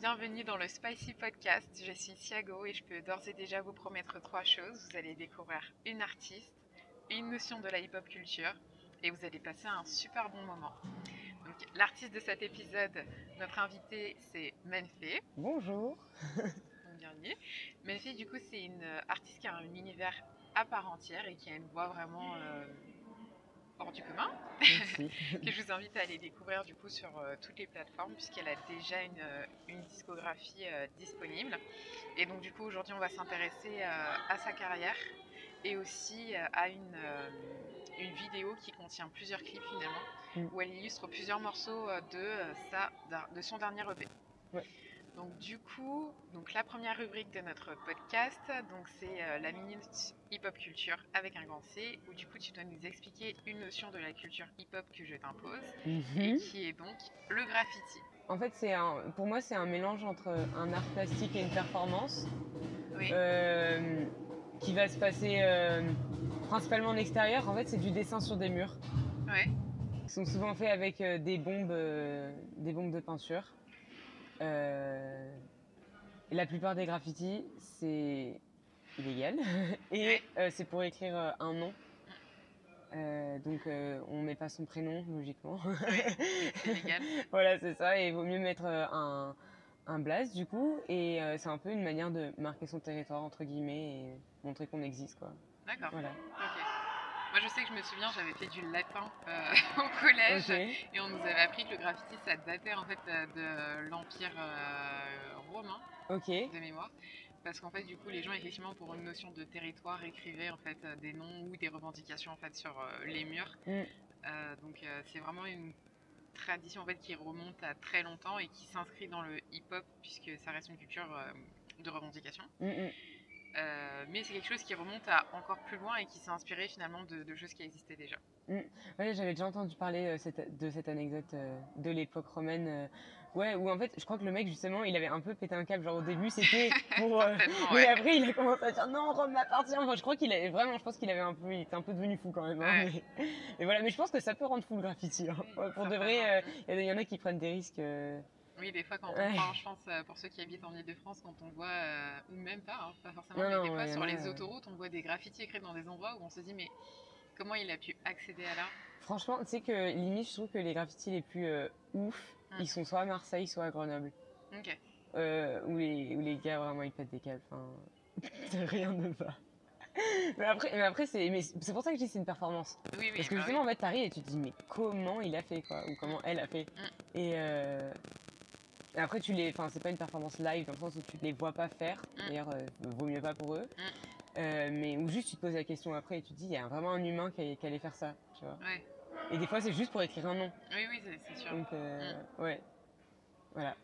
bienvenue dans le Spicy Podcast. Je suis Thiago et je peux d'ores et déjà vous promettre trois choses. Vous allez découvrir une artiste, une notion de la hip-hop culture et vous allez passer un super bon moment. L'artiste de cet épisode, notre invité, c'est Menfé. Bonjour. Bienvenue. Menfé, du coup, c'est une artiste qui a un univers à part entière et qui a une voix vraiment euh, hors du commun, que je vous invite à aller découvrir du coup sur euh, toutes les plateformes puisqu'elle a déjà une, euh, une discographie euh, disponible. Et donc du coup aujourd'hui on va s'intéresser euh, à sa carrière et aussi à une, une vidéo qui contient plusieurs clips finalement Mm. où elle illustre plusieurs morceaux de, sa, de son dernier EP. Ouais. Donc du coup, donc la première rubrique de notre podcast, donc c'est euh, la minute hip-hop culture avec un grand C, où du coup tu dois nous expliquer une notion de la culture hip-hop que je t'impose, et Mhm. qui est donc le graffiti. En fait, c'est un, pour moi, c'est un mélange entre un art plastique et une performance Oui. euh, qui va se passer euh, principalement en extérieur. En fait, c'est du dessin sur des murs. Ouais. Ils sont souvent faits avec des bombes, des bombes de peinture. Euh, la plupart des graffitis, c'est illégal. et euh, c'est pour écrire euh, un nom. Euh, donc euh, on met pas son prénom logiquement. Voilà, c'est ça. Et il vaut mieux mettre un, un blaze du coup. Et euh, c'est un peu une manière de marquer son territoire entre guillemets et montrer qu'on existe quoi. D'accord. Voilà. Moi je sais que je me souviens, j'avais fait du latin euh, au collège. Et on nous avait appris que le graffiti, ça datait en fait euh, de l'Empire euh, romain, de mémoire. Parce qu'en fait, du coup, les gens, effectivement, pour une notion de territoire, écrivaient en fait des noms ou des revendications en fait sur euh, les murs. Mm. Donc, c'est vraiment une tradition en fait qui remonte à très longtemps et qui s'inscrit dans le hip-hop puisque ça reste une culture de revendication. Mm, mm. Euh, mais c'est quelque chose qui remonte à encore plus loin et qui s'est inspiré finalement de, de choses qui existaient déjà. Ouais, j'avais déjà entendu parler euh, cette- de cette anecdote euh, de l'époque romaine. ouais, où en fait, je crois que le mec, justement, il avait un peu pété un câble. Genre, au début, c'était pour. Mais ouais. après, il a commencé à dire non, Rome m'appartient. Enfin, je crois qu'il avait vraiment, je pense qu'il avait un peu, il était un peu devenu fou quand même. hein, Ouais. mais, voilà, mais je pense que ça peut rendre fou le graffiti. hein. Pour de vrai, il y, en a qui prennent des risques. Oui, des fois, quand on Ouais. prend, je pense, euh, pour ceux qui habitent en Ile-de-France, quand on voit, euh, ou même pas, hein, pas forcément, Non, mais non, des fois ouais, sur les autoroutes, on voit des graffitis écrits dans des endroits où on se dit, mais comment il a pu accéder à là? Franchement, tu sais que limite, je trouve que les graffitis les plus euh, ouf, Mm. ils sont soit à Marseille, soit à Grenoble. Ok. euh, où, les, où les gars vraiment ils pètent des câbles. Enfin, rien ne va. Mais après, mais après c'est, mais c'est pour ça que je dis c'est une performance. Oui, oui. Parce que bah justement, en fait, t'arrives et tu te dis, mais comment il a fait, quoi, ou comment elle a fait. Mm. Et, euh, et après, tu les, enfin, c'est pas une performance live dans le sens où tu les vois pas faire. Mm. D'ailleurs, euh, vaut mieux pas pour eux. Mm. Euh, mais où juste tu te poses la question après et tu te dis, il y a vraiment un humain qui, qui allait faire ça, tu vois. Ouais. Et des fois, c'est juste pour écrire un nom. Oui, oui, c'est- sûr. Donc, euh, ouais. Voilà.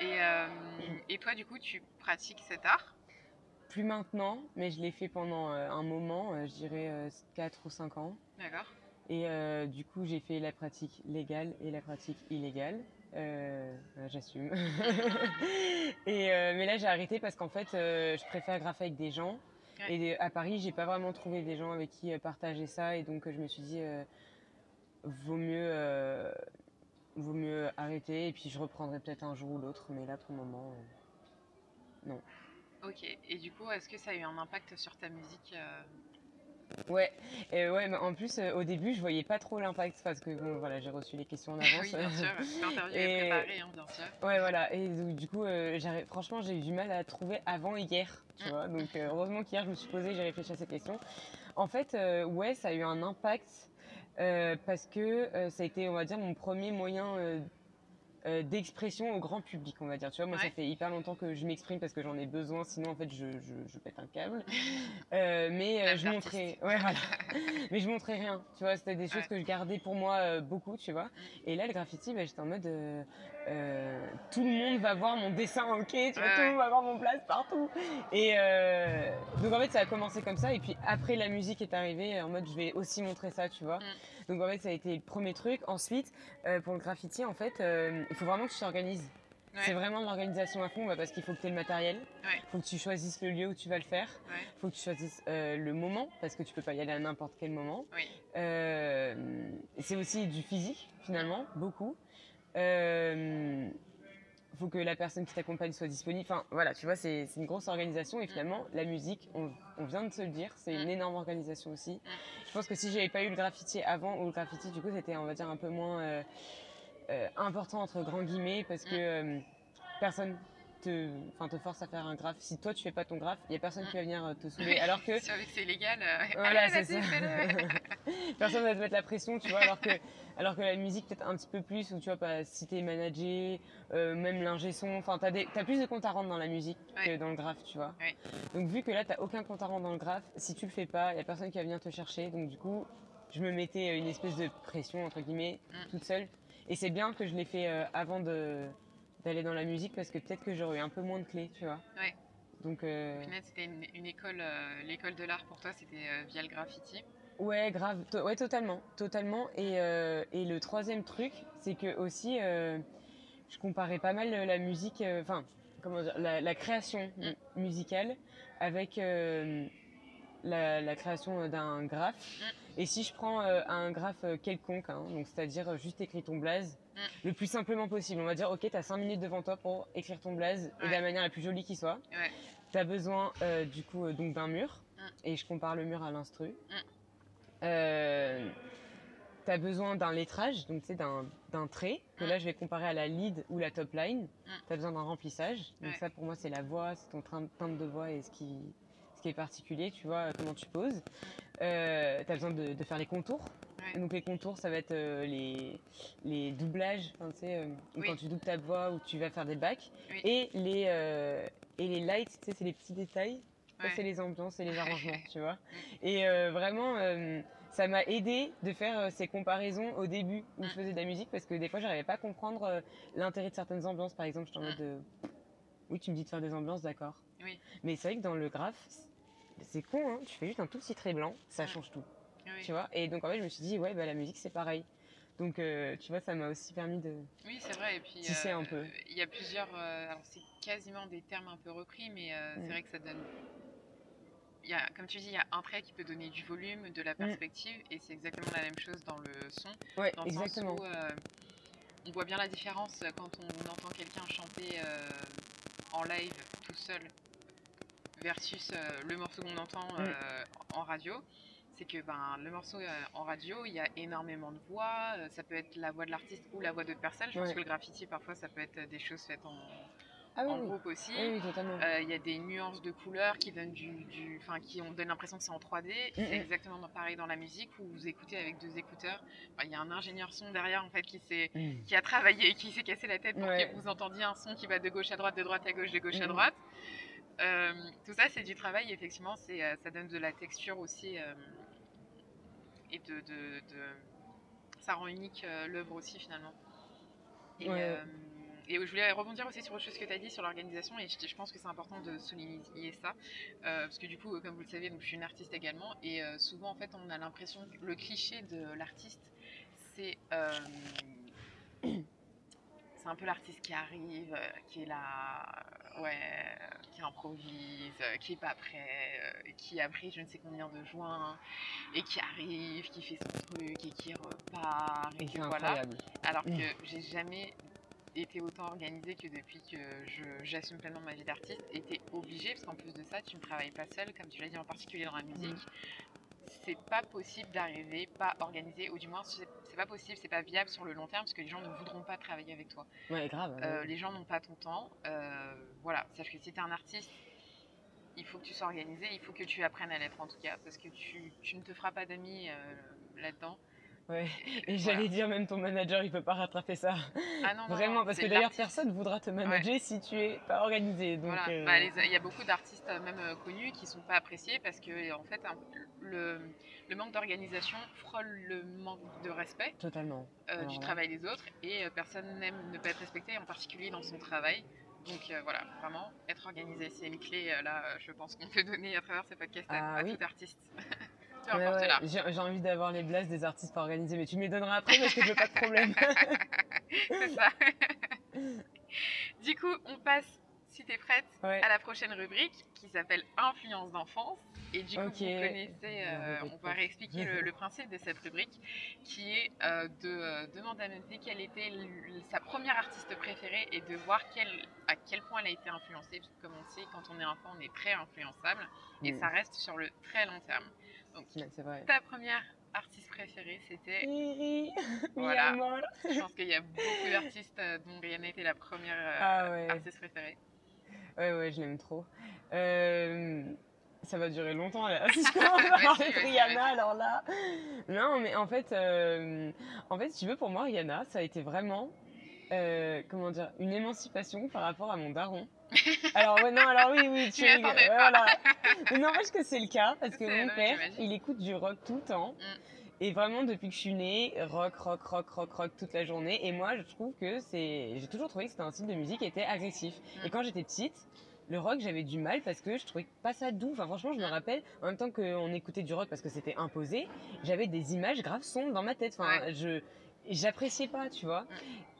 Et, et toi, du coup, tu pratiques cet art? Plus maintenant, mais je l'ai fait pendant un moment, je dirais 4 ou 5 ans. D'accord Et du coup, j'ai fait la pratique légale et la pratique illégale. Euh, euh, J'assume. et euh, mais là, j'ai arrêté parce qu'en fait, euh, je préfère graffer avec des gens. Ouais. Et à Paris, j'ai pas vraiment trouvé des gens avec qui partager ça. Et donc, je me suis dit, vaut mieux, vaut mieux arrêter. Et puis, je reprendrai peut-être un jour ou l'autre. Mais là, pour le moment, non. Ok. Et du coup, est-ce que ça a eu un impact sur ta musique Ouais, et ouais, mais en plus, euh, au début, je voyais pas trop l'impact parce que bon, voilà, j'ai reçu les questions en avance. Oui, bien sûr. L'interview est Et- préparée, hein, bien sûr. Ouais, voilà. Et donc, du coup, euh, franchement, j'ai eu du mal à trouver avant hier, tu Mm. vois. Donc, euh, heureusement qu'hier, je me suis posée, j'ai réfléchi à ces questions. En fait, ouais, ça a eu un impact parce que ça a été, on va dire, mon premier moyen euh, d'expression au grand public, on va dire. Tu vois, moi, ça fait hyper longtemps que je m'exprime parce que j'en ai besoin, sinon, en fait, je, je, je pète un câble. Euh, mais euh, je montrais, ouais, voilà. mais je montrais rien, tu vois. C'était des choses Ouais. que je gardais pour moi euh, beaucoup, tu vois. Et là, le graffiti, bah, j'étais en mode, euh, tout le monde va voir mon dessin, ok, tu vois, Ouais, tout le monde va voir mon place partout. Et euh, donc en fait, ça a commencé comme ça. Et puis après, la musique est arrivée, en mode, je vais aussi montrer ça, tu vois. Mm. Donc en fait, ça a été le premier truc. Ensuite, euh, pour le graffiti, en fait, il faut vraiment que tu t'organises. Ouais. C'est vraiment de l'organisation à fond bah, parce qu'il faut que tu aies le matériel, il Ouais. faut que tu choisisses le lieu où tu vas le faire, Ouais. il faut que tu choisisses euh, le moment parce que tu peux pas y aller à n'importe quel moment. Oui. Euh, c'est aussi du physique finalement, beaucoup. Euh, faut que la personne qui t'accompagne soit disponible. Enfin, voilà, tu vois, c'est une grosse organisation. Et finalement, la musique, on, vient de se le dire, c'est une énorme organisation aussi. Je pense que si j'avais pas eu le graffiti avant, ou le graffiti, du coup, c'était, on va dire, un peu moins euh, euh, important, entre grands guillemets, parce que euh, personne te, force à faire un graphe. Si toi, tu fais pas ton graphe, il y a personne qui va venir euh, te saouler. Alors que c'est illégal, euh, voilà, c'est ça. Personne va te mettre la pression, tu vois, alors que, alors que la musique, peut-être un petit peu plus, où tu vois, pas, si t'es managé, euh, même l'ingé son, enfin, t'as, des- t'as plus de compte à rendre dans la musique que dans le graphe, tu vois. Ouais. Donc, vu que là, t'as aucun compte à rendre dans le graphe, si tu le fais pas, il y a personne qui va venir te chercher. Donc, du coup, je me mettais une espèce de pression, entre guillemets, Mm. toute seule. Et c'est bien que je l'ai fait euh, avant de, d'aller dans la musique, parce que peut-être que j'aurais eu un peu moins de clés, tu vois. Ouais. Donc, euh, c'était une, une école, euh, l'école de l'art pour toi, c'était euh, via le graffiti. Ouais, grave. To- ouais, totalement. Totalement. Et, et le troisième truc, c'est que aussi, je comparais pas mal la musique, enfin, comment dire, la, la création mu- musicale avec la, la création d'un graphe. Et si je prends un graphe quelconque, hein, donc c'est-à-dire juste écrire ton blaze, le plus simplement possible, on va dire, ok, t'as 5 minutes devant toi pour écrire ton blaze et de la manière la plus jolie qui soit. Ouais. T'as besoin euh, du coup euh, donc d'un mur Mm. et je compare le mur à l'instru. Euh, T'as besoin d'un lettrage, donc sais, d'un d'un trait, que Mm. là je vais comparer à la lead ou la top line. T'as besoin d'un remplissage, donc Ouais. ça pour moi c'est la voix, c'est ton timbre de voix et ce qui, ce qui est particulier, tu vois, euh, comment tu poses. T'as besoin de, de faire les contours. Ouais. Donc les contours, ça va être euh, les, les doublages, sais, euh, ou Oui. quand tu doubles ta voix ou tu vas faire des bacs. Oui. Et, les, euh, et les lights, tu sais, c'est les petits détails. Ouais. c'est les ambiances et les arrangements, tu vois. Et euh, vraiment, ça m'a aidé de faire ces comparaisons au début où je faisais de la musique parce que des fois, j'arrivais pas à comprendre l'intérêt de certaines ambiances. Par exemple, je en Mm. mode de... Oui, tu me dis de faire des ambiances, d'accord. Oui. Mais c'est vrai que dans le graphe, c'est con, hein, tu fais juste un tout petit trait blanc, ça change tout Oui. tu vois. Et donc en fait, je me suis dit, ouais, bah, la musique c'est pareil. Donc euh, tu vois, ça m'a aussi permis de. Oui, c'est vrai. Et puis, un peu. Il y a plusieurs. euh, alors, c'est quasiment des termes un peu repris, mais euh, Mm. c'est vrai que ça donne. Il y a, comme tu dis, il y a un trait qui peut donner du volume, de la perspective, et c'est exactement la même chose dans le son. Ouais, Dans le exactement. sens où euh, on voit bien la différence quand on entend quelqu'un chanter euh, en live tout seul versus euh, le morceau qu'on entend Mm. euh, en radio. C'est que ben, le morceau euh, en radio, il y a énormément de voix. euh, ça peut être la voix de l'artiste ou la voix d'autres personnes. Je pense que le graffiti, parfois, ça peut être des choses faites en, Ah oui, en oui. groupe aussi. Oui, oui, totalement. Euh, Il y a des nuances de couleurs qui donnent du, du- qui ont donne l'impression que c'est en 3D. C'est Mhm. exactement pareil dans la musique où vous écoutez avec deux écouteurs. Enfin, Il y a un ingénieur son derrière en fait qui s'est Mm. qui a travaillé et qui s'est cassé la tête pour Ouais. que vous entendiez un son qui va de gauche à droite, de droite à gauche, de gauche à droite. Euh, tout ça, c'est du travail. Effectivement, c'est euh, ça donne de la texture aussi euh, et de, de- de- ça rend unique euh, l'œuvre aussi finalement. Et, Ouais. euh, et je voulais rebondir aussi sur autre chose que tu as dit sur l'organisation et je, je pense que c'est important de souligner ça euh, parce que du coup, comme vous le savez, donc, je suis une artiste également et euh, souvent en fait on a l'impression le cliché de l'artiste c'est euh, c'est un peu l'artiste qui arrive, qui est là, ouais, qui improvise, euh, qui est pas prêt, euh, qui a pris je ne sais combien de joints et qui arrive, qui fait son truc et qui repart et, Et que voilà. Alors que j'ai jamais été autant organisée que depuis que j'assume pleinement ma vie d'artiste. Et t'es obligée, parce qu'en plus de ça, tu ne travailles pas seule, comme tu l'as dit en particulier dans la musique. C'est pas possible d'arriver pas organisé, ou du moins c'est pas possible, c'est pas viable sur le long terme, parce que les gens ne voudront pas travailler avec toi. Ouais, grave. Euh, ouais. les gens n'ont pas ton temps. Euh, voilà, sache que si tu es un artiste, il faut que tu sois organisé, il faut que tu apprennes à l'être en tout cas, parce que tu, tu ne te feras pas d'amis euh, là-dedans. Ouais. Et Voilà. j'allais dire, même ton manager, il peut pas rattraper ça. Ah non, non, Vraiment, non, parce que d'ailleurs, personne voudra te manager si tu es pas organisé. Donc, Voilà. euh, Bah, les- Il y a beaucoup d'artistes, euh, même euh, connus, qui sont pas appréciés parce que, en fait, le, le manque d'organisation frôle le manque de respect Totalement. euh, Alors du travail des autres et personne n'aime ne pas être respecté, en particulier dans son travail. Donc euh, voilà, vraiment, être organisé, c'est une clé, euh, là, euh, je pense qu'on peut donner à travers ce podcast à, Ah à oui. tout artiste. Peu Ouais, importe ouais, là. J'ai envie d'avoir les blasts des artistes pas organisés, mais tu me les donneras après parce que je veux pas de problème. C'est ça. du coup, on passe si t'es prête, Ouais. à la prochaine rubrique qui s'appelle Influence d'enfance. Et du coup, Ok. vous connaissez, euh, on va réexpliquer le, le principe de cette rubrique qui est euh, de euh, demander à Menfé quelle était sa première artiste préférée et de voir quel, à quel point elle a été influencée. Parce que comme on sait, quand on est enfant, on est très influençable et Mm. ça reste sur le très long terme. Donc, vrai. ta première artiste préférée, c'était. Riri, Voilà. amor. Je pense qu'il y a beaucoup d'artistes euh, dont Rihanna était la première euh, Ah ouais. artiste préférée. Ouais, ouais, je l'aime trop. Euh, ça va durer longtemps là. Si je commence à parler de Rihanna, alors là. Non, mais en fait, euh, en fait, si tu veux, pour moi, Rihanna, ça a été vraiment, euh, comment dire, une émancipation par rapport à mon daron. Alors, ouais, non, alors oui, oui, Tu ouais, voilà. Mais n'empêche que c'est le cas, parce que mon non, père, il écoute du rock tout le temps. Mm. Et vraiment, depuis que je suis née, rock, rock, rock, rock, rock toute la journée. Et moi, je trouve que c'est. J'ai toujours trouvé que c'était un style de musique qui était agressif. Mm. Et quand j'étais petite, le rock, j'avais du mal parce que je trouvais pas ça doux. Enfin, franchement, je me rappelle, en même temps qu'on écoutait du rock parce que c'était imposé, j'avais des images graves sombres dans ma tête. Enfin, je. J'appréciais pas, tu vois.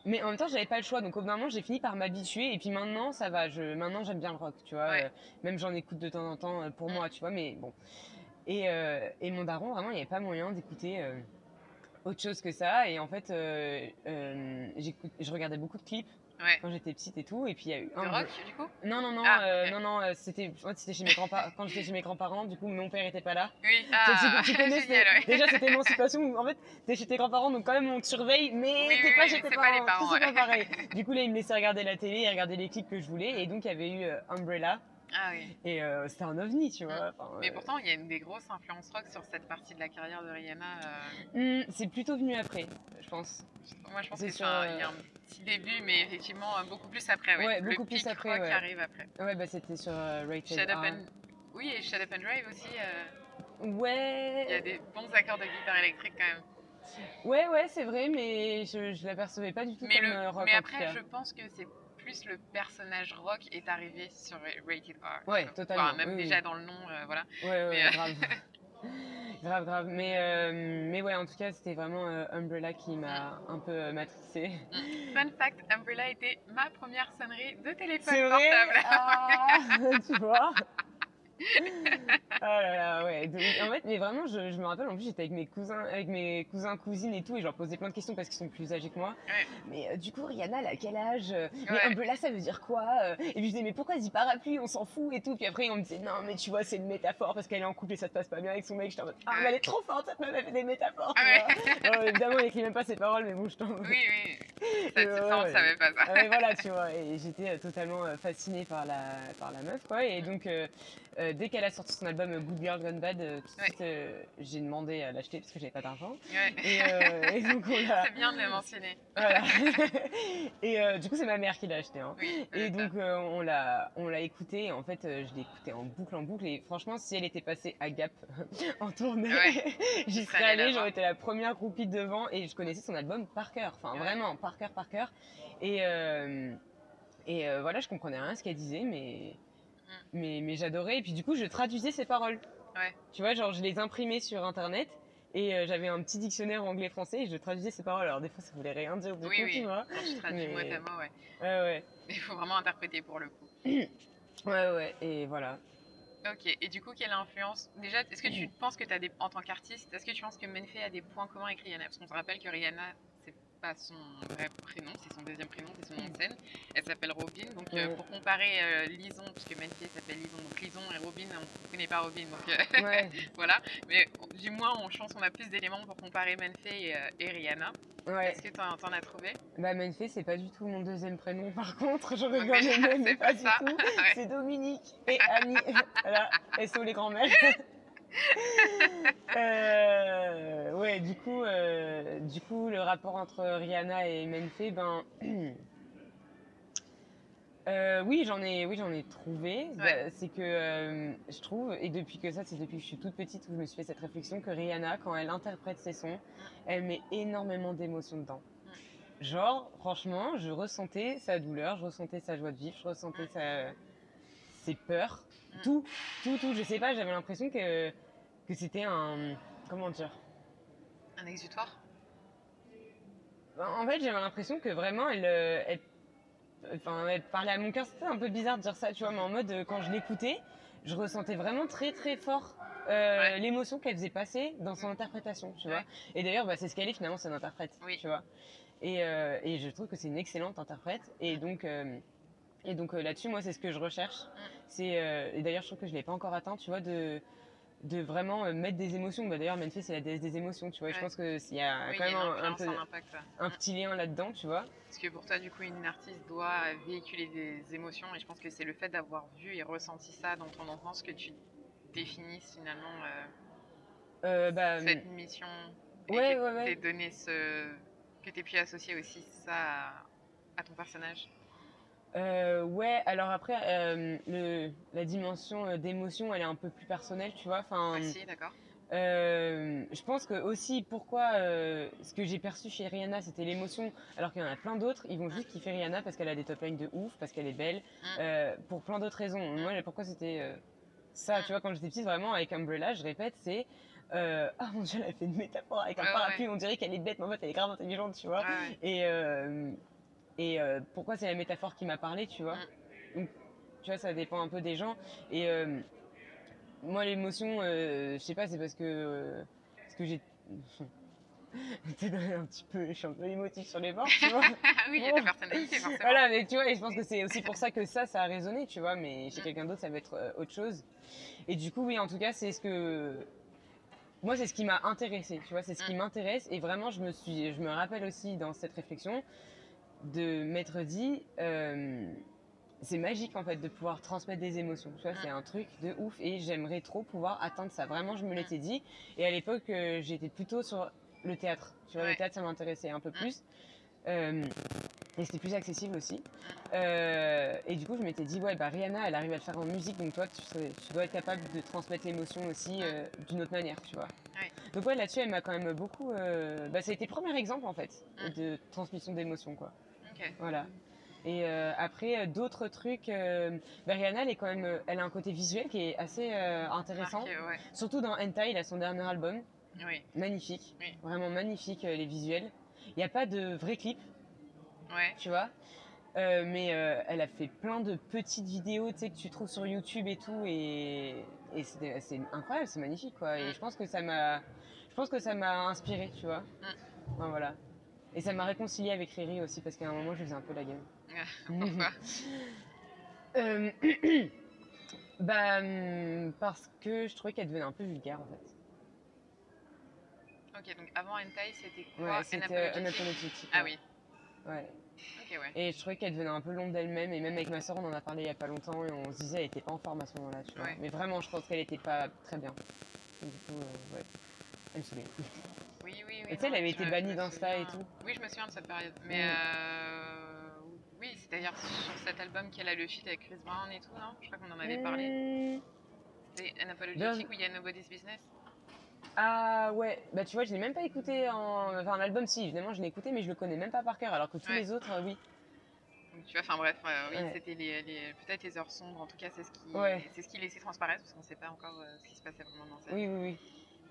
Mais en même temps, j'avais pas le choix. Donc, au bout d'un moment, j'ai fini par m'habituer. Et puis maintenant, ça va. Je... Maintenant, j'aime bien le rock, tu vois. Ouais. Euh, même j'en écoute de temps en temps euh, pour moi, tu vois. Mais bon. Et, euh, et mon daron, vraiment, il n'y avait pas moyen d'écouter euh, autre chose que ça. Et en fait, euh, je regardais beaucoup de clips Ouais. quand j'étais petite et tout. Et puis, il y a eu un. rock, du coup? Non, non, non, Ah, euh, non, non, euh, c'était, c'était chez mes grands-parents. Quand j'étais chez mes grands-parents, du coup, mon père était pas là. Oui. Ah, tu, connais, génial, c'était- ouais. déjà cette émancipation où en fait t'es chez tes grands-parents donc quand même on te surveille mais Oui, t'es oui, pas chez tes pas parents, c'est pas ouais. pareil. Du coup là ils me laissaient regarder la télé et regarder les clips que je voulais et donc il y avait eu euh, Umbrella Ah oui. et euh, c'était un ovni tu vois. Enfin, Mais euh, pourtant, il y a une des grosses influences rock sur cette partie de la carrière de Rihanna. euh, hmm, c'est plutôt venu après je pense. Moi, je pense que c'est sur, un, il y a un petit début, mais effectivement, beaucoup plus après. Ouais, Ouais, Le beaucoup plus pic après, ouais. arrive après. Ouais bah c'était sur euh, Rated Shut Up R. and... Oui, et Shut Up and Drive aussi. euh, Ouais. Il y a des bons accords de guitare électrique quand même. Ouais ouais c'est vrai mais je, je l'apercevais pas du tout Mais, comme le- euh, rock mais après, je pense que c'est plus le personnage rock est arrivé sur Rated R. Ouais, Enfin, totalement, même oui, déjà oui. dans le nom, euh, voilà. Ouais, ouais, Mais, euh, grave. grave, grave. Mais, euh, mais ouais, en tout cas, c'était vraiment euh, Umbrella qui m'a un peu euh, matrixée. Fun fact, Umbrella était ma première sonnerie de téléphone portable. Ah, Tu vois? Ah là là, ouais. Donc, en fait, mais vraiment, je, je me rappelle, en plus, j'étais avec mes cousins, avec mes cousins, cousines et tout, et je leur posais plein de questions parce qu'ils sont plus âgés que moi. Ouais. Mais euh, du coup, Rihanna, elle a quel âge? Mais Ouais. Umbrella, ça veut dire quoi? Et puis je disais, mais pourquoi elle dit parapluie? On s'en fout et tout. Puis après, on me disait, non, mais tu vois, c'est une métaphore parce qu'elle est en couple et ça se passe pas bien avec son mec. J'étais en mode, ah, mais elle est trop forte, cette meuf, elle fait des métaphores. Ah. Alors, évidemment, elle écrit même pas ses paroles, mais bon, je t'en Oui, oui. Ça, Ouais, ça, on savait pas ça. ah ouais, voilà, tu vois, et j'étais euh, totalement euh, fascinée par la, par la meuf, quoi. Et donc, euh, dès qu'elle a sorti son album euh, Good Girl Gone Bad, euh, tout de Ouais. suite, euh, j'ai demandé à l'acheter parce que j'avais pas d'argent. Ouais. Et, et donc, on l'a. C'est bien de le mentionner. Voilà. et du coup, c'est ma mère qui l'a acheté. Hein. Oui, Et donc, on l'a on l'a écouté. En fait, je l'ai écouté en boucle, en boucle. Et franchement, si elle était passée à Gap en tournée, j'y serais allée. J'aurais été la première groupie devant. Et je connaissais son album par cœur. Enfin, vraiment, par cœur, par cœur. Et, et euh, voilà, je comprenais rien à ce qu'elle disait, mais, mais, mais j'adorais. Et puis, du coup, je traduisais ses paroles. Mm. Ouais. Tu vois, genre, je les imprimais sur Internet. Et euh, j'avais un petit dictionnaire anglais-français et je traduisais ses paroles. Alors, des fois, ça voulait rien dire Oui, oui. tu vois. Quand tu traduis Mais- mot à mot, ouais. Ouais, ouais. Mais il faut vraiment interpréter pour le coup. Ouais, ouais, et voilà. Ok, et du coup, quelle influence? Déjà, est-ce que tu penses que tu as des. En tant qu'artiste, est-ce que tu penses que Menfé a des points communs avec Rihanna? Parce qu'on se rappelle que Rihanna, pas son vrai prénom, c'est son deuxième prénom, c'est son nom de scène. Elle s'appelle Robin. Donc, euh, pour comparer euh, Lison, puisque Menfé s'appelle Lison, donc Lison et Robin, on ne connaît pas Robin. Donc, euh, Ouais, voilà. Mais du moins, on, je pense qu'on a plus d'éléments pour comparer Menfé et, et Rihanna. ouais. Est-ce que tu en, as trouvé? Bah, Menfé, c'est pas du tout mon deuxième prénom, par contre. J'aurais bien aimé, mais pas pas du tout. C'est Dominique et Annie. voilà, SO les grands-mères. Euh, ouais, du coup, euh, du coup, le rapport entre Rihanna et Menfé, ben. euh, oui, j'en ai, oui, j'en ai trouvé. Bah, c'est que euh, je trouve, et depuis que ça, c'est depuis que je suis toute petite où je me suis fait cette réflexion que Rihanna, quand elle interprète ses sons, elle met énormément d'émotions dedans. Genre, franchement, je ressentais sa douleur, je ressentais sa joie de vivre, je ressentais sa... ses peurs, Mm. Tout, tout, tout. Je sais pas, j'avais l'impression que, que c'était un. Comment dire? Un exutoire? En fait, j'avais l'impression que vraiment, elle, euh, elle, enfin, ouais, parler à mon cœur, c'était un peu bizarre de dire ça, tu vois, mais en mode, euh, quand je l'écoutais, je ressentais vraiment très très fort euh, Ouais. l'émotion qu'elle faisait passer dans son interprétation, tu vois. Ouais. Et d'ailleurs, bah, c'est ce qu'elle est finalement, c'est une interprète, Oui. tu vois. Et, euh, et je trouve que c'est une excellente interprète. Et donc, euh, et donc euh, là-dessus, moi, c'est ce que je recherche. C'est euh, et d'ailleurs, je trouve que je l'ai pas encore atteint, tu vois, de de vraiment euh, mettre des émotions. Bah, d'ailleurs, Memphis, c'est la déesse des émotions, tu vois. Je pense que s'il y a Oui, quand même a un, un influence, peu un impact. ouais. un petit lien là-dedans, tu vois. Parce que pour toi, du coup, une artiste doit véhiculer des émotions et je pense que c'est le fait d'avoir vu et ressenti ça dans ton enfance que tu définisses finalement euh, bah, cette mission et ouais, que ouais, ouais. donné ce que t'aies pu associer aussi ça à, à ton personnage. Euh, ouais, alors après, euh, le, la dimension euh, d'émotion, elle est un peu plus personnelle, tu vois. Enfin, Ah si, d'accord. euh, je pense que aussi, pourquoi ce que j'ai perçu chez Rihanna, c'était l'émotion, alors qu'il y en a plein d'autres, ils vont juste kiffer Rihanna parce qu'elle a des top lines de ouf, parce qu'elle est belle, Mm. pour plein d'autres raisons. Moi, pourquoi c'était ça, Mm. tu vois, quand j'étais petite, vraiment, avec Umbrella, je répète, c'est. Euh, ah mon dieu, elle a fait une métaphore avec un Ouais, ouais. parapluie, on dirait qu'elle est bête, mais en fait, elle est grave intelligente, tu vois. Ouais, ouais. Et, euh, et euh, pourquoi c'est la métaphore qui m'a parlé, tu vois? Donc, tu vois, ça dépend un peu des gens. Et euh, moi, l'émotion, euh, je sais pas, c'est parce que, euh, parce que j'ai. Un petit peu, je suis un peu émotive sur les bords, tu vois. Oui, il y a ta personnalité forcément. voilà, mais tu vois, et je pense que c'est aussi pour ça que ça, ça a résonné, tu vois, mais chez Mm. quelqu'un d'autre, ça va être autre chose. Et du coup, oui, en tout cas, c'est ce que. Moi, c'est ce qui m'a intéressé, tu vois, c'est ce qui Mm. m'intéresse. Et vraiment, je me, suis, je me rappelle aussi dans cette réflexion de m'être dit. euh, c'est magique en fait de pouvoir transmettre des émotions. Tu vois, c'est un truc de ouf et j'aimerais trop pouvoir atteindre ça. Vraiment, je me l'étais dit. Et à l'époque, euh, j'étais plutôt sur le théâtre. Tu vois, Ouais. le théâtre, ça m'intéressait un peu plus. Euh, et c'était plus accessible aussi. Euh, et du coup, je m'étais dit, ouais, bah Rihanna, elle arrive à le faire en musique, donc toi, tu, serais- tu dois être capable de transmettre l'émotion aussi euh, d'une autre manière, tu vois. Ouais. Donc ouais, là-dessus, elle m'a quand même beaucoup... euh, Bah, ça a été le premier exemple, en fait, de transmission d'émotion, quoi. Voilà. Et euh, après, euh, d'autres trucs... euh, Rihanna, elle, est quand même, elle a un côté visuel qui est assez euh, intéressant. Marqué, ouais. Surtout dans Hentai, il a son dernier album. Oui, Magnifique. Oui. Vraiment magnifique, les visuels. Il n'y a pas de vrai clip, ouais. tu vois? Mais elle a fait plein de petites vidéos que tu trouves sur YouTube et tout. Et, c'est incroyable, c'est magnifique, quoi. Et Mm. je pense que ça m'a... Je pense que ça m'a inspiré, tu vois. Enfin, voilà. Et ça m'a réconcilié avec Riri aussi, parce qu'à un moment, je faisais un peu la game. Pourquoi? Euh, bah, hum, parce que je trouvais qu'elle devenait un peu vulgaire, en fait. Ok, donc avant Hentai, c'était quoi? Ouais, c'était Unapologetic Ah oui, Ouais. ok, ouais. Et je trouvais qu'elle devenait un peu l'ombre d'elle-même. Et même avec ma soeur, on en a parlé il y a pas longtemps. Et on se disait, elle était pas en forme à ce moment-là, tu vois. Ouais. Mais vraiment, je pense qu'elle était pas très bien. Et du coup, euh, ouais. Elle me saoulait. Oui, oui, oui. Et tu sais, elle avait été bannie d'Insta et tout. Oui, je me souviens de cette période. Mais Mm. euh, oui, c'est d'ailleurs sur cet album qu'elle a le feat avec Chris Brown et tout, non? Je crois qu'on en avait parlé. Mmh. C'est Unapologetic où il y a Nobody's Business. Ah ouais, bah tu vois, je l'ai même pas écouté en. Enfin, l'album, si, évidemment, je l'ai écouté, mais je le connais même pas par cœur. Alors que tous Ouais. les autres, euh, oui. Donc, tu vois, enfin bref, euh, oui, Ouais. c'était les, les- peut-être les heures sombres. En tout cas, c'est ce qui, Ouais. c'est ce qui laissait transparaître parce qu'on ne sait pas encore euh, ce qui se passait vraiment dans vie. Oui, oui, oui.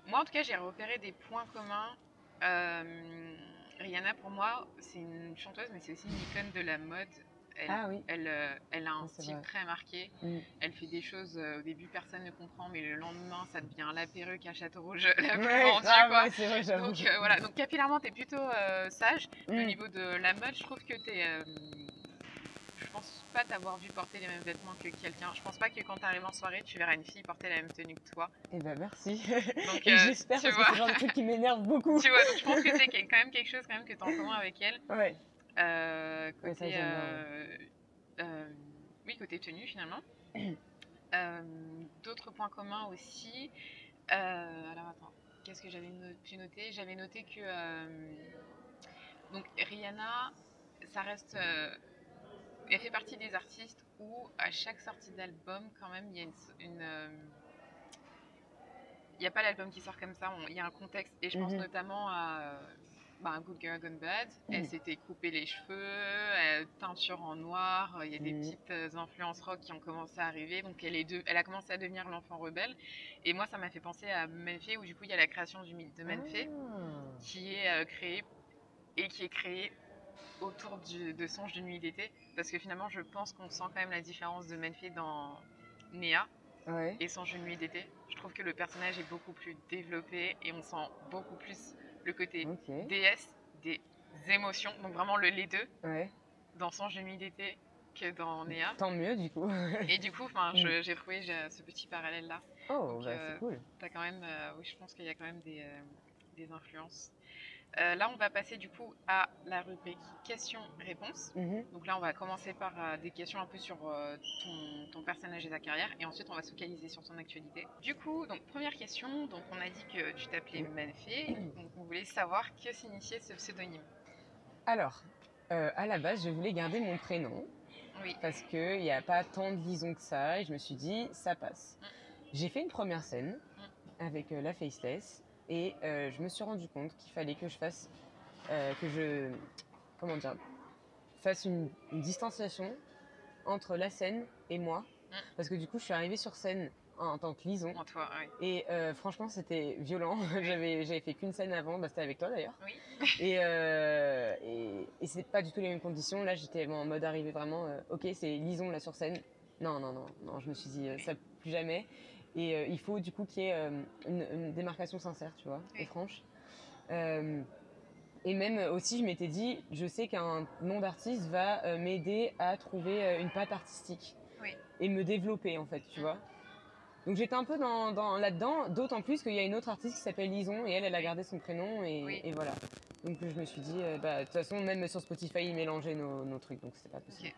Moi, en tout cas, j'ai repéré des points communs. Euh, Rihanna, pour moi, c'est une chanteuse, mais c'est aussi une icône de la mode. Elle, Ah oui. elle, euh, elle a un style vrai. très marqué. Mm. Elle fait des choses, euh, au début, personne ne comprend, mais le lendemain, ça devient la perruque à Château Rouge la plus Ouais, quoi. vrai. Donc euh, voilà, donc capillairement, t'es plutôt euh, sage. Au Mm. niveau de la mode, je trouve que t'es. euh, je pense pas t'avoir vu porter les mêmes vêtements que quelqu'un. Je pense pas que quand t'arrives en soirée, tu verras une fille porter la même tenue que toi. Eh ben merci. Donc, Et euh, j'espère que c'est le genre de truc qui m'énerve beaucoup. tu vois, donc je pense que c'est quand même quelque chose quand même que t'as en commun avec elle. Ouais. Euh, ça, euh, oui, côté tenue finalement. D'autres points communs aussi. Alors attends, qu'est-ce que j'avais pu noter J'avais noté que donc Rihanna, ça reste, elle fait partie des artistes où à chaque sortie d'album quand même il y a une, une, euh, il n'y a pas l'album qui sort comme ça, il y a un contexte et je pense Mhm. notamment à euh, bah, Good Girl Gone Bad. Elle Mhm. s'était coupé les cheveux, teinture en noir. Il y a des Mhm. petites euh, influences rock qui ont commencé à arriver. Donc elle, est de- elle a commencé à devenir l'enfant rebelle. Et moi, ça m'a fait penser à Menfé, où du coup il y a la création du mythe de Menfé Ah. qui est euh, créé et qui est créé autour du- de Songe de nuit d'été, parce que finalement, je pense qu'on sent quand même la différence de Menfei dans Néa Ouais. et Songe de nuit d'été. Je trouve que le personnage est beaucoup plus développé et on sent beaucoup plus le côté Ok. déesse des émotions, donc vraiment le les deux Ouais. dans Songe de nuit d'été que dans Néa. Tant mieux du coup. Et du coup, je- j'ai trouvé ce petit parallèle là. Oh, bah euh, c'est cool. Quand même, euh, oui, je pense qu'il y a quand même des, euh, des influences. Euh, là, on va passer du coup à la rubrique questions-réponses. Mhm. Donc là, on va commencer par euh, des questions un peu sur euh, ton, ton personnage et ta carrière, et ensuite on va se focaliser sur son actualité. Du coup, donc première question, donc on a dit que tu t'appelais Manfé, donc on voulait savoir que signifiait ce pseudonyme. Alors, à la base, je voulais garder mon prénom Oui, parce qu'il n'y a pas tant de liaison que ça et je me suis dit, ça passe. J'ai fait une première scène avec euh, la Faceless et euh, je me suis rendu compte qu'il fallait que je fasse, euh, que je, comment dire, fasse une, une distanciation entre la scène et moi. Mm. Parce que du coup, je suis arrivée sur scène en, en tant que lison en toi, oui. et euh, franchement, c'était violent. j'avais, j'avais fait qu'une scène avant, bah, c'était avec toi d'ailleurs. Oui. Et, et, et c'était pas du tout les mêmes conditions. Là, j'étais en mode arrivé vraiment, ok, c'est lison là sur scène. Non, non, non, non, je me suis dit, ça plus jamais. Et euh, il faut du coup qu'il y ait euh, une, une démarcation sincère, tu vois, Oui. et franche. Euh, et même aussi, je m'étais dit, je sais qu'un nom d'artiste va m'aider à trouver une patte artistique Oui. et me développer en fait, tu vois. Donc j'étais un peu dans, dans- là-dedans, d'autant plus qu'il y a une autre artiste qui s'appelle Lison et elle, elle a gardé son prénom et, Oui. et voilà. Donc je me suis dit, bah, de toute façon, même sur Spotify, ils mélangeaient nos, nos trucs, donc c'était pas possible.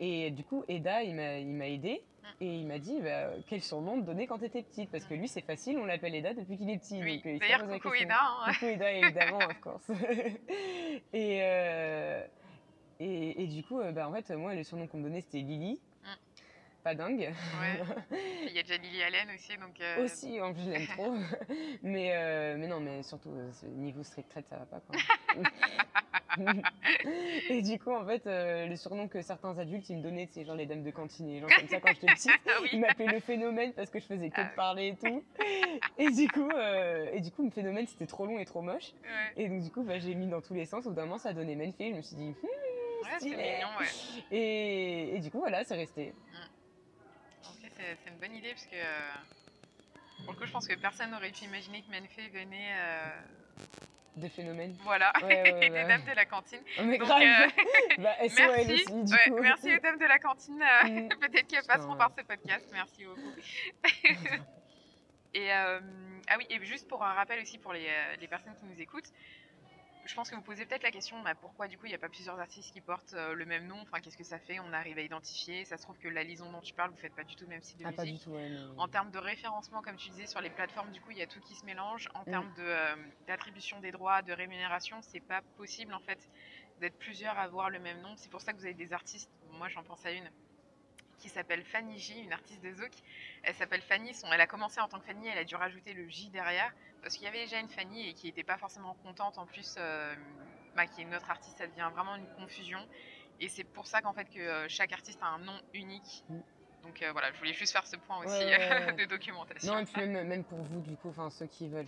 Et du coup, Eda, il m'a, aidé. Et il m'a dit bah, quel surnom te donner quand t'étais petite? Parce que lui, c'est facile, on l'appelle Eda depuis qu'il est petit. Oui, donc, euh, il d'ailleurs, coucou. Eda. hein. Coucou Eda, évidemment, of course. et, euh, et, et du coup, euh, bah, en fait, moi, le surnom qu'on me donnait, c'était Lily. Mm. Pas dingue. Ouais. Il y a déjà Lily Allen aussi, donc. euh, Aussi, en plus, je l'aime trop. mais, euh, mais non, mais surtout, euh, niveau street cred, ça va pas. Quoi. et du coup, en fait, euh, le surnom que certains adultes, ils me donnaient, c'est genre les dames de cantine et gens comme ça quand j'étais petite. Ah oui. Ils m'appelaient le phénomène parce que je faisais que Ah de parler et tout. Et du coup, euh, et du coup, le phénomène, c'était trop long et trop moche. Ouais, Et donc, du coup, bah, j'ai mis dans tous les sens. Au bout d'un moment, ça a donné Menfé. Je me suis dit, Hmm, Ouais, stylé. mignon, ouais. Et, et du coup, voilà, c'est resté. Ok, c'est une bonne idée parce que. euh, Pour le coup, je pense que personne n'aurait pu imaginer que Menfei venait. euh, De phénomène. Voilà, Ouais, ouais, ouais, des bah dames de la cantine. Oh, mais Donc, grave. euh, bah, merci, aussi, du ouais, coup. merci aux dames de la cantine. euh, Mm. Peut-être qu'elles passeront par ce podcast. Merci beaucoup. et euh, ah oui, et juste pour un rappel aussi pour les, les personnes qui nous écoutent, je pense que vous posez peut-être la question bah, pourquoi du coup il n'y a pas plusieurs artistes qui portent euh, le même nom? Enfin, qu'est-ce que ça fait? On arrive à identifier. Ça se trouve que la lison dont tu parles, vous faites pas du tout le même style de Ah, pas musique. du tout, ouais. mais- En termes de référencement, comme tu disais, sur les plateformes, du coup, il y a tout qui se mélange. En Mm. termes de, euh, d'attribution des droits, de rémunération, c'est pas possible en fait d'être plusieurs à avoir le même nom. C'est pour ça que vous avez des artistes. Moi, j'en pense à une qui s'appelle Fanny J, une artiste de Zouk. Elle s'appelle Fanny. Son, elle a commencé en tant que Fanny. Elle a dû rajouter le J derrière parce qu'il y avait déjà une Fanny et qui n'était pas forcément contente. En plus, euh, bah, qui est une autre artiste, ça devient vraiment une confusion. Et c'est pour ça qu'en fait que euh, chaque artiste a un nom unique. Mm. Donc euh, voilà, je voulais juste faire ce point aussi Ouais, ouais, ouais. de documentation. Non, et puis même, même pour vous, du coup, ceux qui veulent,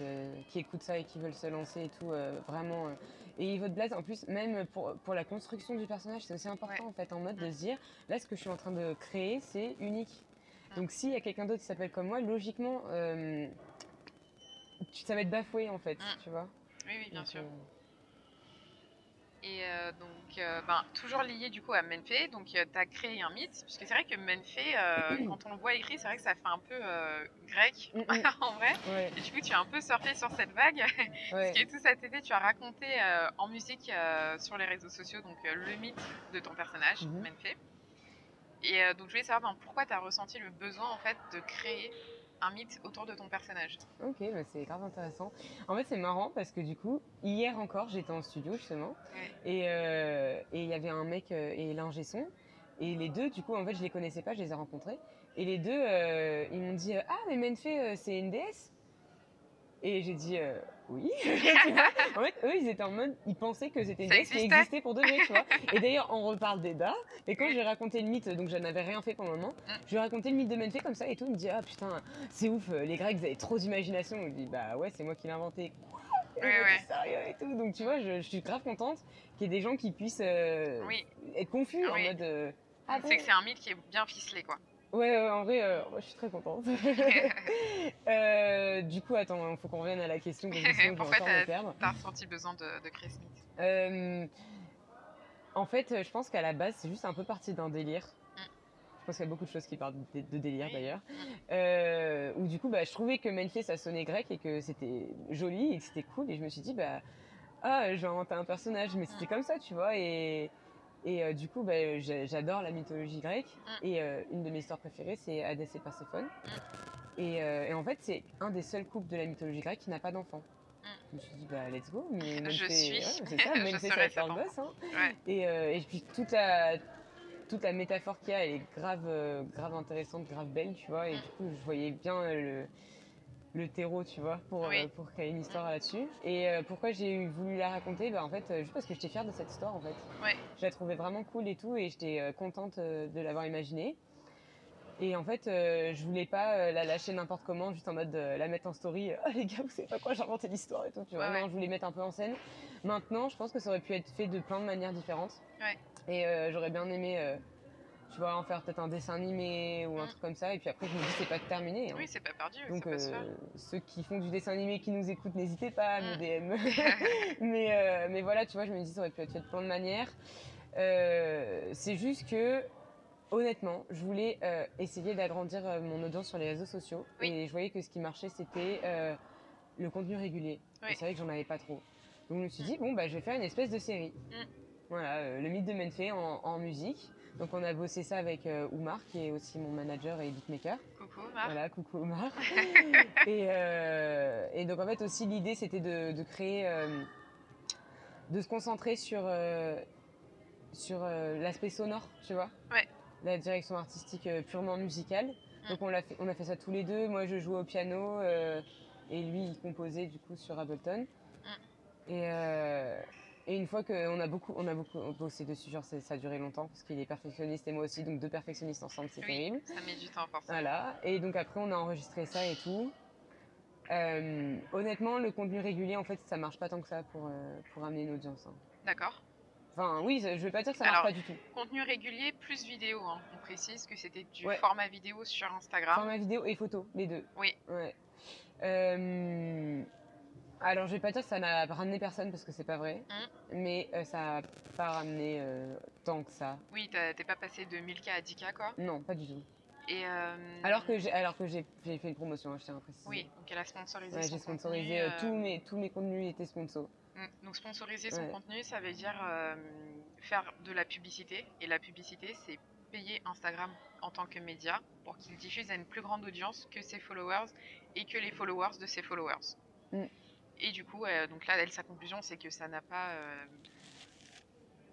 qui écoutent ça et qui veulent se lancer et tout, vraiment. Et votre blaze, en plus, même pour, pour la construction du personnage, c'est aussi important Ouais. en fait, en mode de Mm. se dire, là, ce que je suis en train de créer, c'est unique. Mm. Donc s'il y a quelqu'un d'autre qui s'appelle comme moi, logiquement, euh, ça va être bafoué en fait, Mm. tu vois. Oui, oui, bien Donc, sûr. euh, Et euh, donc, euh, ben, toujours lié du coup à Menfei, donc tu as créé un mythe, puisque c'est vrai que Menfei, euh, quand on le voit écrit, c'est vrai que ça fait un peu euh, grec Mm, mm. en vrai. ouais, Et du coup, tu as un peu surfé sur cette vague. ouais. Parce que tout cet été, tu as raconté euh, en musique euh, sur les réseaux sociaux donc, euh, le mythe de ton personnage. Menfei. Et euh, donc, je voulais savoir ben, pourquoi tu as ressenti le besoin en fait de créer un mythe autour de ton personnage. Ok, bah, c'est grave intéressant. En fait, c'est marrant parce que du coup, hier encore, j'étais en studio justement, Ouais. et euh, et il y avait un mec euh, et l'ingé son, et les deux, du coup, en fait, je les connaissais pas, je les ai rencontrés, et les deux, euh, ils m'ont dit ah mais Menfei, euh, c'est une déesse. Et j'ai dit euh, oui. En fait, eux, ils étaient en mode, ils pensaient que c'était une déesse qui existait. pour de vrai, tu vois. Et d'ailleurs, on reparle d'Eda. Et quand j'ai raconté le mythe, donc je n'avais rien fait pour le moment, Mm. je lui ai raconté le mythe de Menfei comme ça et tout. Il me dit ah putain, c'est ouf, euh, les Grecs, vous avez trop d'imagination. Je lui dis bah ouais, c'est moi qui l'ai inventé. Ouais, ouais. t'es sérieux et tout. Donc tu vois, je, je suis grave contente qu'il y ait des gens qui puissent euh, Oui. être confus en mode. euh, ah bon c'est que c'est un mythe qui est bien ficelé, quoi. Ouais, en vrai, euh, moi, je suis très contente. Euh, du coup, attends, il faut qu'on revienne à la question que je me perdre. T'as ressenti besoin de, de créer mythe Euh, en fait, je pense qu'à la base, c'est juste un peu parti d'un délire. Mm. Je pense qu'il y a beaucoup de choses qui parlent de, de délire Oui. d'ailleurs. Euh, où du coup, bah, je trouvais que Menfé ça sonnait grec et que c'était joli et que c'était cool. Et je me suis dit, bah, ah, je vais inventer un personnage. Mais c'était Mm. comme ça, tu vois. Et, et euh, du coup, bah, j'a- j'adore la mythologie grecque. Mm. Et euh, une de mes histoires préférées, c'est Hadès et Perséphone. Et, euh, et en fait, c'est un des seuls couples de la mythologie grecque qui n'a pas d'enfant. Mm. Je me suis dit, bah, let's go. Mais Je suis. ouais, c'est ça, Je Menfé, ça serai va faire cet le gosse. Hein. Ouais. Et, euh, et puis toute la, toute la métaphore qu'il y a, elle est grave, euh, grave intéressante, grave belle, tu vois. Et Mm. du coup, je voyais bien euh, le, le terreau, tu vois, pour, Oui. euh, pour créer une histoire là-dessus. Et euh, pourquoi j'ai voulu la raconter? Bah, En fait, euh, juste parce que j'étais fière de cette histoire, en fait. Ouais. Je la trouvais vraiment cool et tout, et j'étais euh, contente de l'avoir imaginée. Et en fait, euh, je voulais pas euh, la lâcher n'importe comment, juste en mode la mettre en story. Ah les gars, vous savez pas quoi, j'ai inventé l'histoire et tout. Tu vois, Ouais, non, ouais. je voulais mettre un peu en scène. Maintenant, je pense que ça aurait pu être fait de plein de manières différentes. Ouais. Et euh, j'aurais bien aimé, tu vois, en faire peut-être un dessin animé ou un Mm. truc comme ça. Et puis après, je me dis, c'est pas terminé. hein. Oui, c'est pas perdu. Donc, ça peut se euh, ceux qui font du dessin animé qui nous écoutent, n'hésitez pas à me Mm. DM. mais, euh, mais voilà, tu vois, je me dis, ça aurait pu être fait de plein de manières. Euh, c'est juste que, honnêtement, je voulais essayer d'agrandir mon audience sur les réseaux sociaux. Oui. Et je voyais que ce qui marchait, c'était le contenu régulier. Oui. C'est vrai que j'en avais pas trop. Donc, je me suis dit, bon, bah, je vais faire une espèce de série. Mm. Voilà, le mythe de Menfé en, en musique. Donc, on a bossé ça avec euh, Oumar, qui est aussi mon manager et beatmaker. Coucou, Marc. Voilà, coucou Omar. et, euh, et donc en fait aussi l'idée c'était de, de créer, euh, de se concentrer sur, sur l'aspect sonore, tu vois. Ouais. La direction artistique purement musicale. Mm. Donc on, l'a fait, on a fait ça tous les deux. Moi je jouais au piano et lui il composait du coup sur Ableton. Mm. Et, et une fois qu'on a beaucoup, on a beaucoup bossé dessus, genre ça a duré longtemps parce qu'il est perfectionniste et moi aussi, donc deux perfectionnistes ensemble c'est Oui. terrible. Ça met du temps forcément. Voilà, et donc après on a enregistré ça et tout. Euh, honnêtement, le contenu régulier, en fait, ça marche pas tant que ça pour, euh, pour amener une audience. hein. D'accord. Enfin, oui, je vais pas dire que ça marche Alors, pas du tout. Contenu régulier plus vidéo. hein. On précise que c'était du Ouais. format vidéo sur Instagram. Format vidéo et photo, les deux. Oui. Ouais. Euh, alors, je vais pas dire que ça n'a ramené personne parce que c'est pas vrai, Mm. mais euh, ça a pas ramené euh, tant que ça. Oui, t'es pas passé de 1000K à 10K, quoi? Non, pas du tout. Et, euh, Alors que j'ai, alors que j'ai, fait une promotion, hein, je tiens à préciser. Oui, donc elle a sponsorisé Ouais, j'ai sponsorisé contenu, tous mes tous mes contenus étaient sponsors. Mm. Donc sponsoriser son Ouais. contenu, ça veut dire faire de la publicité. Et la publicité, c'est payer Instagram en tant que média pour qu'il diffuse à une plus grande audience que ses followers et que les followers de ses followers. Mm. Et du coup, donc là, elle, sa conclusion, c'est que ça n'a pas euh,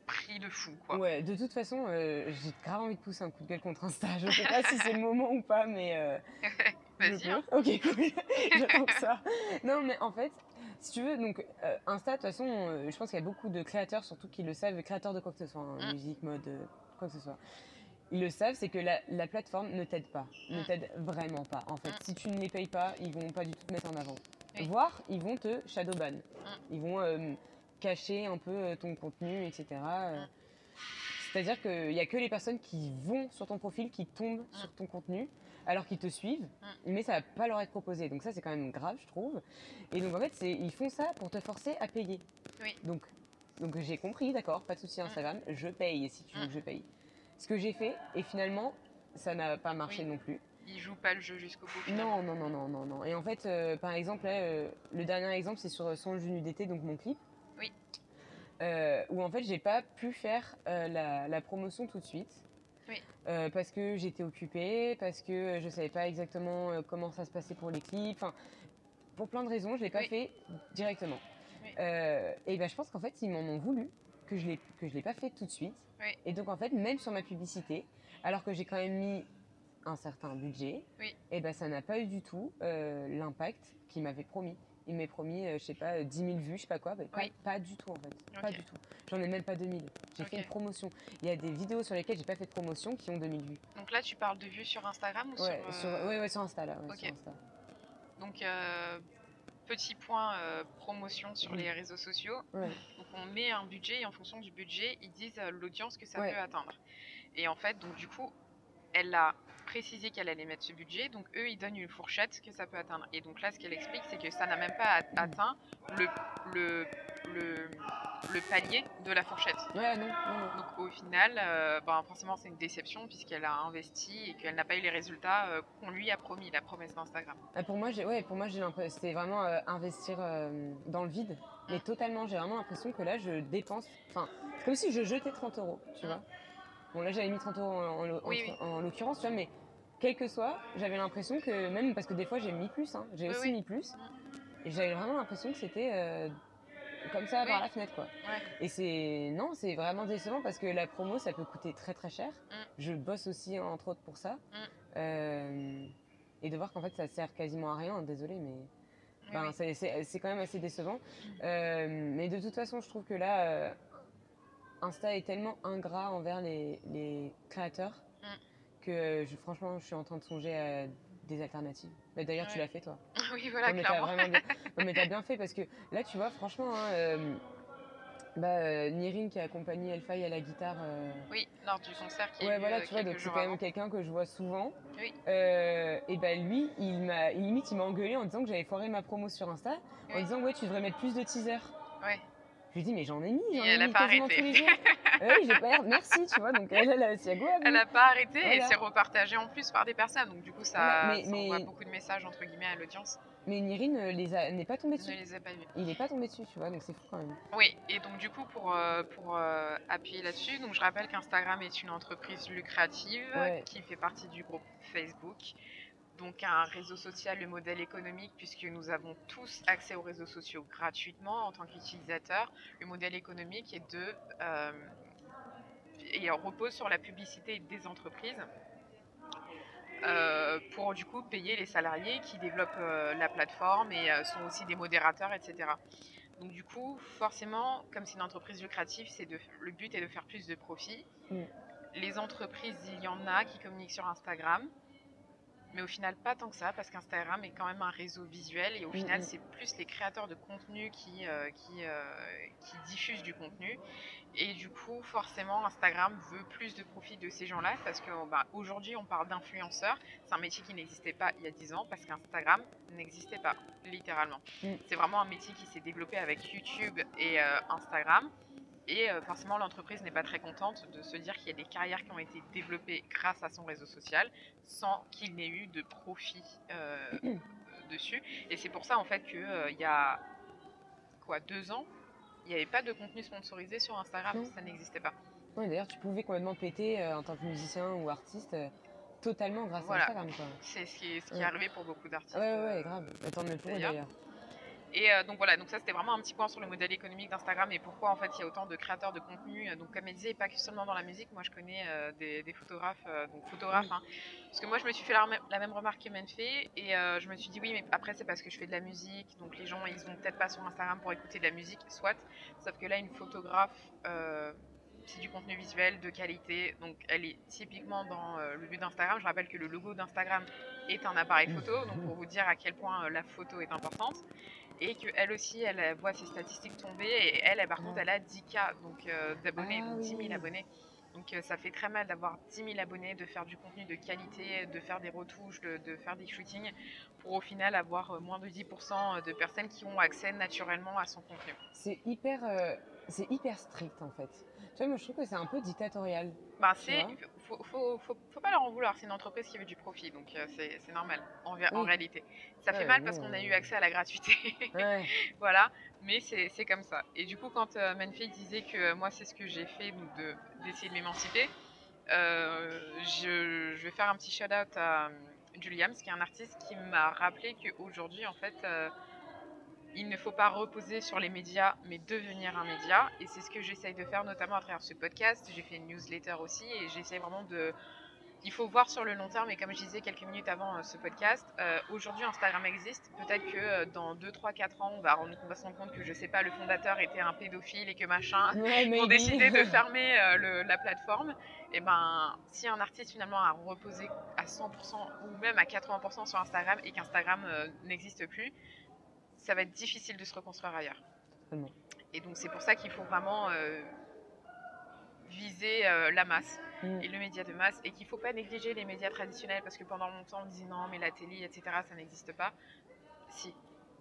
pris de fou, quoi. Ouais, de toute façon, euh, j'ai grave envie de pousser un coup de gueule contre Insta. Je sais pas si c'est le moment ou pas, mais euh, Vas-y. hein. Ok, cool. J'attends ça. Non, mais en fait, si tu veux, donc euh, Insta, de toute façon, euh, je pense qu'il y a beaucoup de créateurs, surtout qui le savent, créateurs de quoi que ce soit, hein, Mm. musique, mode, euh, quoi que ce soit. Ils le savent, c'est que la, la plateforme ne t'aide pas, ne Mm. t'aide vraiment pas. En fait, Mm. si tu ne les payes pas, ils vont pas du tout te mettre en avant. Oui. Voire, ils vont te shadowban. Mm. Ils vont euh, cacher un peu euh, ton contenu, etc. euh. Mm. C'est-à-dire qu'il n'y a que les personnes qui vont sur ton profil, qui tombent Mm. sur ton contenu, alors qu'ils te suivent, mais ça va pas leur être proposé. Donc ça, c'est quand même grave, je trouve. Et donc en fait, ils font ça pour te forcer à payer. Oui. Donc, donc j'ai compris, d'accord, pas de souci Instagram, je paye si tu veux que je paye. Ce que j'ai fait, et finalement, ça n'a pas marché Oui. non plus. Il joue pas le jeu jusqu'au bout. finalement. Non, non, non, non, non, non. Et en fait, euh, par exemple, là, euh, le dernier exemple, c'est sur Son genou d'été, donc mon clip. Oui. Euh, où en fait, j'ai pas pu faire euh, la, la promotion tout de suite. Oui. Euh, parce que j'étais occupée, parce que euh, je savais pas exactement euh, comment ça se passait pour les clips. Enfin, pour plein de raisons, je l'ai pas Oui. fait directement. Oui. Euh, et ben, je pense qu'en fait, ils m'en ont voulu que je l'ai que je l'ai pas fait tout de suite. Oui. Et donc en fait, même sur ma publicité, alors que j'ai quand même mis un certain budget, Oui. et ben ça n'a pas eu du tout euh, l'impact qu'il m'avait promis. Il m'avait promis, euh, je sais pas, euh, 10 000 vues, je sais pas quoi, mais pas, Oui. pas du tout en fait. Pas du tout. J'en ai même pas 2000. J'ai fait une promotion. Il y a des vidéos sur lesquelles j'ai pas fait de promotion qui ont 2000 vues. Donc là, tu parles de vues sur Instagram ou Ouais, sur, euh, ouais, sur Insta là. ouais, ok. sur Insta. Donc, euh, petit point euh, promotion sur les réseaux sociaux. Ouais. Donc on met un budget et en fonction du budget, ils disent euh, l'audience que ça Ouais. peut atteindre. Et en fait, donc du coup, elle a précisé qu'elle allait mettre ce budget, donc eux, ils donnent une fourchette que ça peut atteindre. Et donc là, ce qu'elle explique, c'est que ça n'a même pas at- atteint le, le, le, le palier de la fourchette. Ouais, non, non, non. Donc au final, euh, ben, forcément, c'est une déception puisqu'elle a investi et qu'elle n'a pas eu les résultats euh, qu'on lui a promis, la promesse d'Instagram. Ah, pour moi, j'ai ouais, l'impression c'était vraiment euh, investir dans le vide, mais Mm. totalement. J'ai vraiment l'impression que là, je dépense. Enfin, c'est comme si je jetais 30 euros, tu Mm. vois. Bon, là, j'avais mis 30 euros en, en l'o- Oui, en- en l'occurrence, tu vois, mais quel que soit, j'avais l'impression que même parce que des fois, j'ai mis plus, hein, j'ai Oui, aussi oui. mis plus, et j'avais vraiment l'impression que c'était euh, comme ça par la fenêtre, quoi. Ouais. Et c'est non, c'est vraiment décevant parce que la promo, ça peut coûter très très cher. Mm. Je bosse aussi entre autres pour ça. Mm. Euh, et de voir qu'en fait ça sert quasiment à rien, désolé, mais ben, c'est- quand même assez décevant. Euh, mais de toute façon, je trouve que là, Insta est tellement ingrat envers les, les créateurs Mm. Que je, franchement, je suis en train de songer à des alternatives. Mais D'ailleurs, tu l'as fait toi. oui, voilà, Non, mais t'as clairement. bien... non, mais t'as bien fait parce que là, tu vois, franchement, hein, euh, bah, euh, Nirin qui a accompagné Elfai à la guitare. euh, Oui, lors du concert qui Ouais, eu voilà, tu vois, donc c'est quand même quelqu'un que je vois souvent. Oui. Et ben lui, il m'a, limite, il m'a engueulé en disant que j'avais foiré ma promo sur Insta, en disant ouais, tu devrais mettre plus de teasers. Ouais. Je lui dis mais j'en ai mis, j'en ai elle a pas quasiment arrêté. tous les jours. Euh, oui, j'ai pas merci, tu vois. Donc elle, elle a a. Elle n'a pas arrêté et c'est repartagé en plus par des personnes. Donc du coup, ça, Voilà, mais- ça envoie beaucoup de messages entre guillemets à l'audience. Mais Nirin euh, a- n'est pas tombé dessus. ne les ai pas vus. Il n'est pas tombé dessus, tu vois, donc c'est fou quand même. Oui, et donc du coup, pour, euh, pour euh, appuyer là-dessus, donc je rappelle qu'Instagram est une entreprise lucrative Ouais. qui fait partie du groupe Facebook. Donc un réseau social, le modèle économique, puisque nous avons tous accès aux réseaux sociaux gratuitement en tant qu'utilisateurs. Le modèle économique est de... euh, et repose sur la publicité des entreprises euh, pour du coup payer les salariés qui développent euh, la plateforme et euh, sont aussi des modérateurs, etc. Donc du coup, forcément, comme c'est une entreprise lucrative, c'est de, le but est de faire plus de profit. Mm. Les entreprises, il y en a qui communiquent sur Instagram, mais au final pas tant que ça, parce qu'Instagram est quand même un réseau visuel et au Mm, final mm. c'est plus les créateurs de contenu qui, euh, qui, euh, qui diffusent du contenu. Et du coup, forcément, Instagram veut plus de profit de ces gens-là, parce qu'aujourd'hui on parle d'influenceurs, c'est un métier qui n'existait pas il y a 10 ans, parce qu'Instagram n'existait pas, littéralement. Mm. C'est vraiment un métier qui s'est développé avec YouTube et euh, Instagram. Et euh, forcément, l'entreprise n'est pas très contente de se dire qu'il y a des carrières qui ont été développées grâce à son réseau social sans qu'il n'ait eu de profit euh, dessus. Et c'est pour ça, en fait, qu'il y a quoi, deux ans, il n'y avait pas de contenu sponsorisé sur Instagram. Non. Ça n'existait pas. Ouais, D'ailleurs, tu pouvais complètement péter euh, en tant que musicien ou artiste euh, totalement grâce Voilà. à Instagram. C'est ce qui est, ce qui est Ouais. arrivé pour beaucoup d'artistes. Ouais, ouais, grave. Bah, pour eux D'ailleurs. Et euh, donc voilà, donc ça c'était vraiment un petit point sur le modèle économique d'Instagram et pourquoi en fait il y a autant de créateurs de contenu. euh, Donc comme elle disait, pas que seulement dans la musique, moi je connais euh, des, photographes, donc photographes, hein. parce que moi je me suis fait la, même remarque que Menfé et je me suis dit oui mais après c'est parce que je fais de la musique, donc les gens ils vont peut-être pas sur Instagram pour écouter de la musique, soit, sauf que là une photographe c'est du contenu visuel de qualité, donc elle est typiquement dans le but d'Instagram. Je rappelle que le logo d'Instagram est un appareil photo, donc pour vous dire à quel point la photo est importante. Et qu'elle aussi, elle voit ses statistiques tomber, et elle, elle, par contre, elle a 10K donc, euh, d'abonnés, Ah donc 10 000 oui. abonnés. Donc euh, ça fait très mal d'avoir 10 000 abonnés, de faire du contenu de qualité, de faire des retouches, de, de faire des shootings, pour au final avoir euh, moins de 10% de personnes qui ont accès naturellement à son contenu. C'est hyper, euh, c'est hyper strict en fait. Tu vois, moi je trouve que c'est un peu dictatorial. Bah, c'est. Faut, faut, faut, faut pas leur en vouloir, c'est une entreprise qui veut du profit, donc euh, c'est, normal en, réalité. Ça fait Ouais, mal parce qu'on a eu accès à la gratuité, voilà, mais c'est, comme ça. Et du coup, quand euh, Menfei disait que euh, moi c'est ce que j'ai fait, donc de, d'essayer de m'émanciper, euh, je, je vais faire un petit shout-out à Juliams, qui est un artiste qui m'a rappelé qu'aujourd'hui, en fait, il ne faut pas reposer sur les médias, mais devenir un média. Et c'est ce que j'essaye de faire, notamment à travers ce podcast. J'ai fait une newsletter aussi, et j'essaie vraiment de. Il faut voir sur le long terme, et comme je disais quelques minutes avant euh, ce podcast, euh, aujourd'hui Instagram existe. Peut-être que euh, dans 2, 3, 4 ans, on va, on va se rendre compte que, je sais pas, le fondateur était un pédophile et que machin, Ouais, pour maybe. décider de fermer euh, le- la plateforme, et ben si un artiste finalement a reposé à 100% ou même à 80% sur Instagram et qu'Instagram euh, n'existe plus, ça va être difficile de se reconstruire ailleurs. Et donc c'est pour ça qu'il faut vraiment euh, viser euh, la masse Mm. et le média de masse et qu'il ne faut pas négliger les médias traditionnels parce que pendant longtemps on disait non mais la télé etc ça n'existe pas. Si,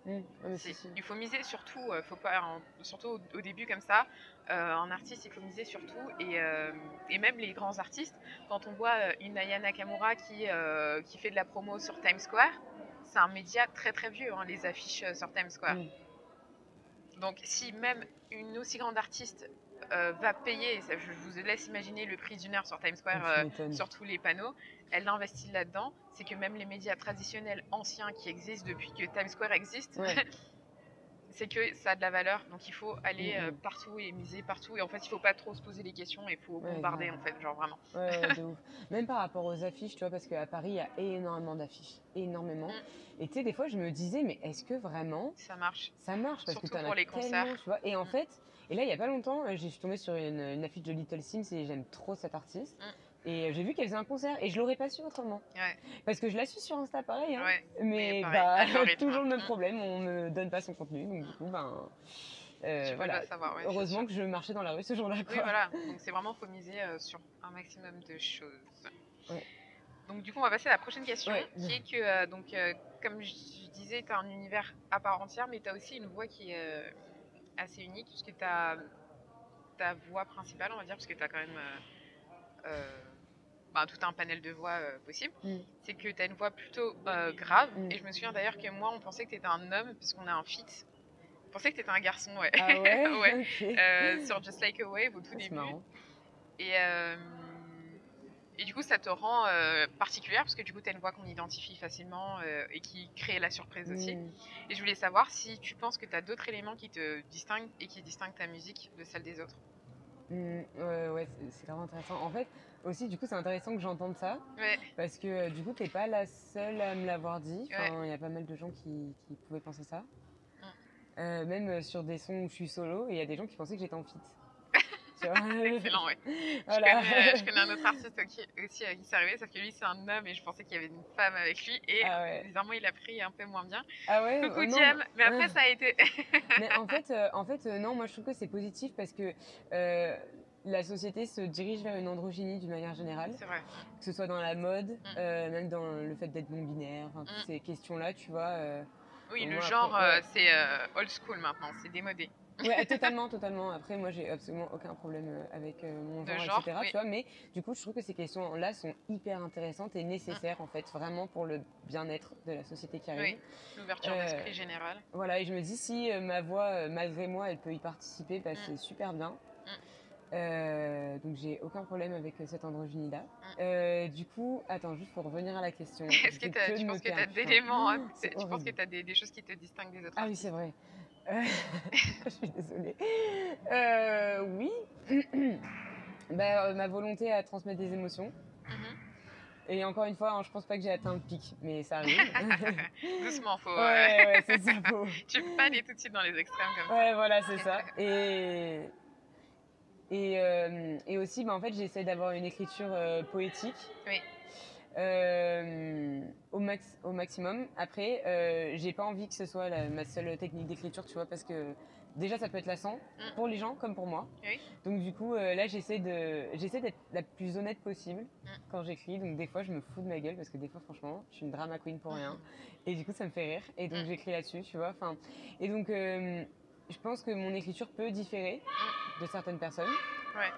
Mm. Si. si, il faut miser surtout, euh, faut pas, en- surtout au, au début comme ça, euh, en artiste il faut miser surtout et, et même les grands artistes, quand on voit une Aya Nakamura qui, qui fait de la promo sur Times Square, c'est un média très très vieux hein, les affiches euh, sur Times Square. Mm. Donc si même une aussi grande artiste euh, va payer, je vous laisse imaginer le prix d'une heure sur Times Square, Tu euh, sur tous les panneaux, elle investit là-dedans, c'est que même les médias traditionnels anciens qui existent depuis que Times Square existe, Ouais. c'est que ça a de la valeur, donc il faut aller Mhm. euh, partout et miser partout, et en fait il faut pas trop se poser les questions, il faut Ouais, bombarder en fait, genre vraiment. Ouais, de ouf. Même par rapport aux affiches, tu vois, parce qu'à Paris, il y a énormément d'affiches. Énormément. Mm. Et tu sais, des fois, je me disais, mais est-ce que vraiment Ça marche. ça marche? Parce Surtout que t'en pour as les concerts. tu vois. Et en Mm. fait, et là, il y a pas longtemps, euh, je suis tombée sur une, une affiche de Little Sims et j'aime trop cette artiste. Et euh, j'ai vu qu'elle faisait un concert et je l'aurais pas su autrement. Ouais. Parce que je la suis sur Insta pareil, hein. Ouais. mais pareil, bah, algorithme. toujours le même problème, on me donne pas son contenu. Donc du coup, ben. euh, voilà. savoir. ouais, Heureusement que je marchais dans la rue ce jour-là. Oui, voilà. Donc c'est vraiment faut miser euh, sur un maximum de choses. Donc du coup, on va passer à la prochaine question, qui est que euh, donc comme je disais, tu as un univers à part entière, mais tu as aussi une voix qui est assez unique, puisque tu as ta voix principale, on va dire, parce que tu as quand même bah, tout un panel de voix euh, possible. Mm. C'est que tu as une voix plutôt euh, grave, Mm. et je me souviens d'ailleurs que moi, on pensait que tu étais un homme, puisqu'on a un fit. On pensait que tu étais un garçon, ouais. Ah ouais, Ouais. Ok. Euh, sur Just Like a Wave au tout début. marrant. Et, euh, et du coup, ça te rend particulière parce que du coup, tu as une voix qu'on identifie facilement et qui crée la surprise aussi. Mm. Et je voulais savoir si tu penses que tu as d'autres éléments qui te distinguent et qui distinguent ta musique de celle des autres. Mm, ouais, ouais, c'est- vraiment intéressant. En fait, aussi, du coup, c'est intéressant que j'entende ça Ouais, parce que euh, du coup, t'es pas la seule à me l'avoir dit. Enfin, Ouais. il y a pas mal de gens qui, qui pouvaient penser ça. Mm. Euh, même euh, sur des sons où je suis solo, il y a des gens qui pensaient que j'étais en feat. Tu vois excellent, ouais. Voilà. Je, connais, je connais un autre artiste aussi à qui c'est arrivé, sauf que lui, c'est un homme et je pensais qu'il y avait une femme avec lui. Et Ah ouais. bizarrement, il a pris un peu moins bien. Ah ouais Coucou euh, Diem Mais après, ça a été. Mais en fait, euh, en fait euh, non, moi je trouve que c'est positif parce que euh, la société se dirige vers une androgynie d'une manière générale, c'est vrai. que ce soit dans la mode, Mm. euh, même dans le fait d'être non-binaire, toutes Mm. ces questions-là, tu vois. euh, Oui, le genre, euh, c'est euh, old school maintenant, c'est démodé. Ouais, totalement, totalement. Après, moi, j'ai absolument aucun problème euh, avec euh, mon genre, genre, etc. oui. Tu vois, mais du coup, je trouve que ces questions-là sont hyper intéressantes et nécessaires, en fait, vraiment pour le bien-être de la société qui arrive. Oui, l'ouverture Euh, d'esprit générale. Voilà, et je me dis, si euh, ma voix, malgré moi, elle peut y participer, bah, Mm. c'est super bien. Mm. Euh, donc, j'ai aucun problème avec cette androgynie-là. Mm. Euh, du coup, attends, juste pour revenir à la question. Est-ce que tu penses que tu as d'éléments, hein, tu penses que tu as des, des choses qui te distinguent des autres Ah oui, c'est vrai. Je suis désolée. Euh, oui. bah, euh, ma volonté à transmettre des émotions. Mhm. Et encore une fois, hein, je pense pas que j'ai atteint le pic, mais ça arrive. Doucement, faut. euh, ouais, ouais, c'est ça. faut- tu peux pas aller tout de suite dans les extrêmes comme ça. Ouais, voilà, c'est ça. Et, et, euh, et aussi, bah, en fait, j'essaie d'avoir une écriture euh, poétique. Oui. Euh, au, max, au maximum. Après, euh, j'ai pas envie que ce soit la- ma seule technique d'écriture, tu vois, parce que déjà, ça peut être lassant Mm. pour les gens comme pour moi. Oui. Donc, du coup, euh, là, j'essaie de, j'essaie d'être la plus honnête possible Mm. quand j'écris. Donc, des fois, je me fous de ma gueule parce que des fois, franchement, je suis une drama queen pour rien. Et du coup, ça me fait rire. Et donc, Mm. j'écris là-dessus, tu vois. Enfin, et donc, euh, je pense que mon écriture peut différer de certaines personnes. Ouais.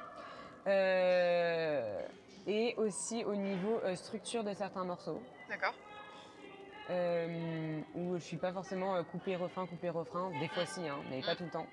Euh, et aussi au niveau euh, structure de certains morceaux. D'accord. Euh, où je suis pas forcément euh, coupé refrain, coupé refrain. Des fois, si, hein, mais pas Mm. tout le temps.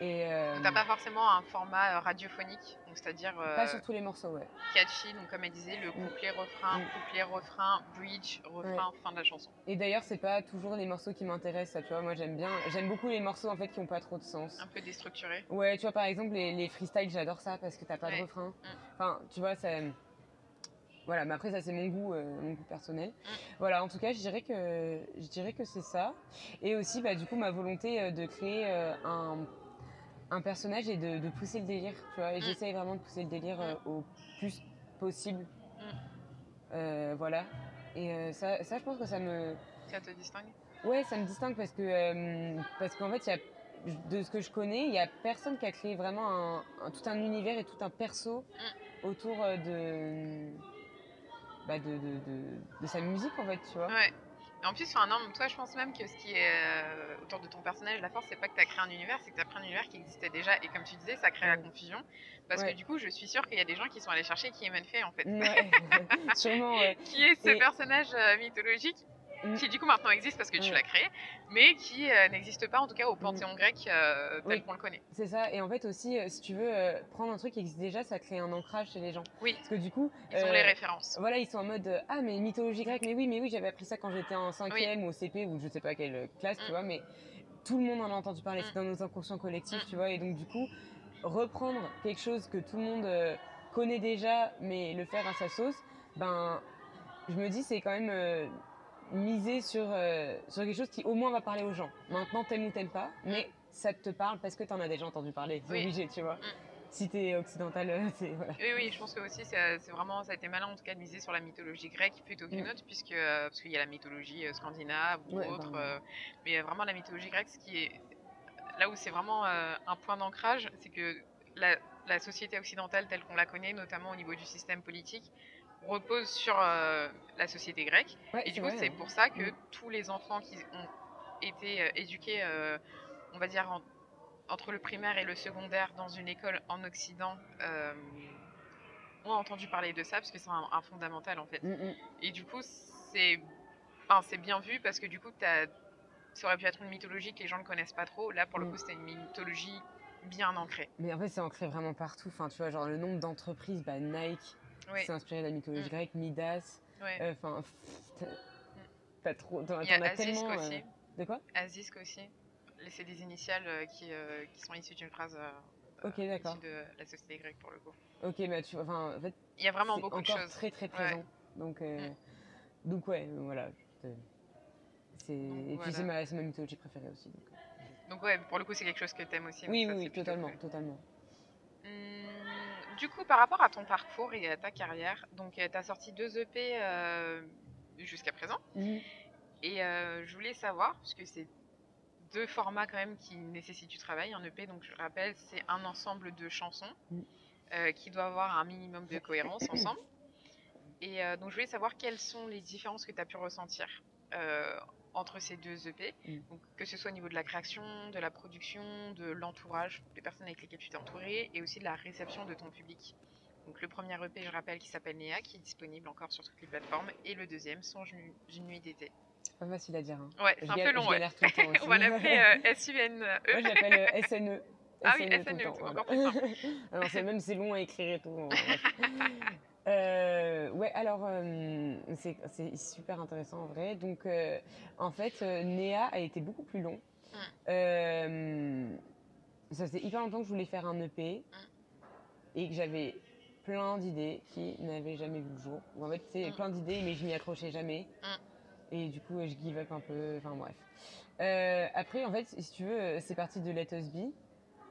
Et euh, t'as pas forcément un format euh, radiophonique, c'est-à-dire euh, pas sur tous les morceaux, ouais. catchy, donc comme elle disait, le Mm. couplet-refrain, Mm. couplet-refrain, bridge, refrain, fin de la chanson. Et d'ailleurs, c'est pas toujours les morceaux qui m'intéressent, tu vois. Moi, j'aime bien, j'aime beaucoup les morceaux en fait qui ont pas trop de sens. Un peu déstructuré. Ouais, tu vois, par exemple, les, les freestyles, j'adore ça parce que t'as pas Ouais. de refrain. Enfin, tu vois, ça. Voilà, mais après, ça, c'est mon goût, euh, mon goût personnel. Voilà, en tout cas, je dirais que, je dirais que c'est ça. Et aussi, bah, du coup, ma volonté de créer un, un personnage et de, de pousser le délire, tu vois. Et Mm. j'essaye vraiment de pousser le délire euh, au plus possible. Mm. Euh, voilà. Et euh, ça, ça, je pense que ça me. Ça te distingue? Ouais, ça me distingue parce que parce qu'en fait, y a de ce que je connais, il y a personne qui a créé vraiment un, un- tout un univers et tout un perso autour de, bah, de, de, de- de sa musique en fait, tu vois. Ouais. Et en plus, enfin, non, toi, je pense même que ce qui est euh, autour de ton personnage, la force, c'est pas que tu as créé un univers, c'est que tu as pris un univers qui existait déjà. Et comme tu disais, ça crée la Ouais. confusion. Parce Ouais. que du coup, je suis sûre qu'il y a des gens qui sont allés chercher qui est Menfei, en fait. Ouais, sûrement, ouais. qui est ce Et- personnage euh, mythologique Mm. Qui du coup maintenant existe parce que tu l'as créé, mais qui euh, n'existe pas en tout cas au panthéon grec euh, tel Oui. qu'on le connaît. C'est ça. Et en fait aussi, euh, si tu veux euh, prendre un truc qui existe déjà, ça crée un ancrage chez les gens. Oui, Parce que du coup, ils ont les références. Voilà, ils sont en mode ah mais mythologie grecque, mais oui, mais oui, j'avais appris ça quand j'étais en 5e ou au CP ou je sais pas quelle classe, Mm. tu vois, mais tout le monde en a entendu parler, Mm. c'est dans nos inconscients collectifs, Mm. tu vois, et donc du coup, reprendre quelque chose que tout le monde connaît déjà, mais le faire à sa sauce, ben, je me dis c'est quand même miser sur, euh, sur quelque chose qui au moins va parler aux gens. Maintenant, t'aimes ou t'aimes pas, mais ça te parle parce que t'en as déjà entendu parler, c'est Oui. obligé, tu vois. Mm. Si t'es occidental, euh, c'est voilà. Oui, oui, je pense que aussi c'est vraiment ça a été malin en tout cas de miser sur la mythologie grecque plutôt qu'une Mm. autre, puisque euh, parce qu'il y a la mythologie scandinave ou Ouais, autre, ben, mais vraiment la mythologie grecque, ce qui est là où c'est vraiment un point d'ancrage, c'est que la, la société occidentale telle qu'on la connaît, notamment au niveau du système politique, repose sur euh, la société grecque. Ouais, Et du coup, c'est hein. pour ça que Mm. tous les enfants qui ont été euh, éduqués, euh, on va dire, en- entre le primaire et le secondaire dans une école en Occident, ont entendu parler de ça, parce que c'est un, un fondamental en fait. Mm, mm. Et du coup, c'est enfin, bien vu, parce que du coup, ça aurait pu être une mythologie que les gens ne connaissent pas trop. Là, pour le coup, c'était une mythologie bien ancrée. Mais en fait, c'est ancré vraiment partout. Enfin, tu vois, genre le nombre d'entreprises, bah, Nike Oui, s'est inspiré de la mythologie Mm. grecque, Midas. ouais. euh, Enfin, t'as- t'as trop, t'en as tellement. euh, aussi. De quoi? Asisk aussi. C'est des initiales euh, qui, euh, qui sont issues d'une phrase euh, Ok, d'accord. de la société grecque pour le coup. Ok, mais tu vois, en fait, Il y a vraiment c'est beaucoup de choses. très très présent. Donc, euh, Mm. donc ouais, euh, voilà. c'est- C'est... Donc, Et puis c'est ma, c'est ma mythologie préférée aussi. donc, euh. Donc ouais, pour le coup, c'est quelque chose que t'aimes aussi. donc Oui, oui, c'est totalement, totalement. Hum, du coup, par rapport à ton parcours et à ta carrière, donc tu as sorti deux EP euh, jusqu'à présent. Et euh, je voulais savoir, puisque c'est deux formats quand même qui nécessitent du travail. Un EP, donc je rappelle, c'est un ensemble de chansons euh, qui doit avoir un minimum de cohérence ensemble. Et euh, donc je voulais savoir quelles sont les différences que tu as pu ressentir euh, entre ces deux EP, Mm. donc, que ce soit au niveau de la création, de la production, de l'entourage, des personnes avec lesquelles tu t'es entouré, et aussi de la réception de ton public. Donc le premier EP, je rappelle, qui s'appelle Néa, qui est disponible encore sur toutes les plateformes, et le deuxième, Songe d'une nuit d'été. C'est pas facile à dire. Hein. Ouais, c'est un peu long, ouais. tout le temps aussi. On va l'appeler euh, S-U-N-E. Moi, je l'appelle euh, SNE. Ah oui, tout le SNE, temps, c'est voilà. encore plus simple. alors, c'est même c'est long à écrire et tout. Euh, ouais, alors euh, c'est super intéressant en vrai. Donc, euh, en fait, euh, Néa a été beaucoup plus long. Mm. Ça faisait hyper longtemps que je voulais faire un EP et que j'avais plein d'idées qui n'avaient jamais vu le jour. Ou en fait, c'est Mm. plein d'idées, mais je m'y accrochais jamais. Mm. Et du coup, je give up un peu. Enfin, bref. Après, en fait, si tu veux, c'est parti de Let Us Be.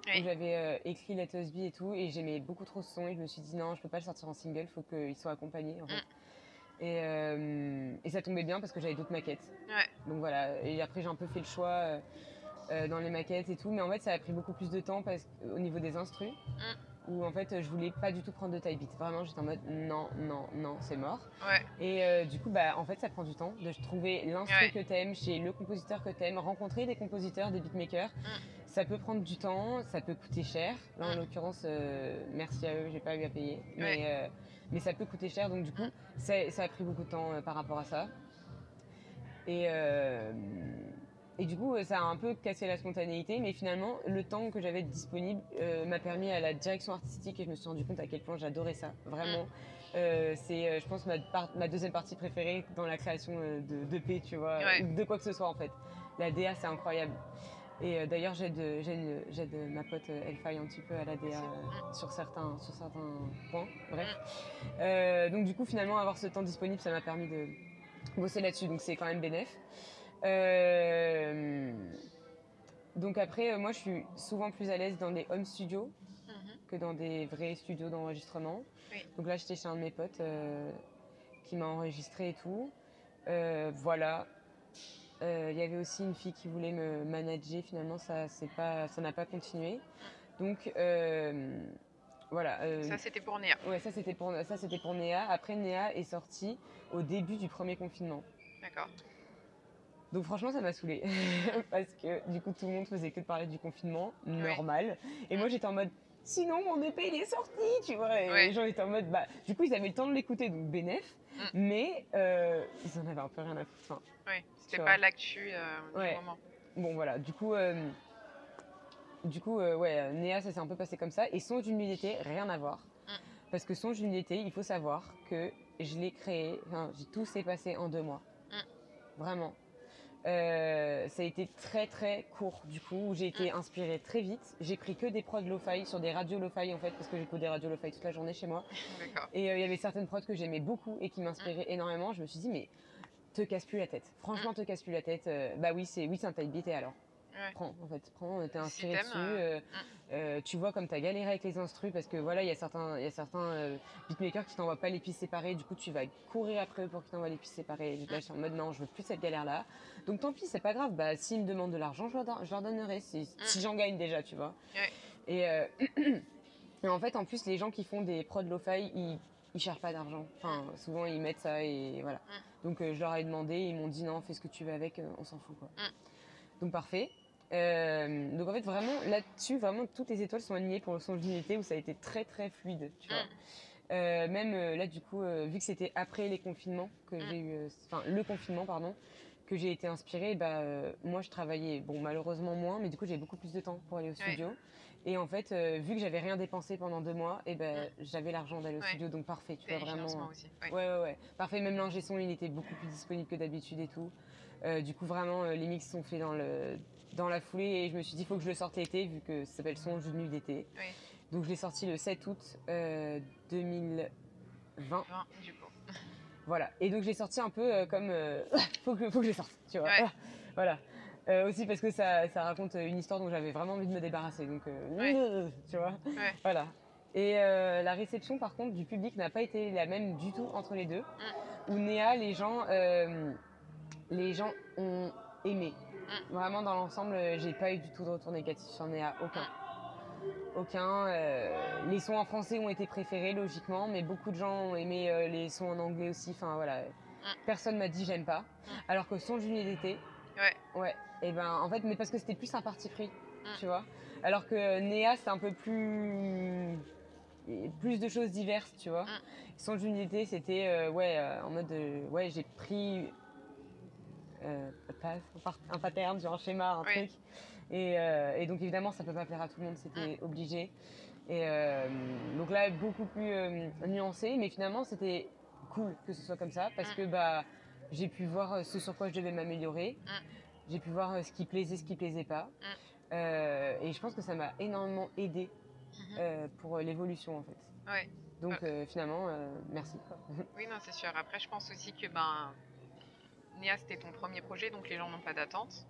Oui. où J'avais euh, écrit Let Us Be et tout, et j'aimais beaucoup trop ce son, et je me suis dit non, je peux pas le sortir en single, faut qu'il soit accompagné en fait. Et, euh, et ça tombait bien parce que j'avais d'autres maquettes. Ouais. Donc voilà, et après j'ai un peu fait le choix euh, dans les maquettes et tout, mais en fait ça a pris beaucoup plus de temps parce, au niveau des instrus, où en fait je voulais pas du tout prendre de type beat. Vraiment, j'étais en mode non, non, non, c'est mort. Ouais, Et du coup, bah, en fait, ça prend du temps de trouver l'instru Ouais. que t'aimes chez le compositeur que t'aimes, rencontrer des compositeurs, des beatmakers. Mm. Ça peut prendre du temps, ça peut coûter cher. Là, en Mm. l'occurrence, euh, merci à eux, j'ai pas eu à payer. Mais, Ouais. euh, mais ça peut coûter cher, donc du coup, ça, ça a pris beaucoup de temps euh, par rapport à ça. Et, et du coup, ça a un peu cassé la spontanéité, mais finalement, le temps que j'avais disponible m'a permis à la direction artistique et je me suis rendu compte à quel point j'adorais ça. Vraiment. Euh, c'est, je pense, ma, deuxième partie préférée dans la création de, de P, tu vois, Ouais. ou de quoi que ce soit en fait. La DA, c'est incroyable. Et euh, d'ailleurs, j'aide, ma pote euh, Elfai un petit peu à la DA euh, sur, certains, sur certains points. Bref. Euh, donc, du coup, finalement, avoir ce temps disponible, ça m'a permis de bosser là-dessus. Donc, c'est quand même bénéf. Euh, donc, après, moi, je suis souvent plus à l'aise dans les home studios Mhm. que dans des vrais studios d'enregistrement. Oui. Donc là, j'étais chez un de mes potes qui m'a enregistré et tout. Euh, Euh, Il y avait aussi une fille qui voulait me manager. Finalement, ça c'est pas, ça n'a pas continué. Donc euh, voilà. euh, Ça, c'était pour Néa. ouais, ça c'était pour ça c'était pour Néa. Après, Néa est sortie au début du premier confinement. D'accord. Donc franchement, ça m'a saoulée. Parce que du coup, tout le monde faisait que de parler du confinement, normal. Et moi, j'étais en mode, sinon, mon EP, il est sorti, tu vois. Et Ouais. les gens étaient en mode, bah, du coup, ils avaient le temps de l'écouter, donc bénéf. Mm. Mais euh, ils en avaient un peu rien à foutre. Enfin, Oui, c'était pas l'actu euh, du Ouais. moment. bon, voilà. Du coup, euh, du coup euh, ouais, Néa, ça s'est un peu passé comme ça. Et Songe d'une d'été, rien à voir. Mm. Parce que Songe d'une d'été, il faut savoir que je l'ai créé, enfin, tout s'est passé en deux mois. Mm. Vraiment. Euh, ça a été très très court du coup, où j'ai été Mm. inspirée très vite. J'ai pris que des prods lo-fi sur des radios lo-fi en fait, parce que j'écoute des radios lo-fi toute la journée chez moi. Et euh, il y avait certaines prods que j'aimais beaucoup et qui m'inspiraient énormément. Je me suis dit, mais te casse plus la tête. Franchement, te casse plus la tête. Euh, bah oui, c'est oui, c'est un type beat et alors? Ouais. Prends, en fait, prends, t'es Si inspiré dessus. euh, euh, euh, tu vois comme t'as galéré avec les instrus parce que voilà, il y a certains, il y a certains euh, beatmakers qui t'envoient pas les pistes séparées. Du coup, tu vas courir après eux pour qu'ils t'envoient les pistes séparées. Et là, je suis en mode non, je veux plus cette galère-là. Donc tant pis, c'est pas grave. Bah, s'ils me demandent de l'argent, je leur, don- je leur donnerai si, si j'en gagne déjà, tu vois. Ouais. Et, euh, et en fait, en plus, les gens qui font des prods lo-fi, ils, ils cherchent pas d'argent. Enfin, souvent, ils mettent ça et voilà. Donc, euh, je leur ai demandé, ils m'ont dit non, fais ce que tu veux avec, euh, on s'en fout quoi. Donc, parfait. Euh, donc, en fait, vraiment, là-dessus, vraiment, toutes les étoiles sont alignées pour le son d'unité où ça a été très, très fluide, tu vois. Euh, même euh, là, du coup, vu que c'était après les confinements que j'ai eu, enfin, le confinement, pardon, que j'ai été inspirée, bah, moi, je travaillais, bon, malheureusement moins, mais du coup, j'ai beaucoup plus de temps pour aller au studio. Et en fait, vu que j'avais rien dépensé pendant deux mois, et ben, j'avais l'argent d'aller au Ouais. studio, donc parfait, tu Et vois, vraiment. aussi. ouais. Ouais, ouais, ouais. Parfait, même l'ingé son, il était beaucoup plus disponible que d'habitude et tout. Euh, du coup, vraiment, euh, les mix sont faits dans, le, dans la foulée et je me suis dit, il faut que je le sorte l'été, vu que ça s'appelle Son Jus de nuit d'été. Oui. Donc, je l'ai sorti le 7 août euh, 2020. Enfin, du coup. Voilà. Et donc, je l'ai sorti un peu euh, comme. euh, faut, que, faut que je le sorte, tu vois. Ouais. Voilà. Euh, aussi parce que ça, ça raconte une histoire dont j'avais vraiment envie de me débarrasser. Donc, euh, tu vois. Ouais. Voilà. Et euh, la réception, par contre, du public n'a pas été la même du tout entre les deux. Mm. Où Néa, les gens, euh, les gens ont aimé. Mm. Vraiment, dans l'ensemble, euh, j'ai pas eu du tout de retour négatif sur Néa, aucun. Mm. Aucun. euh, les sons en français ont été préférés, logiquement, mais beaucoup de gens ont aimé euh, les sons en anglais aussi. Enfin, voilà. Personne m'a dit j'aime pas. Alors que son Juillet d'été, Mm. Ouais. ouais, et ben en fait, mais parce que c'était plus un parti pris, Mm. tu vois. Alors que Néa, c'est un peu plus. et plus de choses diverses, tu vois. Mm. Son Juillet d'été, c'était euh, ouais, euh, en mode ouais, j'ai pris euh, un pattern, genre un schéma, un Oui. truc. Et, euh, et donc évidemment, ça peut pas plaire à tout le monde, c'était obligé. Et euh, donc là, beaucoup plus nuancé, mais finalement, c'était cool que ce soit comme ça parce que bah j'ai pu voir ce sur quoi je devais m'améliorer. J'ai pu voir ce qui plaisait, ce qui plaisait pas. Et je pense que ça m'a énormément aidé Mhm. pour l'évolution en fait. Ouais. Donc finalement, merci. quoi. Oui, non, c'est sûr. Après, je pense aussi que ben, Néa, c'était ton premier projet, donc les gens n'ont pas d'attente.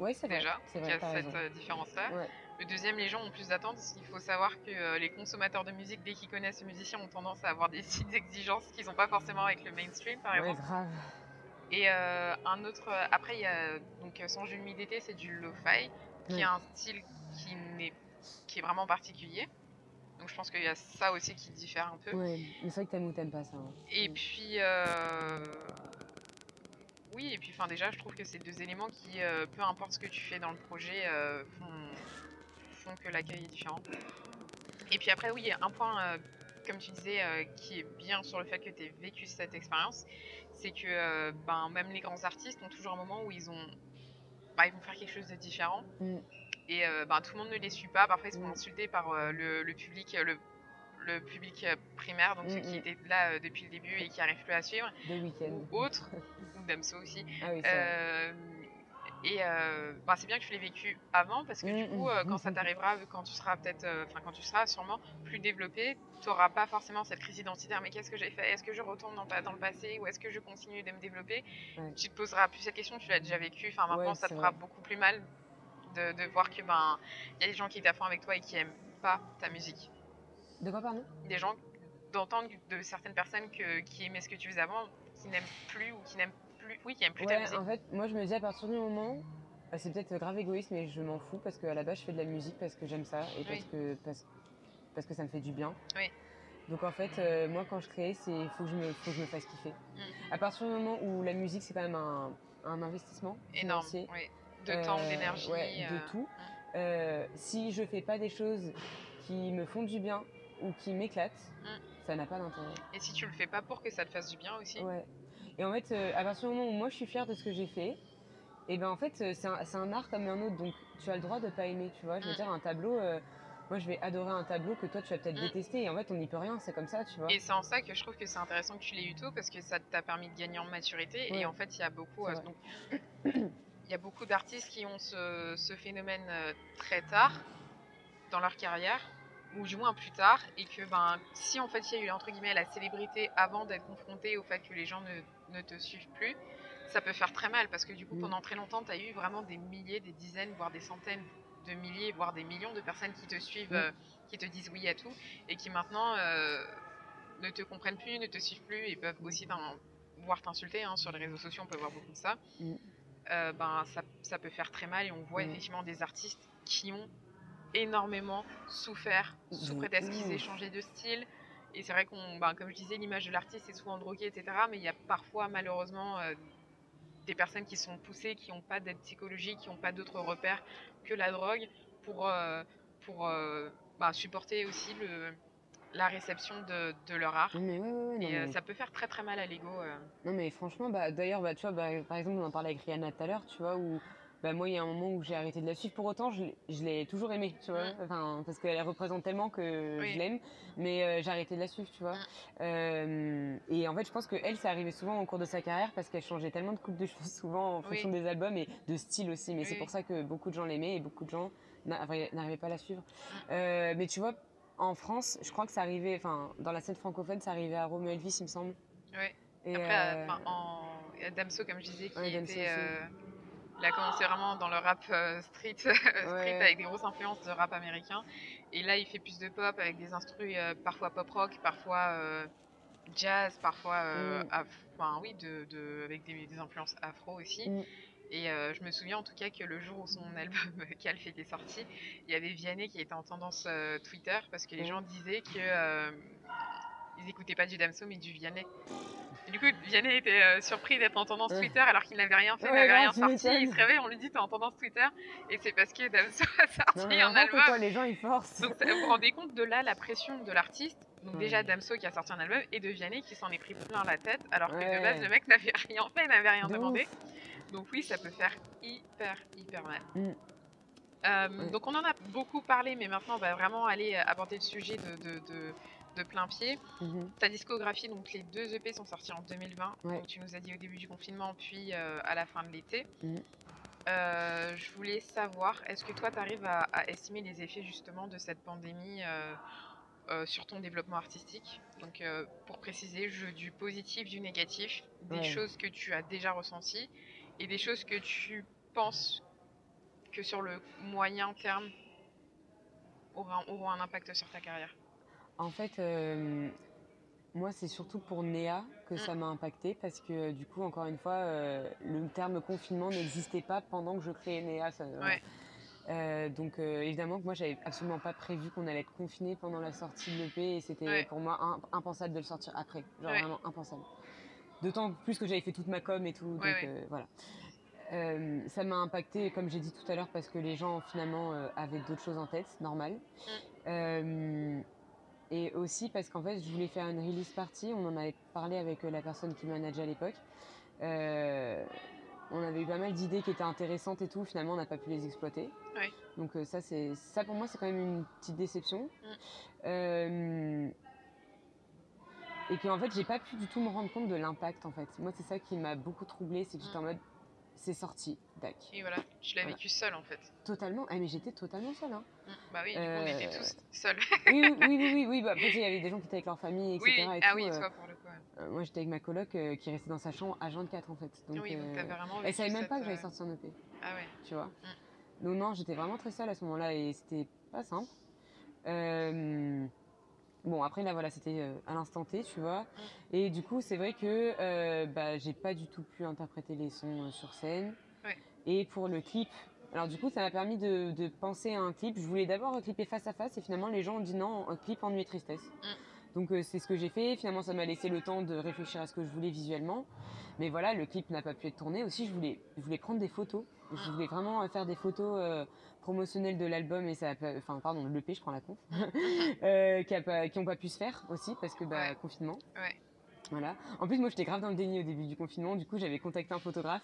ouais, c'est vrai. Déjà, C'est il y a cette euh, différence-là. Ouais. Le deuxième, les gens ont plus d'attentes. Il faut savoir que euh, les consommateurs de musique, dès qu'ils connaissent ce musicien, ont tendance à avoir des exigences qu'ils n'ont pas forcément avec le mainstream, par Ouais, exemple. grave. Et euh, un autre. après, il y a donc Sans Jules d'été, c'est du lo-fi, qui Ouais. est un style qui, n'est, qui est vraiment particulier. Donc je pense qu'il y a ça aussi qui diffère un peu. Ouais, mais c'est vrai que t'aimes ou t'aimes pas ça. hein. Et puis. euh, Oui, et puis enfin, déjà, je trouve que c'est deux éléments qui, euh, peu importe ce que tu fais dans le projet, euh, font, font que l'accueil est différent. Et puis après, oui, un point, euh, comme tu disais, qui est bien sur le fait que tu aies vécu cette expérience, c'est que ben, même les grands artistes ont toujours un moment où ils, ont, bah, ils vont faire quelque chose de différent. Mm. Et ben, tout le monde ne les suit pas. Parfois, ils se font Mm. insulter par le, le public. Le, le public euh, primaire, donc Mm, ceux qui mm. étaient là euh, depuis le début et qui n'arrivent plus à suivre, week-ends. ou autres, ou Damso aussi. Ah oui. Euh, et euh, bah, c'est bien que je l'ai vécu avant parce que du Mm, coup, mm. euh, quand ça t'arrivera, quand tu seras peut-être, euh, enfin quand tu seras sûrement plus développé, tu n'auras pas forcément cette crise identitaire. Mais qu'est-ce que j'ai fait? Est-ce que je retourne dans, dans le passé ou est-ce que je continue de me développer? Ouais. Tu te poseras plus cette question. Tu l'as déjà vécu. Enfin maintenant, Ouais, ça te fera vrai. beaucoup plus mal de, de voir que ben il y a des gens qui fond avec toi et qui aiment pas ta musique. De quoi, pardon? Des gens d'entendre de certaines personnes que, qui aimaient ce que tu faisais avant, qui n'aiment plus ou qui n'aiment plus, oui, qui aiment plus ta Ouais, musique. en fait, moi je me dis à partir du moment, bah, c'est peut-être grave égoïste, mais je m'en fous parce qu'à la base je fais de la musique parce que j'aime ça et parce que parce, parce que ça me fait du bien. Oui. Donc en fait, euh, moi quand je crée, c'est faut que je me faut que je me fasse kiffer. Mm. À partir du moment où la musique c'est quand même un, un investissement Énorme, financier, oui. De temps, euh, d'énergie. ouais, de euh, tout. Euh, si je fais pas des choses qui me font du bien ou qui m'éclatent, Mm. ça n'a pas d'intérêt. Et si tu le fais pas pour que ça te fasse du bien aussi? Ouais. Et en fait, euh, à partir du moment où moi je suis fière de ce que j'ai fait, et ben en fait, euh, c'est un, un art comme un autre, donc tu as le droit de pas aimer, tu vois. Je veux Mm. dire, un tableau, euh, moi je vais adorer un tableau que toi tu vas peut-être Mm. détester, et en fait, on n'y peut rien, c'est comme ça, tu vois. Et c'est en ça que je trouve que c'est intéressant que tu l'aies eu tôt parce que ça t'a permis de gagner en maturité. Ouais. Et en fait, il y a beaucoup, euh, donc, il y a beaucoup d'artistes qui ont ce, ce phénomène très tard dans leur carrière, ou du moins plus tard, et que ben, si en fait il y a eu entre guillemets la célébrité avant d'être confronté au fait que les gens ne, ne te suivent plus, ça peut faire très mal parce que du coup Mm. pendant très longtemps tu as eu vraiment des milliers, des dizaines, voire des centaines de milliers, voire des millions de personnes qui te suivent, Mm. euh, qui te disent oui à tout, et qui maintenant euh, ne te comprennent plus, ne te suivent plus et peuvent aussi t'in- voir t'insulter. hein, sur les réseaux sociaux, on peut voir beaucoup de ça. Mm. Euh, ben, ça, ça peut faire très mal et on voit Mm. effectivement des artistes qui ont énormément souffert sous prétexte qu'ils aient changé de style. Et c'est vrai qu'on, ben, comme je disais, l'image de l'artiste est souvent droguée, etc. Mais il y a parfois malheureusement euh, des personnes qui sont poussées, qui n'ont pas d'aide psychologique, qui n'ont pas d'autres repères que la drogue pour, euh, pour euh, ben, supporter aussi le, la réception de, de leur art. Mais ouais, ouais, Et mais- ça peut faire très très mal à l'ego. Non mais franchement, bah, d'ailleurs, bah, tu vois, bah, par exemple, on en parlait avec Rihanna tout à l'heure, tu vois, où bah, moi, il y a un moment où j'ai arrêté de la suivre. Pour autant, je l'ai- je l'ai toujours aimée, tu vois, Mm. enfin, parce qu'elle représente tellement que Oui. je l'aime, mais euh, j'ai arrêté de la suivre, tu vois. Mm. Euh, et en fait, je pense que elle, ça arrivait souvent au cours de sa carrière parce qu'elle changeait tellement de coupe de cheveux souvent en Oui. fonction des albums et de style aussi. Mais c'est pour ça que beaucoup de gens l'aimaient et beaucoup de gens n'arrivaient pas à la suivre. Mm. Euh, mais tu vois, en France, je crois que ça arrivait, enfin, dans la scène francophone, ça arrivait à Romeo Elvis, il me semble. Et, Après, en... Damso, comme je disais, qui Ouais, était. Il a commencé vraiment dans le rap euh, street, street Ouais. avec des grosses influences de rap américain. Et là, il fait plus de pop avec des instrus euh, parfois pop rock, parfois euh, jazz, parfois euh, Mm. af- enfin, oui, de, de- avec des, des influences afro aussi. Mm. Et je me souviens en tout cas que le jour où son album Calf était sorti, il y avait Vianney qui était en tendance Twitter parce que les Mm. gens disaient que ils écoutaient pas du Damso mais du Vianney. Et du coup, Vianney était euh, surpris d'être en tendance. Twitter alors qu'il n'avait rien fait, Ouais, n'avait rien sorti. Il se réveille, on lui dit t'es en tendance Twitter et c'est parce que Damso a sorti Non, un album. quoi, les gens ils forcent. Donc ça- vous vous rendez compte de là la pression de l'artiste. Donc Ouais. déjà Damso qui a sorti un album et de Vianney qui s'en est pris plein la tête alors que de base le mec n'avait rien fait, n'avait rien De demandé. ouf. Donc oui, ça peut faire hyper hyper mal. Mm. Euh. Donc on en a beaucoup parlé, mais maintenant on va vraiment aller aborder le sujet de, de, de- de plein pied. Mhm. Ta discographie, donc les deux EP sont sortis en 2020. Ouais. Donc tu nous as dit au début du confinement, puis euh, à la fin de l'été. Mhm. Euh, je voulais savoir, est-ce que toi tu arrives à, à estimer les effets justement de cette pandémie euh, sur ton développement artistique? Donc pour préciser, je du positif, du négatif, des Ouais. choses que tu as déjà ressenties et des choses que tu penses que sur le moyen terme aura- auront un impact sur ta carrière. En fait, euh, moi, c'est surtout pour Néa que Mm. ça m'a impacté parce que euh, du coup, encore une fois, euh, le terme confinement n'existait pas pendant que je créais Néa. ça- voilà. Ouais. Euh, donc évidemment que moi, j'avais absolument pas prévu qu'on allait être confiné pendant la sortie de l'EP et c'était Ouais. pour moi im- impensable de le sortir après. Genre Ouais. vraiment impensable. D'autant plus que j'avais fait toute ma com et tout. donc voilà. Euh, ça m'a impacté, comme j'ai dit tout à l'heure, parce que les gens finalement euh, avaient d'autres choses en tête, normal. Mm. Euh, et aussi parce qu'en fait, je voulais faire une release party. On en avait parlé avec euh, la personne qui manageait à l'époque. Euh, on avait eu pas mal d'idées qui étaient intéressantes et tout. Finalement, on n'a pas pu les exploiter. Ouais. Donc euh, ça, c'est ça pour moi, c'est quand même une petite déception. Mm. Euh, et qu'en fait, j'ai pas pu du tout me rendre compte de l'impact. En fait, moi, c'est ça qui m'a beaucoup troublée, c'est que j'étais Mm. en mode, c'est sorti, tac. Et voilà, tu l'as Voilà. vécu seul en fait. Totalement. Ah, mais j'étais totalement seule. Hein. Mm. Bah oui, on était Euh, tous seuls. oui, oui, oui, oui, oui. Bah, après, il y avait des gens qui étaient avec leur famille, etc. oui, et ah tout, oui, euh, toi pour le coup. ouais. euh, moi, j'étais avec ma coloc euh, qui restait dans sa chambre à 24 en fait. Donc, oui, donc t'avais vraiment. elle savait même pas que j'avais sorti un EP, Ah ouais. tu vois. Donc non, j'étais vraiment très seule à ce moment-là et c'était pas simple. Euh, Bon, après, là, voilà, c'était euh, à l'instant T, tu vois. Et du coup, c'est vrai que euh, bah, j'ai pas du tout pu interpréter les sons euh, sur scène. Ouais. Et pour le clip, alors du coup, ça m'a permis de, de penser à un clip. Je voulais d'abord clipper face à face et finalement, les gens ont dit non, un clip ennui et tristesse. Donc euh, c'est ce que j'ai fait. Finalement, ça m'a laissé le temps de réfléchir à ce que je voulais visuellement. Mais voilà, le clip n'a pas pu être tourné. Aussi, je voulais, je voulais prendre des photos. Je voulais vraiment euh, faire des photos euh, promotionnelles de l'album et ça, a pas- enfin pardon, l'EP, je prends la euh, qui, a pas- qui ont pas pu se faire aussi parce que bah Ouais. confinement. Ouais. Voilà. En plus, moi, j'étais grave dans le déni au début du confinement. Du coup, j'avais contacté un photographe.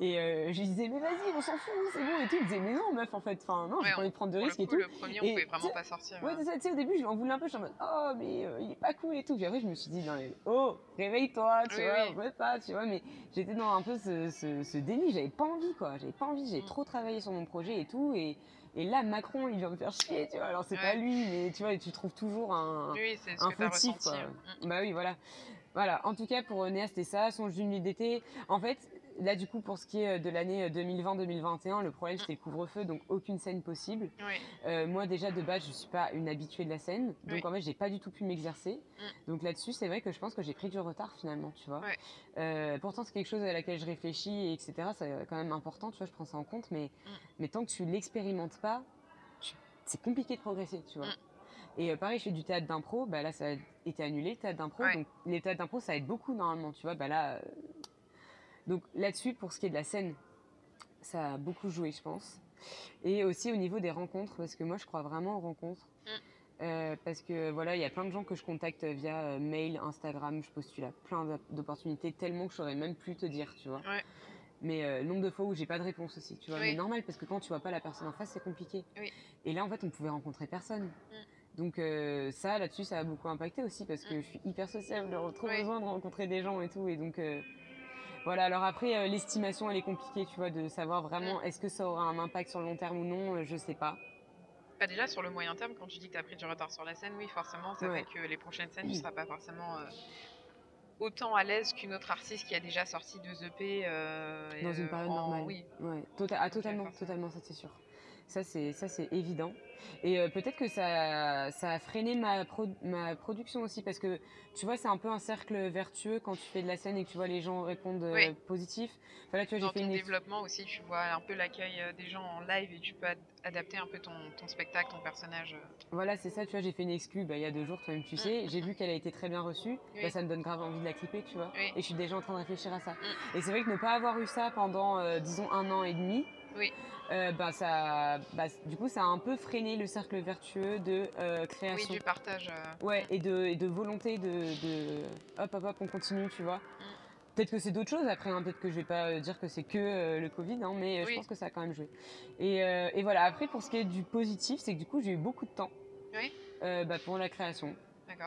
Et euh, je lui disais, mais vas-y, on s'en fout, c'est bon et tout. Il disait, mais non, meuf, en fait, enfin, non, j'ai Ouais, pas envie de prendre de risques et tout. le premier, on Et pouvait vraiment pas sortir. Ouais, hein. c'est ça, tu sais, au début, je m'en voulais un peu, je suis en mode, oh, mais euh, il est pas cool et tout. Puis après, je me suis dit, non, mais, oh, réveille-toi, tu Oui, vois, oui. pas, tu vois, mais j'étais dans un peu ce, ce, ce déni, j'avais pas envie, quoi, j'avais pas envie, j'ai Mm. trop travaillé sur mon projet et tout, et, et là, Macron, il vient me faire chier, tu vois, alors c'est Ouais. pas lui, mais tu vois, tu trouves toujours un, Oui, un fautif, quoi. hein. Bah oui, voilà. Voilà, en tout cas, pour Néa, c'était ça, son nuit d'été. En fait, là, du coup, pour ce qui est de l'année 2020-2021, le problème, c'était le couvre-feu, donc aucune scène possible. Mm. Oui, Euh, moi déjà de base je suis pas une habituée de la scène, donc Oui. en fait j'ai pas du tout pu m'exercer. Donc là-dessus c'est vrai que je pense que j'ai pris du retard finalement, tu vois. Euh, pourtant c'est quelque chose à laquelle je réfléchis et etc. C'est quand même important, tu vois, je prends ça en compte, mais mais tant que tu l'expérimentes pas, tu- c'est compliqué de progresser, tu vois. Mm. Et euh, pareil, je fais du théâtre d'impro, bah là ça a été annulé le théâtre d'impro, donc les théâtres d'impro ça aide beaucoup normalement, tu vois. Bah là, euh, donc là-dessus pour ce qui est de la scène, ça a beaucoup joué, je pense. Et aussi au niveau des rencontres, parce que moi je crois vraiment aux rencontres. Mm. Euh, parce que voilà, il y a plein de gens que je contacte via euh, mail, Instagram, je postule à plein d'op- d'opportunités, tellement que je saurais même plus te dire, tu vois. Ouais. Mais euh, nombre de fois où j'ai pas de réponse aussi, tu vois. Oui. Mais normal, parce que quand tu vois pas la personne en face, c'est compliqué. Oui. Et là, en fait, on pouvait rencontrer personne. Mm. Donc euh, ça, là-dessus, ça a beaucoup impacté aussi, parce que Mm. je suis hyper sociable, j'ai trop Oui. besoin de rencontrer des gens et tout. Et donc, euh, voilà. Alors après, euh, l'estimation, elle est compliquée, tu vois, de savoir vraiment Mm. est-ce que ça aura un impact sur le long terme ou non, euh, je sais pas. Bah déjà sur le moyen terme, quand tu dis que tu as pris du retard sur la scène, oui forcément ça Ouais. fait que les prochaines scènes tu seras pas forcément euh, autant à l'aise qu'une autre artiste qui a déjà sorti deux EP euh, Dans une période en- normale. Oui, Ouais, tota- ah, totalement, forcément. totalement, ça c'est sûr. Ça c'est ça c'est évident. Et euh, peut-être que ça, ça a freiné ma, pro- ma production aussi parce que tu vois c'est un peu un cercle vertueux quand tu fais de la scène et que tu vois les gens répondent euh, Oui. positif. Enfin, là tu vois dans j'ai fait ton une développement aussi tu vois un peu l'accueil euh, des gens en live et tu peux ad- adapter un peu ton, ton spectacle, ton personnage. Voilà, c'est ça, tu vois, j'ai fait une exclue bah, il y a deux jours, toi-même tu sais, j'ai vu qu'elle a été très bien reçue, Oui. bah, ça me donne grave envie de la clipper, tu vois. Oui. Et je suis déjà en train de réfléchir à ça. Mm. Et c'est vrai que ne pas avoir eu ça pendant, euh, disons, un an et demi, Oui. Euh, bah, ça, bah, du coup, ça a un peu freiné le cercle vertueux de euh, Oui, création. du partage. euh. Ouais, et de, et de volonté de, de hop, hop, hop, on continue, tu vois. Peut-être que c'est d'autres choses après, hein, peut-être que je vais pas euh, dire que c'est que euh, le Covid, hein, mais je Oui. pense que ça a quand même joué. Et, et voilà, après pour ce qui est du positif, c'est que du coup j'ai eu beaucoup de temps Oui. bah, pour la création.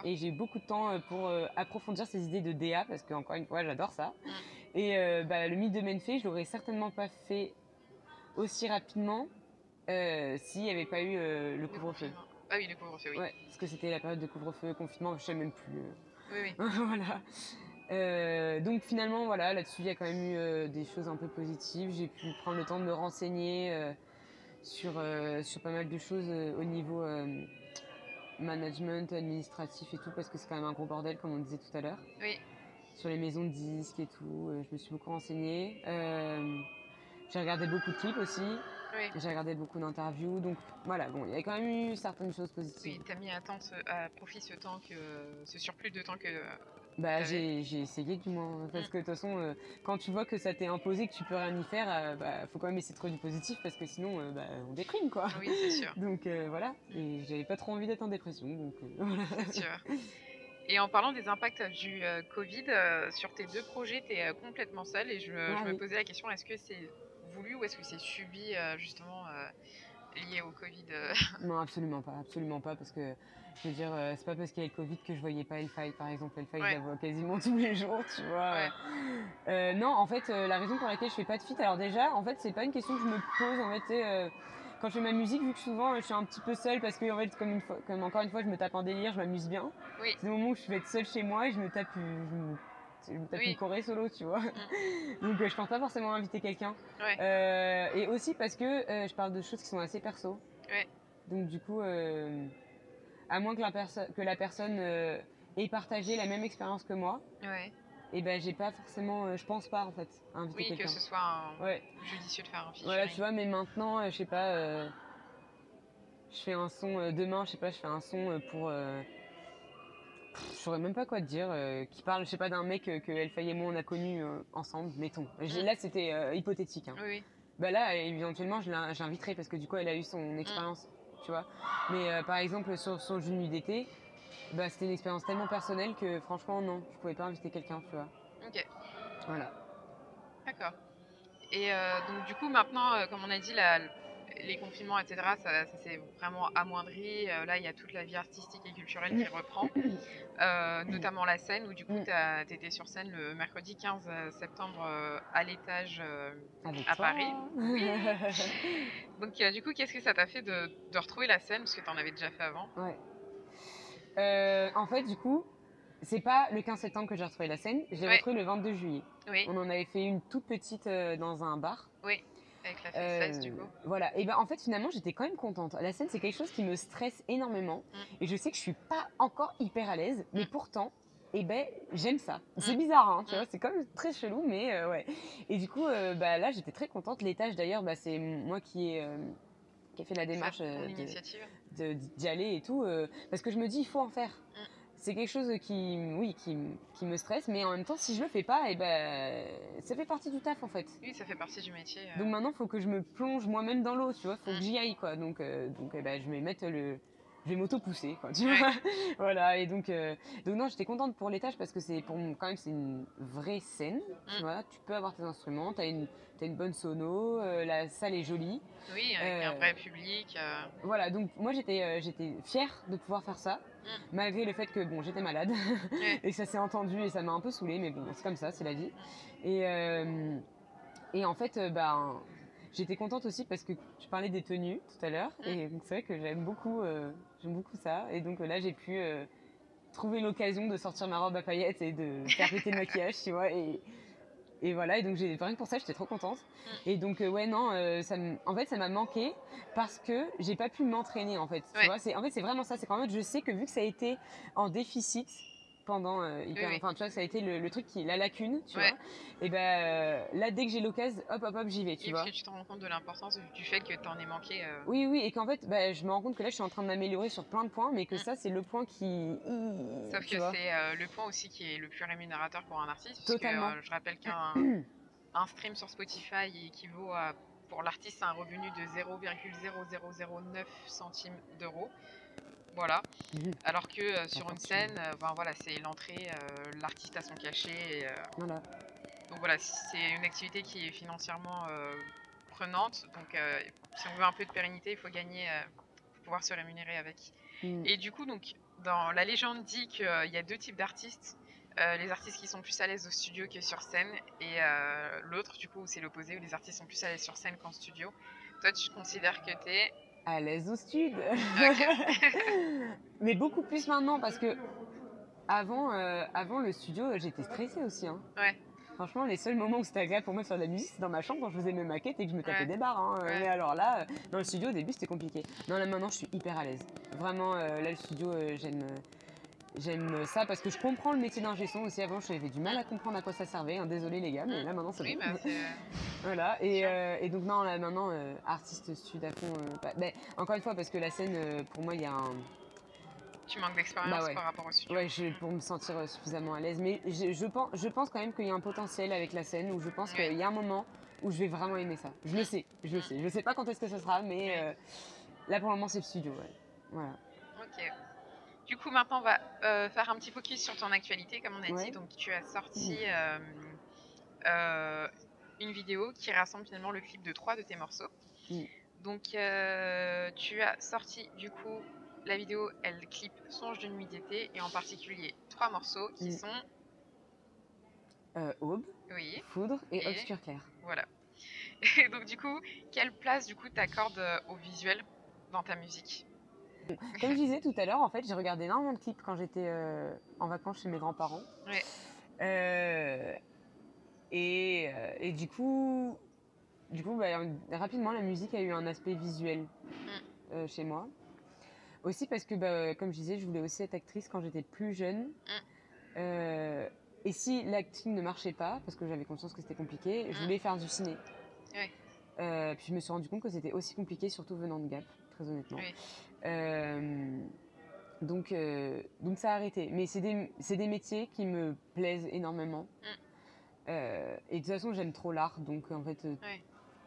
Et j'ai eu beaucoup de temps pour approfondir ces idées de DA, parce que encore une fois, j'adore ça. Mm. Et bah, le mythe de Menfé, je l'aurais certainement pas fait aussi rapidement euh, s'il n'y avait pas eu euh, le couvre-feu. Ah oui, le couvre-feu, oui. Ouais, parce que c'était la période de couvre-feu, confinement, je sais même plus. euh. Oui, oui. voilà. Euh, donc finalement, voilà, là-dessus, il y a quand même eu euh, des choses un peu positives. J'ai pu prendre le temps de me renseigner euh, sur, sur pas mal de choses au niveau management, administratif et tout, parce que c'est quand même un gros bordel, comme on disait tout à l'heure. Oui. Sur les maisons de disques et tout, je me suis beaucoup renseignée. J'ai regardé beaucoup de clips aussi, Oui. j'ai regardé beaucoup d'interviews, donc voilà, bon, il y a quand même eu certaines choses positives. Oui, t'as mis à, temps ce- à profit ce temps que ce surplus de temps que Bah, j'ai j'ai essayé du moins. Parce Mm. que de toute façon, euh, quand tu vois que ça t'est imposé, que tu peux rien y faire, euh, bah, faut quand même essayer de trouver du positif parce que sinon, euh, bah, on déprime quoi. oui, c'est sûr, Donc euh, voilà. Et j'avais pas trop envie d'être en dépression. Donc voilà. c'est sûr. Et en parlant des impacts du Covid, sur tes deux projets, tu es complètement seule et je, me- Ah je me posais la question est-ce que c'est voulu ou est-ce que c'est subi euh, justement euh, lié au Covid euh Non, absolument pas. Absolument pas. Parce que je veux dire, c'est pas parce qu'il y a le Covid que je voyais pas Hellfire par exemple. Hellfire, Ouais. je la vois quasiment tous les jours, tu vois. Ouais. Euh, non, en fait, la raison pour laquelle je fais pas de feat, alors déjà, en fait, c'est pas une question que je me pose. En fait, euh, quand je fais ma musique, vu que souvent je suis un petit peu seule parce que, en fait, comme, une fois, comme encore une fois, je me tape un délire, je m'amuse bien. Oui. C'est le moment où je vais être seule chez moi et je me tape, une- je me, tape Oui. une choré solo, tu vois. Donc, euh, je pense pas forcément inviter quelqu'un. Ouais. Euh, et aussi parce que euh, je parle de choses qui sont assez perso. Ouais. Donc, du coup, à moins que la, perso- que la personne ait partagé la même expérience que moi, Ouais. et ben j'ai pas forcément, euh, je pense pas en fait, à inviter Oui, que ce soit un- Ouais, judicieux de faire un featuring. voilà, tu vois, mais maintenant, euh, je sais pas, euh, je fais un son demain, je sais pas, je fais un son pour. Je saurais même pas quoi te dire, euh, qui parle, je sais pas, d'un mec que Faye et moi on a connu euh, ensemble, mettons. J'ai- Mm. Là, c'était euh, hypothétique. hein. Oui, oui. Bah là, éventuellement, je l'in- je l'inviterai parce que du coup, elle a eu son expérience, tu vois. Mais euh, par exemple, sur son jeu de nuit d'été, bah, c'était une expérience tellement personnelle que franchement, non, je pouvais pas inviter quelqu'un, tu vois. Ok, Voilà. d'accord. Et euh, donc du coup maintenant, euh, comme on a dit, la- les confinements, etc., ça, ça s'est vraiment amoindri. Euh, là, il y a toute la vie artistique et culturelle qui reprend, Euh, notamment la scène où du coup, tu étais sur scène le mercredi 15 septembre euh, à l'étage. À. Paris. Oui. Donc du coup, qu'est-ce que ça t'a fait de, de retrouver la scène? Parce que tu en avais déjà fait avant. ouais. En fait, du coup, c'est pas le 15 septembre que j'ai retrouvé la scène, j'ai Ouais. retrouvé le 22 juillet. Oui, On en avait fait une toute petite dans un bar. Avec la fête Euh, du coup. Voilà. Et ben en fait finalement j'étais quand même contente. La scène c'est quelque chose qui me stresse énormément Mm. et je sais que je suis pas encore hyper à l'aise, mais Mm. pourtant et ben j'aime ça. C'est Mm. bizarre hein, tu vois, c'est quand même très chelou mais euh, ouais. Et du coup euh, bah là j'étais très contente. L'étage d'ailleurs bah, c'est moi qui ai euh, qui ai fait la démarche d'y aller et tout parce que je me dis il faut en faire. Mm. C'est quelque chose qui, oui, qui, qui me stresse, mais en même temps, si je le fais pas, et ben, ça fait partie du taf en fait. Oui, ça fait partie du métier. euh. Donc maintenant, il faut que je me plonge moi-même dans l'eau, tu vois, faut Mm. que j'y aille, quoi. Donc, euh, donc eh ben, je vais mettre le. Je vais m'auto-pousser, quoi, tu vois. voilà, et donc, euh, donc non, j'étais contente pour l'étage parce que c'est pour mon- quand même c'est une vraie scène, tu Mm. vois. Tu peux avoir tes instruments, t'as une, t'as une bonne sono, euh, la salle est jolie. Oui, avec un Euh, vrai public. Voilà, donc moi j'étais j'étais fière de pouvoir faire ça, Mm. malgré le fait que bon j'étais malade et ça s'est entendu et ça m'a un peu saoulée, mais bon c'est comme ça, c'est la vie. Et, euh, et en fait, ben, j'étais contente aussi parce que tu parlais des tenues tout à l'heure Mm. et c'est vrai que j'aime beaucoup, euh, j'aime beaucoup ça et donc euh, là j'ai pu euh, trouver l'occasion de sortir ma robe à paillettes et de faire péter le maquillage, tu vois et et voilà, et donc j'ai rien que pour ça, j'étais trop contente. Mm. Et donc euh, ouais non, euh, ça en fait ça m'a manqué parce que j'ai pas pu m'entraîner en fait. Tu vois, c'est en fait c'est vraiment ça, c'est qu'en fait je sais que vu que ça a été en déficit pendant euh, hyper, Oui, oui. enfin tu vois ça a été le, le truc qui la lacune, tu Ouais. vois. Et ben là dès que j'ai l'occasion, hop hop hop j'y vais, tu et vois. tu te rends compte de l'importance du fait que t'en aies manqué. euh, Oui, oui, et qu'en fait, bah, je me rends compte que là, je suis en train de m'améliorer sur plein de points, mais que Mm. ça, c'est le point qui. Sauf tu que c'est euh, le point aussi qui est le plus rémunérateur pour un artiste. Totalement. je rappelle qu'un un stream sur Spotify équivaut à, pour l'artiste, à un revenu de 0,0009 centimes d'euros. Voilà. Alors que euh, sur une scène, euh, ben voilà, c'est l'entrée, euh, l'artiste a son cachet. et, Voilà. donc voilà, c'est une activité qui est financièrement prenante. Donc si on veut un peu de pérennité, il faut gagner, pour pouvoir se rémunérer avec. Mm. Et du coup, donc, dans la légende dit qu'il y a deux types d'artistes. Les artistes qui sont plus à l'aise au studio que sur scène, et l'autre, du coup, c'est l'opposé, où les artistes sont plus à l'aise sur scène qu'en studio. Toi, tu considères que t'es. À l'aise au stud. Ok. mais beaucoup plus maintenant, parce que avant, euh, avant le studio, j'étais stressée aussi. hein. Ouais. Franchement, les seuls moments où c'était agréable pour moi de faire de la musique, c'est dans ma chambre quand je faisais mes maquettes et que je me tapais Ouais. des barres. hein. Ouais. Mais alors là, euh, dans le studio, au début, c'était compliqué. Non, là maintenant, je suis hyper à l'aise. Vraiment, euh, là, le studio, j'aime. Euh, J'aime ça parce que je comprends le métier d'ingé son aussi. Avant, j'avais du mal à comprendre à quoi ça servait. hein. Désolé les gars, mais là maintenant c'est Oui, bon. bah, c'est. Voilà, et, Sûr. euh, et donc non, là maintenant, euh, artiste sud à fond. euh, encore une fois, parce que la scène, euh, pour moi, il y a un. Tu manques d'expérience Bah ouais. par rapport au studio. Ouais, je- pour me sentir euh, suffisamment à l'aise. Mais je, je pense, je pense quand même qu'il y a un potentiel avec la scène où je pense Ouais. qu'il y a un moment où je vais vraiment aimer ça. Je le sais, je le sais. Je sais pas quand est-ce que ce sera, mais euh, là pour le moment, c'est le studio. Ouais. Voilà. Ok. Du coup, maintenant, on va euh, faire un petit focus sur ton actualité, comme on a Ouais. dit. Donc, tu as sorti euh, euh, une vidéo qui rassemble finalement le clip de trois de tes morceaux. Mm. Donc, tu as sorti du coup la vidéo, elle clip Songe de nuit d'été, et en particulier trois morceaux qui Mm. sont. Aube, Oui, Foudre et, Et Obscur Clair. voilà. Et donc, du coup, quelle place du coup t'accordes au visuel dans ta musique? Comme je disais tout à l'heure, en fait, j'ai regardé énormément de clips quand j'étais euh, en vacances chez mes grands-parents. Ouais. Euh, et, euh, et du coup, du coup bah, rapidement, la musique a eu un aspect visuel Mm. chez moi. Aussi parce que, bah, comme je disais, je voulais aussi être actrice quand j'étais plus jeune. Euh, et si l'acting ne marchait pas, parce que j'avais conscience que c'était compliqué, je Mm. voulais faire du ciné. Ouais. Euh, puis je me suis rendu compte que c'était aussi compliqué, surtout venant de Gap, très honnêtement. Oui. Euh, donc, euh, donc ça a arrêté. Mais c'est des, des métiers qui me plaisent énormément. Mm. Euh, et de toute façon, j'aime trop l'art. Donc en fait, Ouais.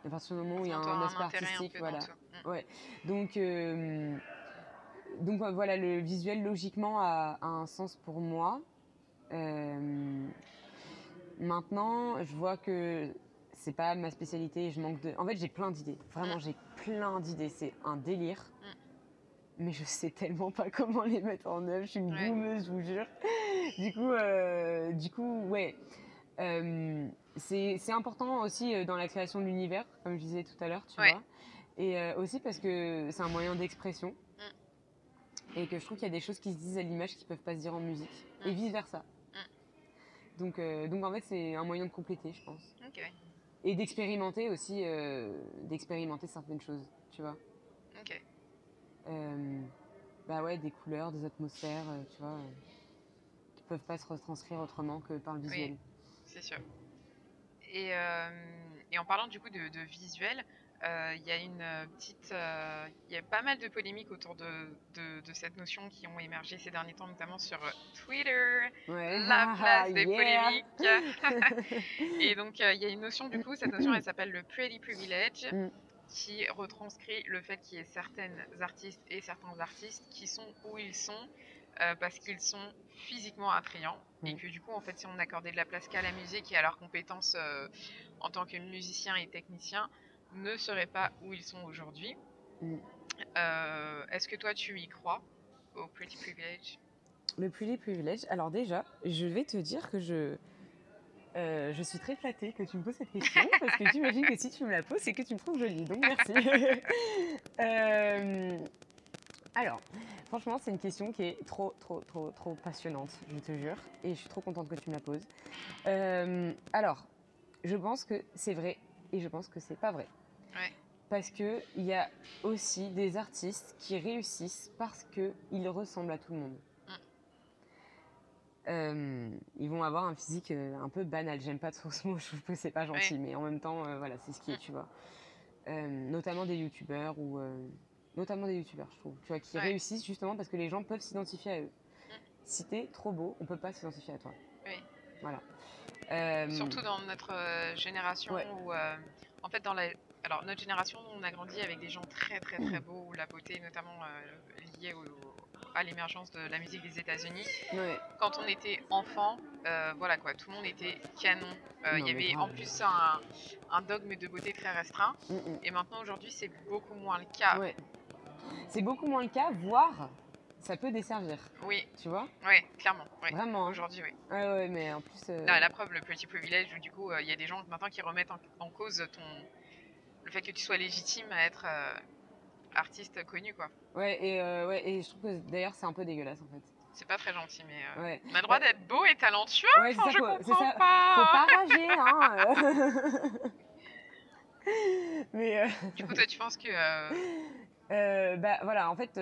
à partir du moment où il y a un aspect un artistique, voilà. Mm. Donc, euh, donc ouais, voilà, le visuel logiquement a, a un sens pour moi. Maintenant, je vois que c'est pas ma spécialité. Je manque de. En fait, j'ai plein d'idées. Vraiment, Mm. j'ai plein d'idées. C'est un délire. Mm. Mais je sais tellement pas comment les mettre en œuvre. Je suis une boumeuse, je vous jure. Du coup, euh, du coup, ouais. Euh, c'est important aussi euh, dans la création de l'univers, comme je disais tout à l'heure, tu Ouais. vois. Et euh, aussi parce que c'est un moyen d'expression. Et que je trouve qu'il y a des choses qui se disent à l'image qui peuvent pas se dire en musique. Et Mm. vice versa. Donc, euh, donc en fait, c'est un moyen de compléter, je pense. Ok, Et d'expérimenter aussi, euh, d'expérimenter certaines choses, tu vois. ok. Euh, bah ouais, des couleurs, des atmosphères, euh, tu vois, qui peuvent pas se retranscrire autrement que par le visuel. C'est sûr. Et, et en parlant du coup de, de visuel, il y a une euh, petite, euh, il y a pas mal de polémiques autour de, de, de cette notion qui ont émergé ces derniers temps, notamment sur euh, Twitter, Ouais. la place des Yeah. polémiques. et donc euh, il y a une notion du coup, cette notion elle s'appelle le pretty privilege, Mm. qui retranscrit le fait qu'il y ait certaines artistes et certains artistes qui sont où ils sont euh, parce qu'ils sont physiquement attrayants et Mm. que du coup en fait si on accordait de la place qu'à la musique et à leurs compétences euh, en tant que musicien et technicien ne seraient pas où ils sont aujourd'hui. Mm. Euh, Est-ce que toi tu y crois au pretty privilege? Le pretty privilege. Alors déjà, je vais te dire que je, euh, je suis très flattée que tu me poses cette question parce que j'imagine que si tu me la poses, c'est que tu me trouves jolie. Donc merci. Euh, alors, franchement, c'est une question qui est trop, trop, trop, trop passionnante, je te jure, et je suis trop contente que tu me la poses. Euh, alors, je pense que c'est vrai et je pense que c'est pas vrai. Ouais. Parce qu'il y a aussi des artistes qui réussissent parce qu'ils ressemblent à tout le monde. Mm. Euh, ils vont avoir un physique euh, un peu banal. J'aime pas trop ce mot, je trouve que c'est pas gentil, mais en même temps, euh, voilà, c'est ce qui est, Mm. tu vois. Euh, notamment des youtubeurs ou. notamment des youtubeurs, je trouve, tu vois, qui Ouais. réussissent justement parce que les gens peuvent s'identifier à eux. Si t'es trop beau, on peut pas s'identifier à toi. Oui. Voilà. Surtout dans notre génération Ouais. où, en fait, dans la, alors notre génération, on a grandi avec des gens très très très beaux où la beauté, notamment euh, liée au- à l'émergence de la musique des États-Unis. ouais. Quand on était enfant, euh, voilà quoi, tout le monde était canon. Euh, Il y avait en plus un, un dogme de beauté très restreint. Mm, mm. Et maintenant aujourd'hui, c'est beaucoup moins le cas. Ouais. C'est beaucoup moins le cas, voire ça peut desservir, Oui, tu vois? Oui, clairement. oui. Vraiment. hein. Aujourd'hui, oui. Ouais, mais en plus. euh, Non, la preuve, le petit privilège, où du coup, euh, il y a des gens maintenant qui remettent en, en cause ton, le fait que tu sois légitime à être euh, artiste connu, quoi. Ouais, et, euh, ouais, et je trouve que d'ailleurs c'est un peu dégueulasse en fait. C'est pas très gentil, mais euh, Ouais. on a le droit d'être beau et talentueux. Ouais, c'est Enfin, ça, je quoi, comprends pas. Faut pas rager, hein. mais euh, Du coup, toi, tu penses que euh, bah voilà, en fait,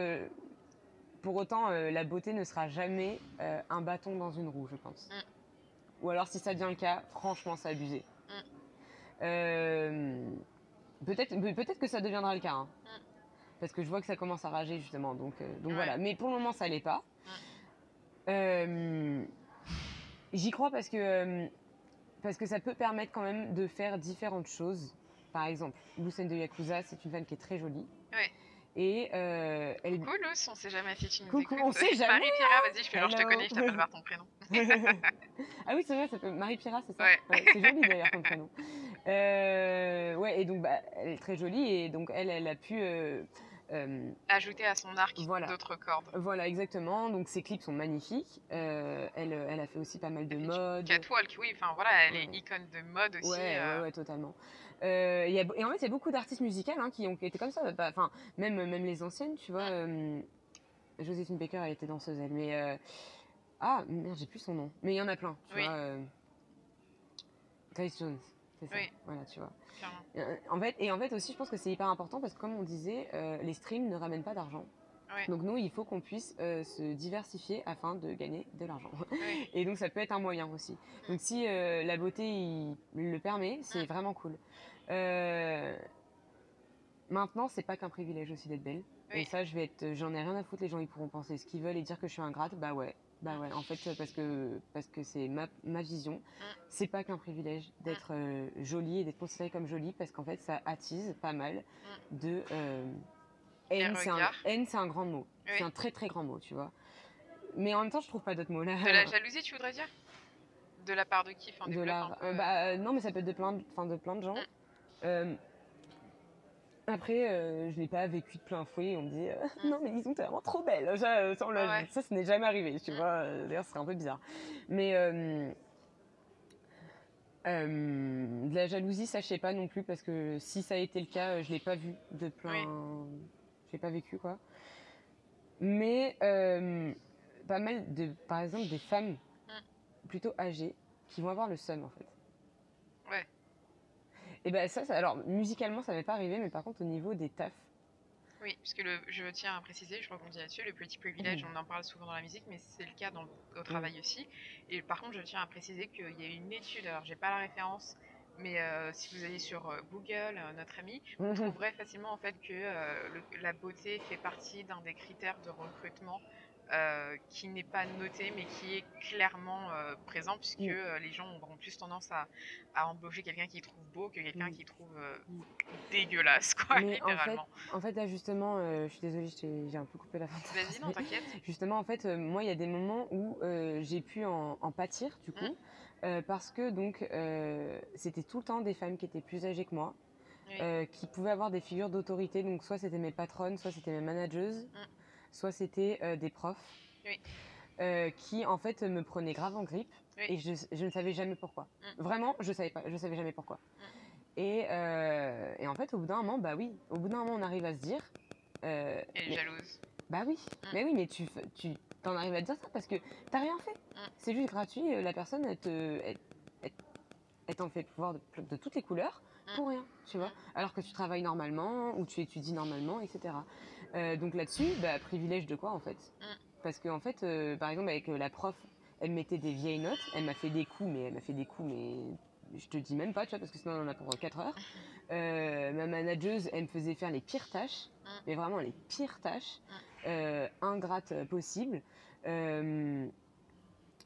pour autant, la beauté ne sera jamais un bâton dans une roue, je pense. Mm. Ou alors, si ça devient le cas, franchement, c'est abusé. Mm. Peut-être, peut- peut-être que ça deviendra le cas. hein. Mm. Parce que je vois que ça commence à rager justement. Donc, euh, donc Ouais. voilà. Mais pour le moment, ça l'est pas. Mm. Euh, J'y crois parce que, euh, parce que ça peut permettre quand même de faire différentes choses. Par exemple, Lucène de Yakuza, c'est une femme qui est très jolie. Ouais. Et euh, elle. coucou Luce, on sait jamais si tu nous Coucou, écoutes. on sait jamais, hein. Marie-Pierre, vas-y, je fais genre, je te connais, je t'appelle par ton prénom. ah oui, c'est vrai, ça peut... Marie Pira, c'est ça Ouais. C'est joli d'ailleurs comme prénom. Euh, ouais, et donc bah, elle est très jolie et donc elle, elle a pu. euh, euh, Ajouter à son arc Voilà. d'autres cordes. voilà, exactement. Donc ses clips sont magnifiques. Euh, elle, elle a fait aussi pas mal de mode. Catwalk, oui, enfin voilà, elle est Ouais. icône de mode aussi. Ouais, euh, ouais, ouais, totalement. Euh, il y a, et en fait, il y a beaucoup d'artistes musicales hein, qui ont étaient comme ça. Bah, Enfin, même, même les anciennes, tu vois. euh, Joséphine Baker, elle était danseuse, elle. Mais. euh, ah, merde, j'ai plus son nom. Mais il y en a plein, tu Oui. vois. euh, Grace Jones, c'est ça. Oui. Voilà, tu vois. clairement. En fait, et en fait aussi, je pense que c'est hyper important parce que, comme on disait, les streams ne ramènent pas d'argent. Ouais. Donc nous, il faut qu'on puisse euh, se diversifier afin de gagner de l'argent. Et donc ça peut être un moyen aussi. Donc si euh, la beauté il, le permet, c'est vraiment cool. Euh, maintenant, c'est pas qu'un privilège aussi d'être belle. Et ça, je vais être, j'en ai rien à foutre. Les gens, ils pourront penser ce qu'ils veulent et dire que je suis ingrate. Bah ouais, bah ouais. En fait, parce que parce que c'est ma, ma vision. C'est pas qu'un privilège d'être euh, jolie et d'être considérée comme jolie parce qu'en fait, ça attise pas mal de haine. C'est un, regards. haine, c'est un grand mot. Oui. C'est un très très grand mot, tu vois. Mais en même temps, je trouve pas d'autres mots là. De la jalousie, tu voudrais dire? De la part de qui? Enfin, de un peu. Euh, bah, euh, non, mais ça peut être de plein de, enfin, de, plein de gens. Mm. Euh, après, euh, je l'ai pas vécu de plein fouet. On me dit, euh, Mm. non, mais disons, t'es vraiment trop belle. Ça, ça, l'a- Ouais. n'est jamais arrivé, tu Mm. vois. D'ailleurs, ce serait un peu bizarre. Mais de la jalousie, ça, je sais pas non plus, parce que si ça a été le cas, je l'ai pas vu de plein. L'ai pas vécu, quoi. Mais euh, pas mal de, par exemple, des femmes plutôt âgées qui vont avoir le seum, en fait. Ouais. Et ben ça, ça- alors musicalement ça m'est pas arrivé, mais par contre au niveau des tafs, Oui, puisque le, je tiens à préciser, je rebondis là-dessus, le petit privilège, Mhm. on en parle souvent dans la musique, mais c'est le cas dans au travail aussi. Et par contre, je tiens à préciser qu'il y a une étude, alors j'ai pas la référence, mais euh, si vous allez sur euh, Google, euh, notre ami, vous trouverez facilement en fait que euh, le- la beauté fait partie d'un des critères de recrutement euh, qui n'est pas noté mais qui est clairement euh, présent puisque Mm. euh, les gens auront plus tendance à, à embaucher quelqu'un qu'ils trouvent beau que quelqu'un Mm. qu'ils trouvent euh, Mm. dégueulasse quoi Mais en fait, littéralement. en fait là justement, je suis désolée, j'ai un peu coupé la fin. Vas-y non t'inquiète. Justement en fait, moi il y a des moments où j'ai pu en, en pâtir du coup, Mm. parce que donc c'était tout le temps des femmes qui étaient plus âgées que moi, Oui. euh, qui pouvaient avoir des figures d'autorité, donc soit c'était mes patronnes, soit c'était mes manageuses, soit c'était euh, des profs. Mm. Oui. euh, qui en fait me prenaient grave en grippe Oui. et je, je ne savais jamais pourquoi. Mm. Vraiment, je savais pas, je savais jamais pourquoi. Et, euh, et en fait, au bout d'un moment, bah oui, au bout d'un moment, on arrive à se dire, Elle est mais- jalouse. bah oui, Mm. mais oui, mais tu, tu t'en arrives à te dire ça parce que t'as rien fait. Mm. C'est juste gratuit, la personne, elle te, elle, elle- elle t'en fait pouvoir de, de toutes les couleurs Mm. Pour rien, tu vois. Alors que tu travailles normalement ou tu étudies normalement, etc. Euh, donc là-dessus, bah, privilège de quoi en fait? Mm. Parce qu'en fait, euh, par exemple, avec euh, la prof, elle mettait des vieilles notes, elle m'a fait des coups, mais elle m'a fait des coups, mais je te dis même pas, tu vois, parce que sinon on en a pour 4 heures. Euh, ma manageuse, elle me faisait faire les pires tâches, Mm. mais vraiment les pires tâches, Mm. ingrates possibles.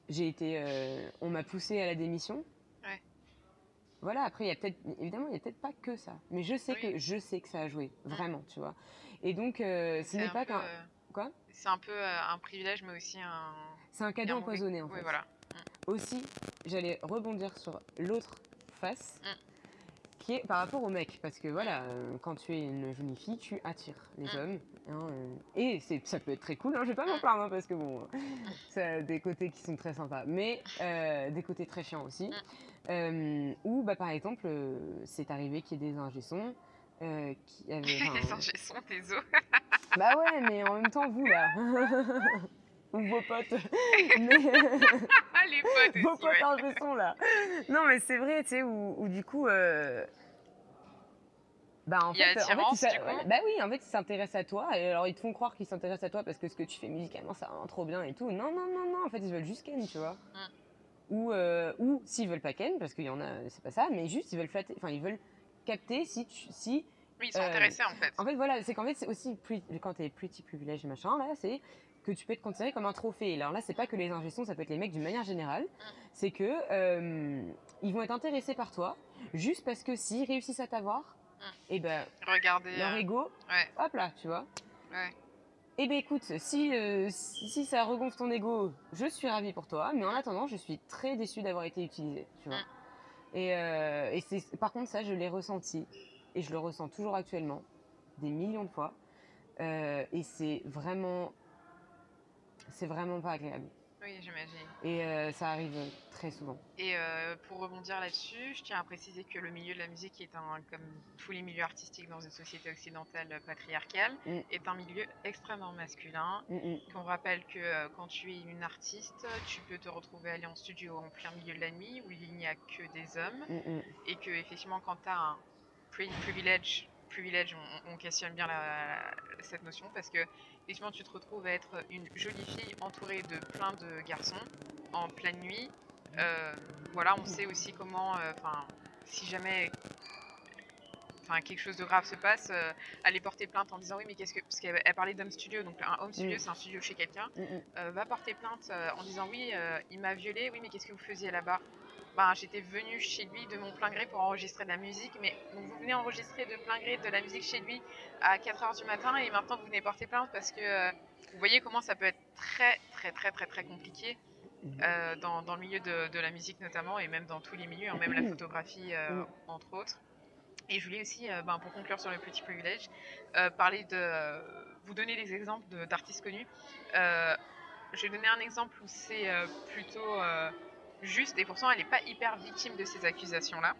J'ai été, on m'a poussé à la démission. Voilà, après, il y a peut-être, évidemment, il n'y a peut-être pas que ça. Mais je sais, Oui. que, je sais que ça a joué, vraiment, tu vois. Et donc, euh, ce n'est pas qu'un. euh, Quoi? C'est un peu euh, un privilège, mais aussi un. C'est un cadeau empoisonné, en Oui, fait. voilà. Aussi, j'allais rebondir sur l'autre face, Mm. qui est par rapport au mec. Parce que voilà, euh, quand tu es une jolie fille, tu attires les Mm. hommes. hein, euh, et c'est, ça peut être très cool, hein, je vais pas m'en Mm. plaindre, hein, parce que bon, ça a des côtés qui sont très sympas. Mais euh, des côtés très chiants aussi. Euh, ou, bah, par exemple, euh, c'est arrivé qu'il y ait des ingé-sons. euh, qui avaient, enfin, Les ingé-sons, tes os. bah ouais, mais en même temps, vous là, ou vos potes, mais... Les potes Vos potes ouais. ingé son là. Non mais c'est vrai, tu sais, où, où du coup, euh, bah en fait, en fait, ils bah oui, en fait, ils s'intéressent à toi et alors ils te font croire qu'ils s'intéressent à toi parce que ce que tu fais musicalement, ça rend trop bien et tout. Non, non, non, non, en fait, ils veulent juste ken, tu vois. Mm. Ou, euh, ou s'ils veulent pas ken, parce qu'il y en a, c'est pas ça, mais juste ils veulent flatter, enfin ils veulent capter si tu, si Oui, ils sont Euh, intéressés en fait. en fait, voilà, c'est qu'en fait, c'est aussi quand t'es pretty privilege machin, là, c'est que tu peux te considérer comme un trophée. Alors là, c'est pas que les ingénieurs, ça peut être les mecs d'une manière générale. C'est que euh, ils vont être intéressés par toi juste parce que s'ils réussissent à t'avoir, et ben Regardez. leur euh, ego, Ouais, hop là, tu vois. ouais. Et ben écoute, si, euh, si si ça regonfle ton ego, je suis ravie pour toi, mais en attendant, je suis très déçue d'avoir été utilisée, tu vois. Et, euh, et c'est, par contre, ça, je l'ai ressenti, et je le ressens toujours actuellement, des millions de fois, Euh, et c'est vraiment, c'est vraiment pas agréable. Oui, j'imagine. Et euh, ça arrive très souvent. Et euh, pour rebondir là-dessus, je tiens à préciser que le milieu de la musique est un, comme tous les milieux artistiques dans une société occidentale patriarcale, Mm. est un milieu extrêmement masculin. Mm, mm. Qu'on rappelle que euh, quand tu es une artiste, tu peux te retrouver aller en studio en plein milieu de la nuit où il n'y a que des hommes Mm, et que effectivement quand tu as un privilege privilège, on, on questionne bien la- cette notion parce que effectivement tu te retrouves à être une jolie fille entourée de plein de garçons en pleine nuit. Euh, voilà, on sait aussi comment, euh, si jamais enfin quelque chose de grave se passe, euh, aller porter plainte en disant oui mais qu'est-ce que parce qu'elle elle parlait d'home studio donc un home studio Mm. c'est un studio chez quelqu'un Mm, mm. euh, va porter plainte euh, en disant oui il m'a violé oui mais qu'est-ce que vous faisiez là-bas? Ben, j'étais venue chez lui de mon plein gré pour enregistrer de la musique mais donc vous venez enregistrer de plein gré de la musique chez lui à 4h du matin et maintenant vous venez porter plainte parce que euh, vous voyez comment ça peut être très très très très très compliqué euh, dans, dans le milieu de, de la musique notamment et même dans tous les milieux, hein, même la photographie euh, Mm. entre autres. Et je voulais aussi, ben, pour conclure sur le petit privilège, parler de vous donner des exemples de- d'artistes connus. Je vais donner un exemple où c'est plutôt juste et pourtant elle n'est pas hyper victime de ces accusations-là.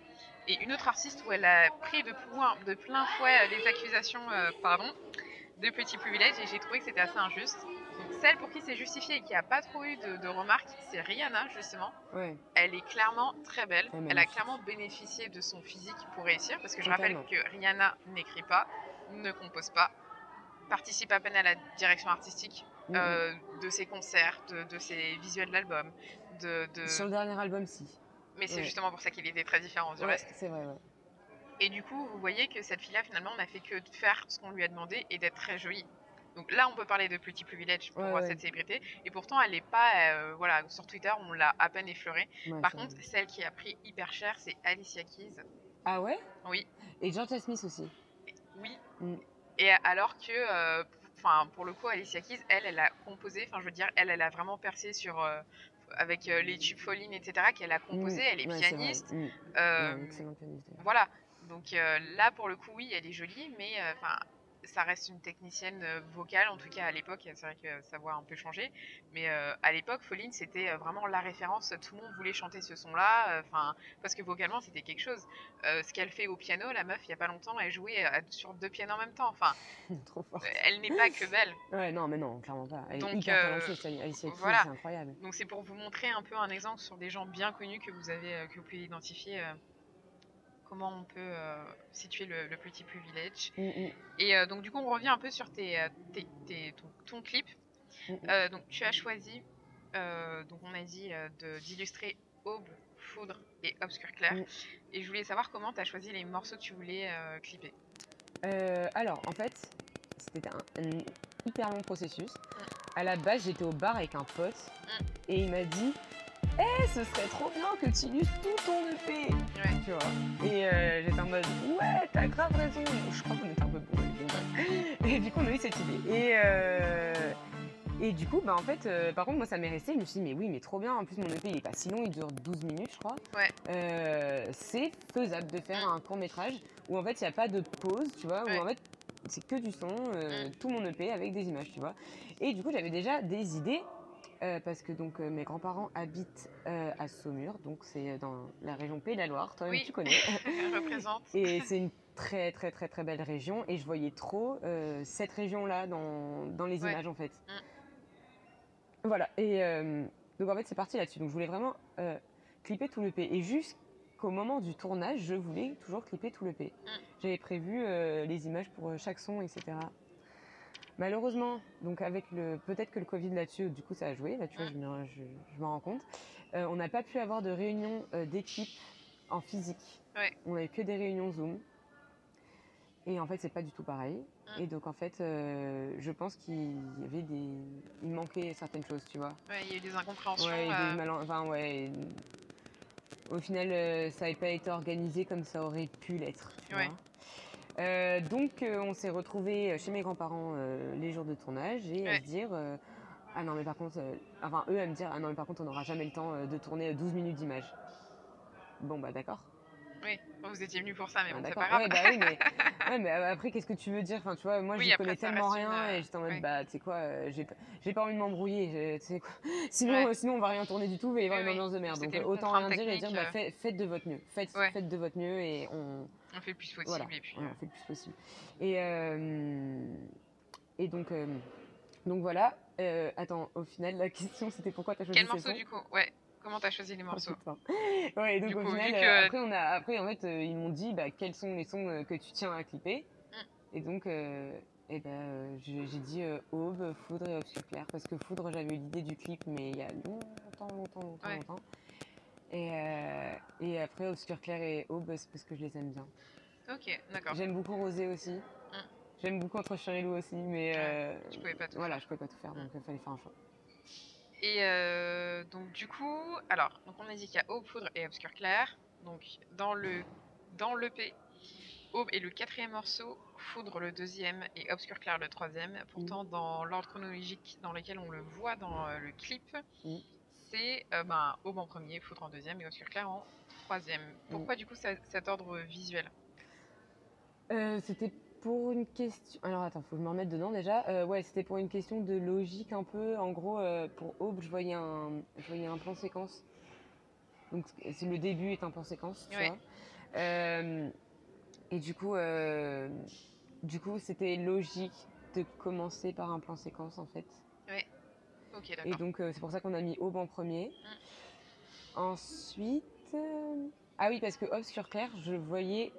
Et une autre artiste où elle a pris de, pouvoir, de plein fouet euh, les accusations euh, pardon, de petits privilèges et j'ai trouvé que c'était assez injuste. Celle pour qui c'est justifié et qui n'a pas trop eu de, de remarques, c'est Rihanna justement. Ouais. Elle est clairement très belle. Elle a clairement bénéficié de son physique pour réussir parce que je rappelle que Rihanna n'écrit pas, ne compose pas, participe à peine à la direction artistique euh, de ses concerts, de, de ses visuels de l'album. De, de- Sur le dernier album, si. Mais c'est ouais. justement pour ça qu'il était très différent du Ouais, reste. c'est vrai, ouais. Et du coup, vous voyez que cette fille-là, finalement, n'a fait que de faire ce qu'on lui a demandé et d'être très jolie. Donc là, on peut parler de petit privilège pour Ouais, cette célébrité. Et pourtant, elle n'est pas. euh, voilà, sur Twitter, on l'a à peine effleurée. Par contre, vrai. celle qui a pris hyper cher, c'est Alicia Keys. Ah ouais? Oui, Et Georgia Smith aussi. oui. Mm. Et alors que, euh, enfin, pour le coup, Alicia Keys, elle, elle a composé. Enfin, je veux dire, elle, elle a vraiment percé sur. euh, avec euh, les tubes Falling, etc., qu'elle a composé. Mm, Elle est ouais, pianiste. Mm. euh, Ouais, excellente pianiste. Voilà. Donc euh, là, pour le coup, oui, elle est jolie, mais euh, ça reste une technicienne euh, vocale, en tout cas à l'époque. C'est vrai que sa voix a un peu changé, mais euh, à l'époque, Pauline, c'était euh, vraiment la référence. Tout le monde voulait chanter ce son-là, euh, parce que vocalement, c'était quelque chose. Euh, ce qu'elle fait au piano, la meuf, il y a pas longtemps, elle jouait sur deux pianos en même temps. Enfin, Trop elle n'est pas que belle. Ouais, non, mais non, clairement pas. Elle est Donc, hyper ça, Alicia Keys, voilà. c'est incroyable. Donc c'est pour vous montrer un peu un exemple sur des gens bien connus que vous avez, que vous pouvez identifier. Comment on peut euh, situer le, le petit privilège. Mm, mm, Et euh, donc du coup, on revient un peu sur tes, euh, tes- tes- ton, ton clip. mm, mm. Donc tu as choisi, donc on a dit d'illustrer Aube, Foudre et Obscur Clair. Mm. Et je voulais savoir comment tu as choisi les morceaux que tu voulais clipper. Alors, en fait, c'était un, un hyper long processus. À la base, j'étais au bar avec un pote et il m'a dit Eh, ce serait trop bien que tu illustres tout ton EP Ouais. Tu vois Et euh, j'étais en mode Ouais, t'as grave raison Je crois qu'on était un peu bourrés. Et du coup, on a eu cette idée. Et, euh, et du coup, bah, en fait, euh, par contre, moi, ça m'est resté. Je me suis dit Mais oui, mais trop bien. En plus, mon EP, il est pas si long, il dure 12 minutes, je crois. Ouais. Euh, c'est faisable de faire Mm. un court métrage où en fait il n'y a pas de pause, tu vois, Ouais. où en fait c'est que du son, euh, Mm. tout mon EP avec des images, tu vois. Et du coup j'avais déjà des idées euh, parce que donc euh, mes grands-parents habitent euh, à Saumur, donc c'est dans la région Pays de la Loire, toi-même Oui. tu connais. Représente. Et c'est une très très très très belle région et je voyais trop cette région-là dans, dans les Ouais. images en fait. Mm. Voilà, et donc en fait c'est parti là-dessus. Donc je voulais vraiment clipper tout l'EP. Et jusqu'au moment du tournage, je voulais toujours clipper tout l'EP. Mm. J'avais prévu les images pour chaque son, etc. Malheureusement, donc avec le peut-être que le Covid là-dessus, du coup ça a joué, là tu vois, je me- je, je m'en rends compte. Euh, on n'a pas pu avoir de réunion euh, d'équipe en physique. Ouais. On n'avait que des réunions Zoom. Et en fait, c'est pas du tout pareil. Mm. Et donc, en fait, euh, je pense qu'il y avait des. Il manquait certaines choses, tu vois. Ouais, il y a eu des incompréhensions. Ouais, des malan- Enfin, ouais. Au final, ça n'avait pas été organisé comme ça aurait pu l'être. tu Ouais. vois. Euh, donc, euh, on s'est retrouvés chez mes grands-parents euh, les jours de tournage et à se dire. euh, ah non, mais par contre. euh, enfin, eux à me dire Ah non, mais par contre, on n'aura jamais le temps euh, de tourner euh, 12 minutes d'image. Bon, bah d'accord. Oui, vous étiez venu pour ça, mais Ah, bon, c'est d'accord. pas grave. Ouais, bah oui, mais, ouais, mais après, qu'est-ce que tu veux dire? Enfin, tu vois, moi, Oui, j'y connais tellement une, rien euh, et j'étais en mode, bah, tu sais quoi, euh, j'ai pas- j'ai pas envie de m'embrouiller. j'ai- tu sais quoi. Sinon, Ouais. euh, sinon, on va rien tourner du tout, il va y avoir une ambiance de merde. Donc, euh, autant rien dire et dire, bah, euh. faites, de votre mieux. Faites, faites de votre mieux et on, On fait le plus possible. voilà, Et puis, euh, on fait le plus possible. Et, euh, et donc, euh, donc voilà. Euh, attends, au final, la question, c'était pourquoi t'as choisi Quel morceau du coup? Ouais, comment t'as choisi les Oh, morceaux? putain. Ouais, donc Du au coup, final, que- euh, après, on a, après, en fait, euh, ils m'ont dit bah, quels sont les sons euh, que tu tiens à clipper. Et donc, euh, eh ben, euh, j'ai dit euh, aube, foudre et obscur clair. Parce que foudre, j'avais eu l'idée du clip, mais il y a longtemps, longtemps, longtemps, Ouais. longtemps. Et, euh, et après, obscur clair et aube, c'est parce que je les aime bien. Ok, d'accord. J'aime beaucoup rosé aussi. J'aime beaucoup entre loup aussi, mais Ouais, euh, tu pouvais pas tout voilà, je pouvais pas tout faire, donc il fallait faire un choix. Et euh, donc du coup, alors, donc on a dit qu'il y a Aube, Foudre et Obscur Clair. Donc dans le dans l'EP, Aube est le quatrième morceau, Foudre le deuxième et Obscur Clair le troisième. Pourtant, dans l'ordre chronologique dans lequel on le voit dans euh, le clip, Mm. C'est euh, ben, Aube en premier, Foudre en deuxième et Obscur Clair en troisième. Pourquoi du coup ça- cet ordre visuel? Euh, c'était pour une question. Alors attends, faut que je me remette dedans déjà. Euh, ouais, c'était pour une question de logique un peu. En gros, euh, pour Aube, je voyais un, je voyais un plan séquence. Donc c'est le début est un plan séquence, tu Ouais. vois. Euh, et du coup, euh, du coup, c'était logique de commencer par un plan séquence en fait. Et donc, euh, c'est pour ça qu'on a mis Aube en premier. Ensuite. euh, Ah oui, parce que Obscur Clair, je voyais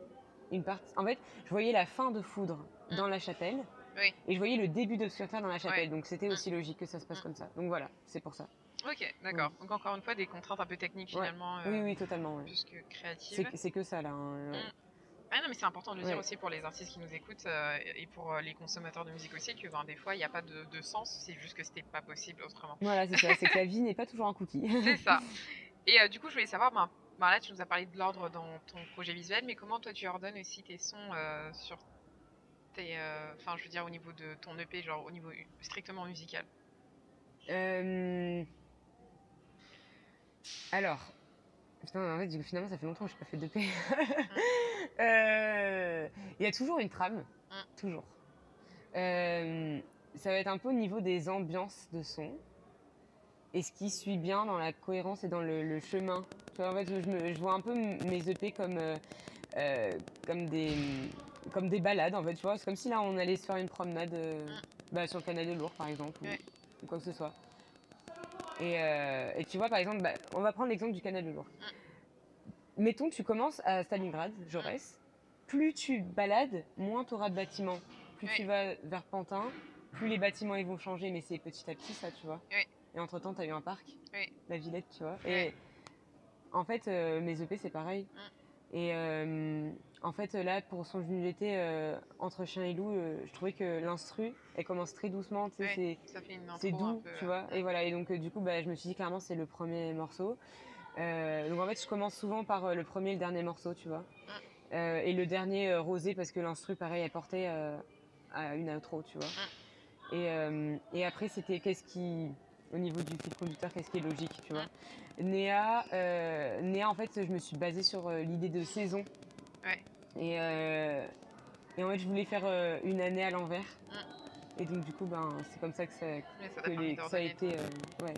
une partie. En fait, je voyais la fin de Foudre Mm. dans la chapelle. Oui. Et je voyais le début d'Obscur Clair dans la chapelle. Ouais. Donc, c'était Mm. aussi logique que ça se passe Mm. comme ça. Donc, voilà, c'est pour ça. Ok, d'accord. Donc encore une fois, des contraintes un peu techniques Ouais. finalement, euh, Oui, oui, totalement. ouais. plus que créatives. C'est que- ça, là. hein. Ah non, mais c'est important de le dire aussi pour les artistes qui nous écoutent euh, et pour euh, les consommateurs de musique aussi que ben, des fois il n'y a pas de, de sens, c'est juste que c'était pas possible autrement. Voilà, c'est ça. C'est que la vie n'est pas toujours un cookie. C'est ça. Et euh, du coup, je voulais savoir, ben, ben là tu nous as parlé de l'ordre dans ton projet visuel, mais comment toi tu ordonnes aussi tes sons euh, sur tes. Enfin, je veux dire au niveau de ton EP, genre au niveau strictement musical? Alors, putain, en fait, finalement, ça fait longtemps que je n'ai pas fait de paix. Euh, Il y a toujours une trame, toujours. Euh, ça va être un peu au niveau des ambiances de son et ce qui suit bien dans la cohérence et dans le, le chemin. Tu vois, en fait, je, me- je vois un peu mes EP comme, euh, comme, des, comme des balades, en fait, tu vois. C'est comme si là, on allait se faire une promenade bah, sur le canal de Lourdes, par exemple, ou- Ouais. ou quoi que ce soit. Et, euh, et tu vois, par exemple, bah, on va prendre l'exemple du canal de Lourdes. Mettons que tu commences à Stalingrad, Jaurès. Plus tu balades, moins tu auras de bâtiments. Plus Oui. tu vas vers Pantin, plus les bâtiments ils vont changer, mais c'est petit à petit ça, tu vois. Oui. Et entre temps, tu as eu un parc, Oui. la Villette, tu vois. Et en fait, euh, mes EP, c'est pareil. Et euh, en fait, là, pour son genou d'été, euh, entre chien et loup, euh, je trouvais que l'instru, elle commence très doucement, tu sais, c'est doux, peu. tu vois. Et voilà, et donc du coup, bah, je me suis dit clairement, c'est le premier morceau. Euh, donc en fait, je commence souvent par euh, le premier et le dernier morceau, tu vois. Euh, et le dernier rosé parce que l'instru, pareil, est porté à une outro, tu vois. Et, et après, c'était qu'est-ce qui, au niveau du fil conducteur, qu'est-ce qui est logique, tu vois. Néa, euh, Néa, en fait, je me suis basée sur euh, l'idée de saison. Ouais. Et, euh, et en fait, je voulais faire une année à l'envers. Et donc, du coup, ben, c'est comme ça que ça, que, les- ça a été. ouais,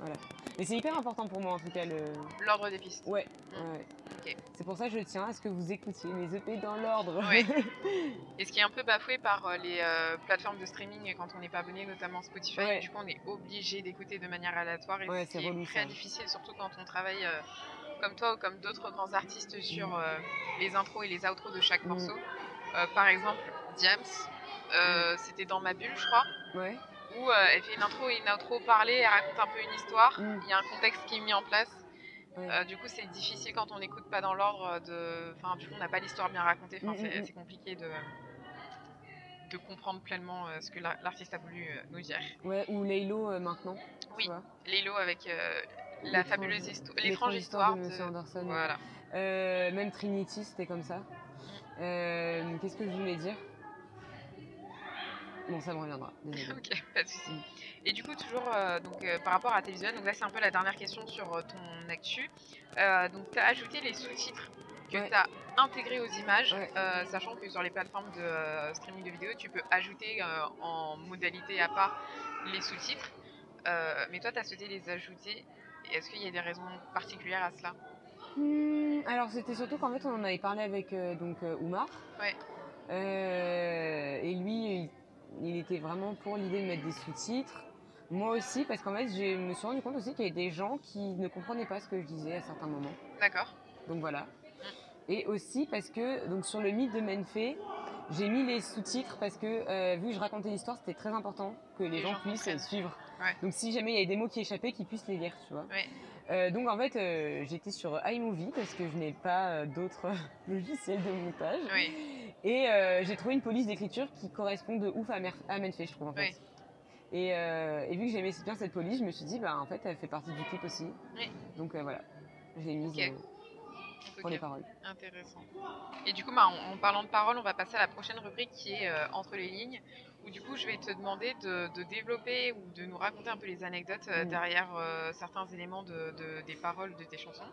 voilà. Mais c'est hyper important pour moi, en tout cas. Le... l'ordre des pistes. Ouais, Mm. ouais. Ok. C'est pour ça que je tiens à ce que vous écoutiez mes EP dans l'ordre. Ouais. Et ce qui est un peu bafoué par euh, les euh, plateformes de streaming quand on n'est pas abonné, notamment Spotify, Ouais. du coup on est obligé d'écouter de manière aléatoire et c'est très difficile, surtout quand on travaille euh, comme toi ou comme d'autres grands artistes sur euh, les intros et les outros de chaque Mm. morceau. Par exemple, Diams, euh, c'était dans ma bulle, je crois, ouais. Où euh, elle fait une intro et une outro parlée, elle raconte un peu une histoire, Mm. il y a un contexte qui est mis en place. Ouais. Euh, du coup, c'est difficile quand on n'écoute pas dans l'ordre de. Enfin, du coup, on n'a pas l'histoire bien racontée. Enfin, Mm, c'est mm, mm. compliqué de de comprendre pleinement euh, ce que la- l'artiste a voulu euh, nous dire. Ouais, ou euh, maintenant. Oui. Lélo avec la L'étrange- fabuleuse histoire, l'étrange histoire de Anderson. Voilà. Même Trinity, c'était comme ça. Qu'est-ce que je voulais dire? Bon, ça me reviendra. Ok, pas de soucis. Et du coup, toujours euh, donc, euh, par rapport à tes visuels, donc là c'est un peu la dernière question sur euh, ton actu. Donc tu as ajouté les sous-titres que Ouais. tu as intégrés aux images, Ouais. sachant que sur les plateformes de streaming de vidéos, tu peux ajouter en modalité à part les sous-titres. Mais toi, tu as souhaité les ajouter. Est-ce qu'il y a des raisons particulières à cela? Hmm, alors, c'était surtout qu'en fait, on en avait parlé avec donc, Oumar. Ouais. Et lui, il, il était vraiment pour l'idée de mettre des sous-titres. Moi aussi, parce qu'en fait, je me suis rendu compte aussi qu'il y avait des gens qui ne comprenaient pas ce que je disais à certains moments. D'accord. Donc voilà. Et aussi parce que donc sur le mythe de Menfé, j'ai mis les sous-titres parce que euh, vu que je racontais l'histoire, c'était très important que les, Les gens, gens puissent comprennent. suivre. Ouais. Donc si jamais il y avait des mots qui échappaient, qu'ils puissent les lire, tu vois. Ouais. Euh, donc en fait, euh, j'étais sur iMovie parce que je n'ai pas euh, d'autres logiciels de montage. Oui, Et j'ai trouvé une police d'écriture qui correspond de ouf à, Mer- à Menfait, je trouve en fait. Oui. Et, et vu que j'aimais bien cette police, je me suis dit, bah en fait, elle fait partie du clip aussi. Oui. Donc voilà, je l'ai mise pour les paroles. Intéressant. Et du coup, bah, en, en parlant de parole, on va passer à la prochaine rubrique qui est entre les lignes, où du coup, je vais te demander de, de développer ou de nous raconter un peu les anecdotes euh, Mm. derrière euh, certains éléments de, de- des paroles de tes chansons.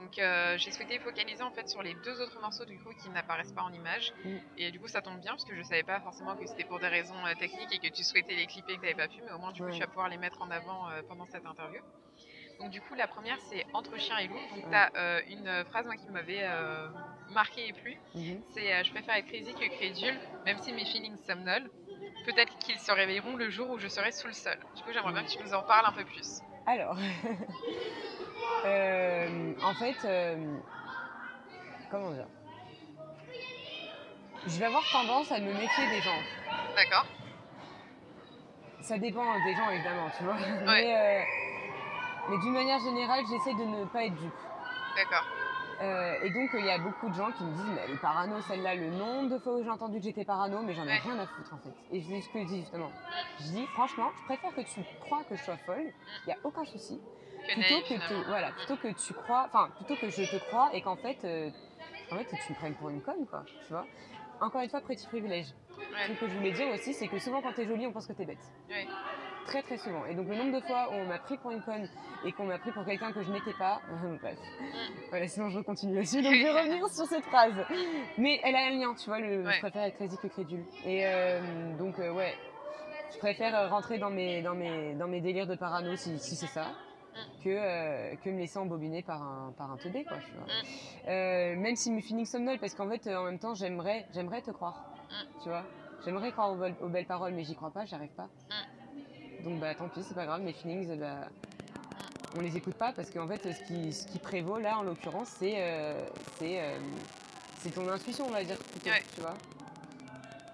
Donc, euh, j'ai souhaité focaliser en fait sur les deux autres morceaux du coup qui n'apparaissent pas en image. Mm. Et du coup, ça tombe bien parce que je savais pas forcément que c'était pour des raisons techniques et que tu souhaitais les clipper et que tu n'avais pas pu, mais au moins du coup, Ouais. tu vas pouvoir les mettre en avant pendant cette interview. Donc du coup, la première, c'est Entre chien et loup. Donc tu as une phrase moi, qui m'avait marqué et plu. Mhm. C'est Je préfère être crazy que crédule, même si mes feelings somnolent. Peut-être qu'ils se réveilleront le jour où je serai sous le sol. Du coup, j'aimerais bien que tu nous en parles un peu plus. Alors, euh, en fait, euh, comment dire? Je vais avoir tendance à me méfier des gens. D'accord Ça dépend des gens évidemment, tu vois. Mais, euh, mais d'une manière générale, j'essaie de ne pas être dupe. D'accord. Euh, et donc, il y a beaucoup de gens qui me disent, mais elle est parano, celle-là, le nombre de fois où j'ai entendu que j'étais parano, mais j'en ai Ouais. rien à foutre en fait. Et je dis ce que je dis justement. Je dis, franchement, je préfère que tu crois que je sois folle, il n'y a aucun souci, Que plutôt que, te- voilà, plutôt que tu crois, enfin, plutôt que je te crois et qu'en fait, euh, en fait, tu me prennes pour une conne, quoi, tu vois. Encore une fois, petit privilège. Ouais. Ce que je voulais dire aussi, c'est que souvent quand t'es jolie, on pense que t'es bête. Ouais. Très très souvent. Et donc le nombre de fois où on m'a pris pour une conne et qu'on m'a pris pour quelqu'un que je n'étais pas, bref. Voilà, sinon je continue là-dessus. Donc je vais revenir sur cette phrase. Mais elle a un lien, tu vois, le, Ouais. je préfère être crazy que crédule. Et euh, donc euh, ouais, je préfère euh, rentrer dans mes, dans mes, dans mes délires de parano si, si c'est ça. Que, euh, que me laisser embobiner par un, par un teubé, quoi, tu vois. Euh, même si mes feelings somnolent, parce qu'en fait, en même temps, j'aimerais, j'aimerais te croire, tu vois. J'aimerais croire aux, belles- aux belles paroles, mais j'y crois pas, j'y arrive pas. Donc bah tant pis, c'est pas grave, mes feelings, euh, bah, on les écoute pas parce qu'en fait, ce qui, ce qui prévaut là, en l'occurrence, c'est euh, c'est euh, ton intuition, on va dire, plutôt, Ouais. tu vois.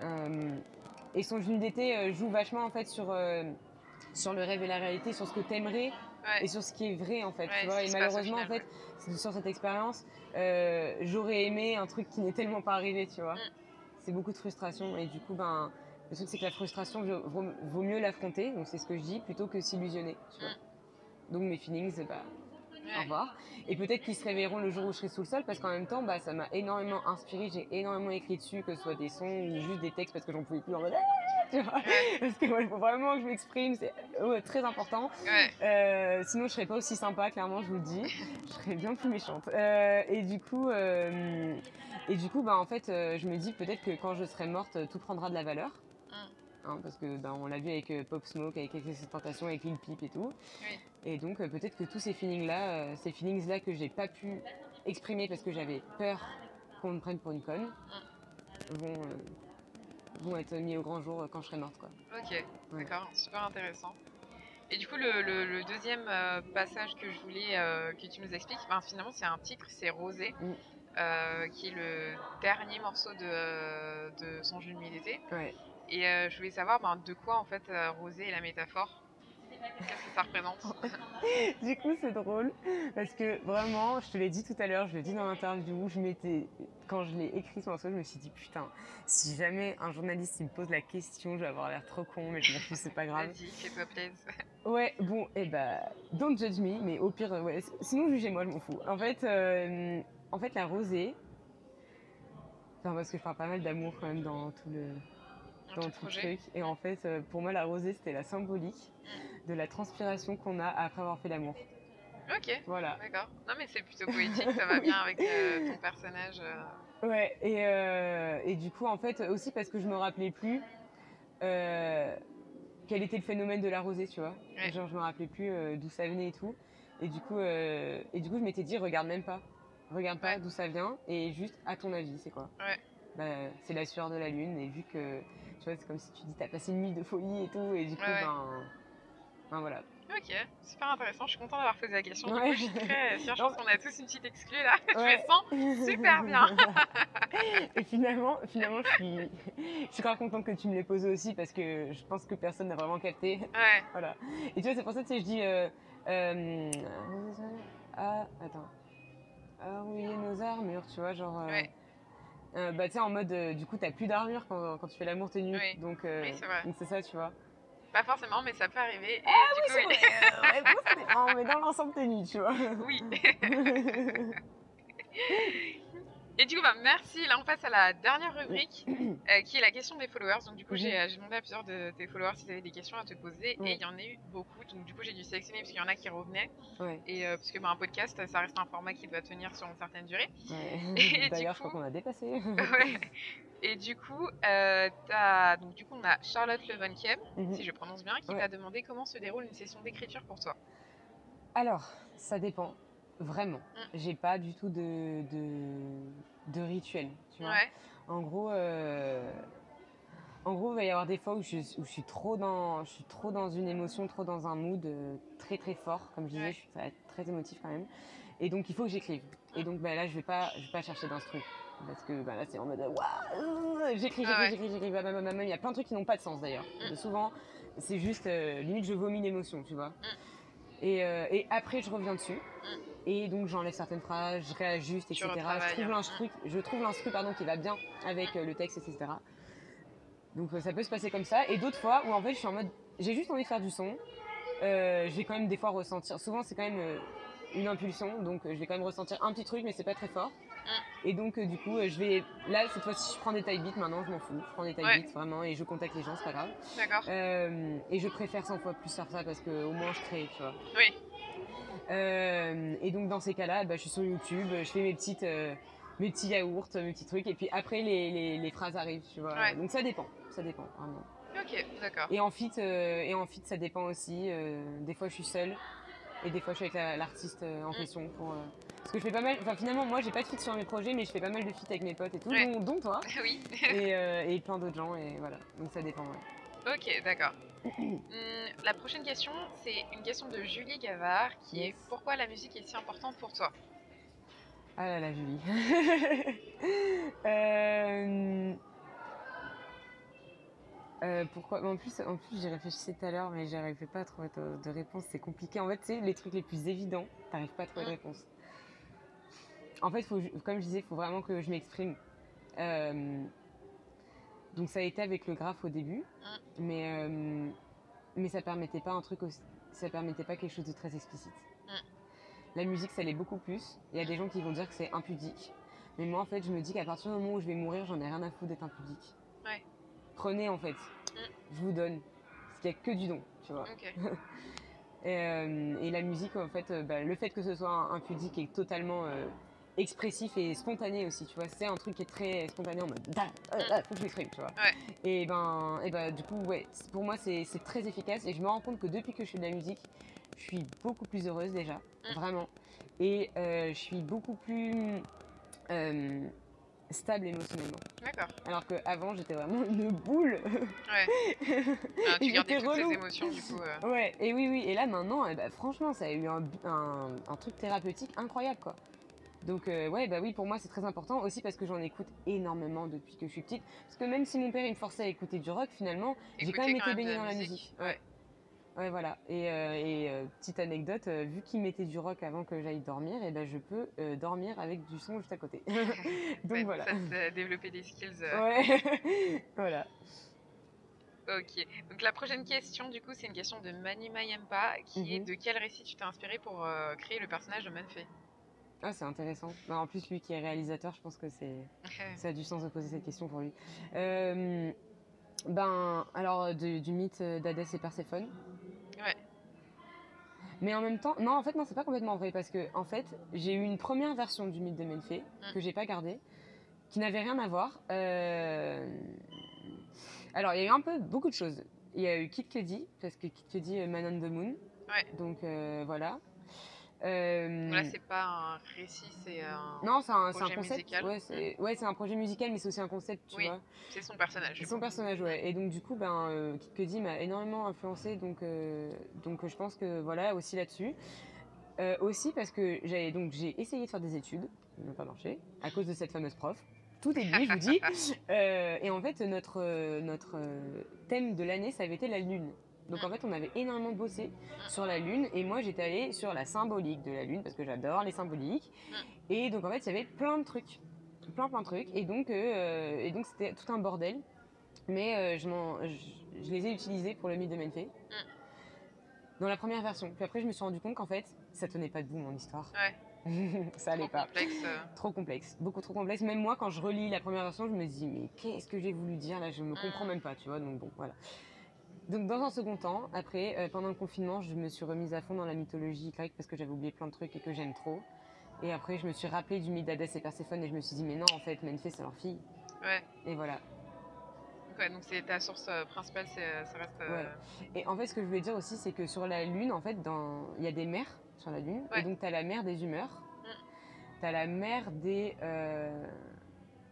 Euh, et son jeune d'été euh, joue vachement en fait sur sur le rêve et la réalité, sur ce que t'aimerais Ouais. et sur ce qui est vrai en fait, Ouais, tu vois. Et malheureusement, en fait, sur cette expérience, j'aurais aimé un truc qui n'est tellement pas arrivé, tu vois. Mm. C'est beaucoup de frustration et du coup, ben, le truc c'est que la frustration vaut, mieux l'affronter, donc c'est ce que je dis, plutôt que s'illusionner, vois. Donc mes feelings, bah, au Mm. Revoir. Et peut-être qu'ils se réveilleront le jour où je serai sous le sol, parce qu'en même temps, bah, ça m'a énormément inspiré, j'ai énormément écrit dessus, que ce soit des sons ou juste des textes, parce que j'en pouvais plus en mode, Ah tu vois. Ouais. Parce que moi, il faut vraiment que je m'exprime, c'est très important. Ouais. Euh, sinon, je serais pas aussi sympa, clairement, je vous le dis. Je serais bien plus méchante. Euh, et du coup, euh, et du coup, bah, en fait, je me dis peut-être que quand je serai morte, tout prendra de la valeur. Hein, parce que bah, on l'a vu avec euh, Pop Smoke, avec Excess Tentation, avec Lil Peep et tout. Oui. Et donc, euh, peut-être que tous ces feelings-là, euh, ces feelings-là que j'ai pas pu exprimer parce que j'avais peur qu'on me prenne pour une conne, vont, euh, vont être mis au grand jour quand je serai morte, quoi. Ok, d'accord, super intéressant. Et du coup, le, le- le deuxième euh, passage que je voulais euh, que tu nous expliques, ben, finalement, c'est un titre, c'est Rosé, Mm. euh, qui est le dernier morceau de, de son jeu de nuit d'été. Ouais. Et euh, je voulais savoir ben, de quoi, en fait, euh, Rosé est la métaphore? Qu'est-ce que ça représente? Du coup, c'est drôle parce que vraiment, je te l'ai dit tout à l'heure, je l'ai dit dans l'interview, je m'étais, quand je l'ai écrit ce morceau, je me suis dit putain, si jamais un journaliste il me pose la question, je vais avoir l'air trop con, mais je m'en fous, c'est pas grave. Vas-y, fais-toi plaisir. Ouais, bon, et bah, don't judge me, mais au pire, ouais, sinon jugez-moi, je m'en fous. En fait, euh, en fait, la rosée, enfin, parce que je parle pas mal d'amour quand même dans tout le, Un dans petit tout le projet. truc. Et en fait, euh, pour moi, la rosée, c'était la symbolique de la transpiration qu'on a après avoir fait l'amour. Ok, Voilà. d'accord. Non, mais c'est plutôt poétique, ça va bien avec euh, ton personnage. euh. Ouais, et, euh, et du coup, en fait, aussi parce que je me rappelais plus quel était le phénomène de la rosée, tu vois. Ouais. Genre, je me rappelais plus d'où ça venait et tout. Et du coup, et du coup je m'étais dit, regarde même pas. Regarde pas Ouais. d'où ça vient et juste, à ton avis, c'est quoi Ouais. Bah, c'est la sueur de la lune et vu que, tu vois, c'est comme si tu dis, t'as passé une nuit de folie et tout, et du coup, Ouais, ouais. ben, ben voilà. Ok, super intéressant. Je suis contente d'avoir posé la question. Du Ouais. coup, je suis très sûre. Je Non. pense qu'on a tous une petite exclue là. Je me sens super bien. Et finalement, finalement je, suis, je suis grave contente que tu me l'aies posé aussi parce que je pense que personne n'a vraiment capté. Ouais. Voilà. Et tu vois, c'est pour ça que tu sais, je dis. Euh, euh, ah, attends. Ah oui, nos armures, tu vois, genre. euh, Ouais. Euh, bah, tu sais, en mode. euh, du coup, t'as plus d'armure quand, quand tu fais l'amour, t'es nu. Oui. Donc, euh, Oui, c'est vrai. donc c'est ça, tu vois. Pas forcément, mais ça peut arriver. Et Ah du coup, C'est oui. vrai, euh, non, mais dans l'ensemble, t'es nu, tu vois. Oui. Et du coup, bah, merci. Là, on passe à la dernière rubrique, euh, qui est la question des followers. Donc, du coup, j'ai euh, demandé à plusieurs de tes followers s'ils avaient des questions à te poser. Ouais. Et il y en a eu beaucoup. Donc, du coup, j'ai dû sélectionner parce qu'il y en a qui revenaient. ouais. Et euh, parce que bah, un podcast, ça reste un format qui doit tenir sur une certaine durée. ouais. D'ailleurs, je crois qu'on a dépassé. Et du coup, euh, donc, du coup, on a Charlotte Levenkiem, Mhm. si je prononce bien, qui t'a demandé comment se déroule une session d'écriture pour toi. Alors, ça dépend. Vraiment. Mm. J'ai pas du tout de, de, de rituel. Tu vois. Ouais. En gros, euh, en gros, il va y avoir des fois où je, où je suis trop dans, je suis trop dans une émotion, trop dans un mood euh, très très fort, comme je disais, Ouais. je suis très, émotif quand même. Et donc il faut que j'écrive. Et donc bah, là, je vais pas, je vais pas chercher d'instru. Parce que bah, là, c'est en mode waouh, j'écris, j'écris, ouais. j'écris, j'écris, bah, il y a plein de trucs qui n'ont pas de sens d'ailleurs. Mm. Souvent, c'est juste euh, limite je vomis l'émotion, tu vois. Mm. Et, euh, et après, je reviens dessus. Et donc j'enlève certaines phrases, je réajuste, etc. Je trouve l'instru, je trouve l'instru pardon qui va bien avec euh, le texte, etc. Donc euh, ça peut se passer comme ça. Et d'autres fois où en fait je suis en mode, j'ai juste envie de faire du son. Euh, je vais quand même des fois ressentir. Souvent c'est quand même une impulsion, donc je vais quand même ressentir un petit truc, mais c'est pas très fort. Et donc euh, du coup euh, je vais, là cette fois-ci je prends des taille beats maintenant, je m'en fous, je prends des taille Ouais. beats vraiment et je contacte les gens, c'est pas grave. D'accord. Euh, et je préfère 100 fois plus faire ça parce que au moins je crée, tu vois. Oui. Euh, et donc dans ces cas-là, bah, je suis sur YouTube, je fais mes petites, euh, mes petits yaourts, mes petits trucs, et puis après les, les, les phrases arrivent, tu vois. Ouais. Donc ça dépend, ça dépend vraiment. Ok, d'accord. Et en fit, et en fit, ça dépend aussi. des fois je suis seule, et des fois je suis avec la- l'artiste euh, en Mm. question pour. euh, parce que je fais pas mal. Enfin finalement, moi j'ai pas de fit sur mes projets, mais je fais pas mal de fit avec mes potes et tout, Ouais. dont, dont toi, oui. et, euh, et plein d'autres gens, et voilà. Donc ça dépend. Ouais. Ok, d'accord. Hum, la prochaine question, c'est une question de Julie Gavard qui est pourquoi la musique est si importante pour toi? Ah là là, Julie. Euh, euh, pourquoi En plus, en plus j'y réfléchissais tout à l'heure, mais j'arrivais pas à trouver de, de réponse. C'est compliqué. En fait, tu sais, les trucs les plus évidents, t'arrives pas à trouver de réponse. En fait, faut, comme je disais, il faut vraiment que je m'exprime. Euh, donc ça a été avec le graphe au début, mais, euh, mais ça permettait pas un truc aussi- ça permettait pas quelque chose de très explicite. La musique, ça l'est beaucoup plus. Il y a des gens qui vont dire que c'est impudique. Mais moi, en fait, je me dis qu'à partir du moment où je vais mourir, j'en ai rien à foutre d'être impudique. Prenez, en fait. Je vous donne. Parce qu'il n'y a que du don, tu vois. Et, euh, et la musique, en fait, euh, bah, le fait que ce soit un, un pudique est totalement euh, expressif et spontané aussi, tu vois. C'est un truc qui est très spontané en mode ah, faut que je m'exprime, tu vois. Ouais. Et ben, et ben, du coup, ouais, pour moi, c'est c'est très efficace et je me rends compte que depuis que je fais de la musique, je suis beaucoup plus heureuse déjà, Mm. vraiment. Et euh, je suis beaucoup plus stable émotionnellement. D'accord. Alors qu'avant, j'étais vraiment une boule. Ouais. Ah, tu gardais toutes relou. tes émotions du coup. euh. Ouais, et oui, oui. Et là, maintenant, eh ben, franchement, ça a eu un, un- un truc thérapeutique incroyable, quoi. Donc, euh, ouais, bah oui, pour moi, c'est très important aussi parce que j'en écoute énormément depuis que je suis petite. Parce que même si mon père, il me forçait à écouter du rock, finalement, j'ai quand même été baignée dans la musique. musique. Ouais. Ouais. Voilà. Et, euh, et, euh, petite anecdote, euh, vu qu'il mettait du rock avant que j'aille dormir, et ben je peux dormir avec du son juste à côté. Donc voilà. Ça développer des skills. Ouais. voilà. Ok. Donc la prochaine question du coup, c'est une question de Mani Mayempa qui est Mhm. de quel récit tu t'es inspiré pour créer le personnage de Manfei Ah, c'est intéressant. Bah, en plus, lui qui est réalisateur, je pense que c'est. Ça a du sens de poser cette question pour lui. Ben, alors, du, du mythe d'Hadès et Perséphone. Mais en même temps, non, en fait, non, c'est pas complètement vrai parce que, en fait, j'ai eu une première version du mythe de Méphée Mm. que j'ai pas gardée, qui n'avait rien à voir. Euh, Alors, il y a eu un peu beaucoup de choses. Il y a eu Kid Cudi, parce que Kid Cudi, Man on the Moon. Ouais. Donc, euh, voilà. Euh, Là, c'est pas un récit, c'est un. non, c'est un, c'est un projet concept. musical. Ouais, c'est ouais, un projet musical, mais c'est aussi un concept, tu Oui. vois. C'est son personnage. C'est son personnage, ouais. Et donc, du coup, ben, euh, Kid Cudi m'a énormément influencé, donc, euh, donc je pense que voilà, aussi là-dessus. Euh, aussi parce que j'avais donc j'ai essayé de faire des études, ça n'a pas marché, à cause de cette fameuse prof. Tout est dit, je vous dis. Euh, et en fait, notre, notre thème de l'année, ça avait été la Lune. Donc en fait, on avait énormément bossé sur la Lune, et moi j'étais allée sur la symbolique de la Lune, parce que j'adore les symboliques. Et donc en fait, il y avait plein de trucs, plein plein de trucs, et donc euh, et donc c'était tout un bordel. Mais euh, je, m'en- je, je les ai utilisés pour le mythe de Menfé. Dans la première version. Puis après, je me suis rendu compte qu'en fait, ça tenait pas debout mon histoire. Ouais. ça allait Trop pas. complexe. euh. Trop complexe, beaucoup trop complexe. Même moi, quand je relis la première version, je me dis, mais qu'est-ce que j'ai voulu dire là? Je me comprends même pas, tu vois? Donc bon, voilà. Donc dans un second temps, après, euh, pendant le confinement, je me suis remise à fond dans la mythologie grecque parce que j'avais oublié plein de trucs et que j'aime trop. Et après, je me suis rappelé du mythe d'Hadès et Perséphone et je me suis dit, mais non, en fait, Menphé, c'est leur fille. Ouais. Et voilà. Ouais, donc c'est ta source euh, principale, c'est, euh, ça reste. euh, Et en fait, ce que je voulais dire aussi, c'est que sur la Lune, en fait, dans... il y a des mers sur la Lune. Ouais. Et donc, tu as la mer des humeurs. Tu as la mer des,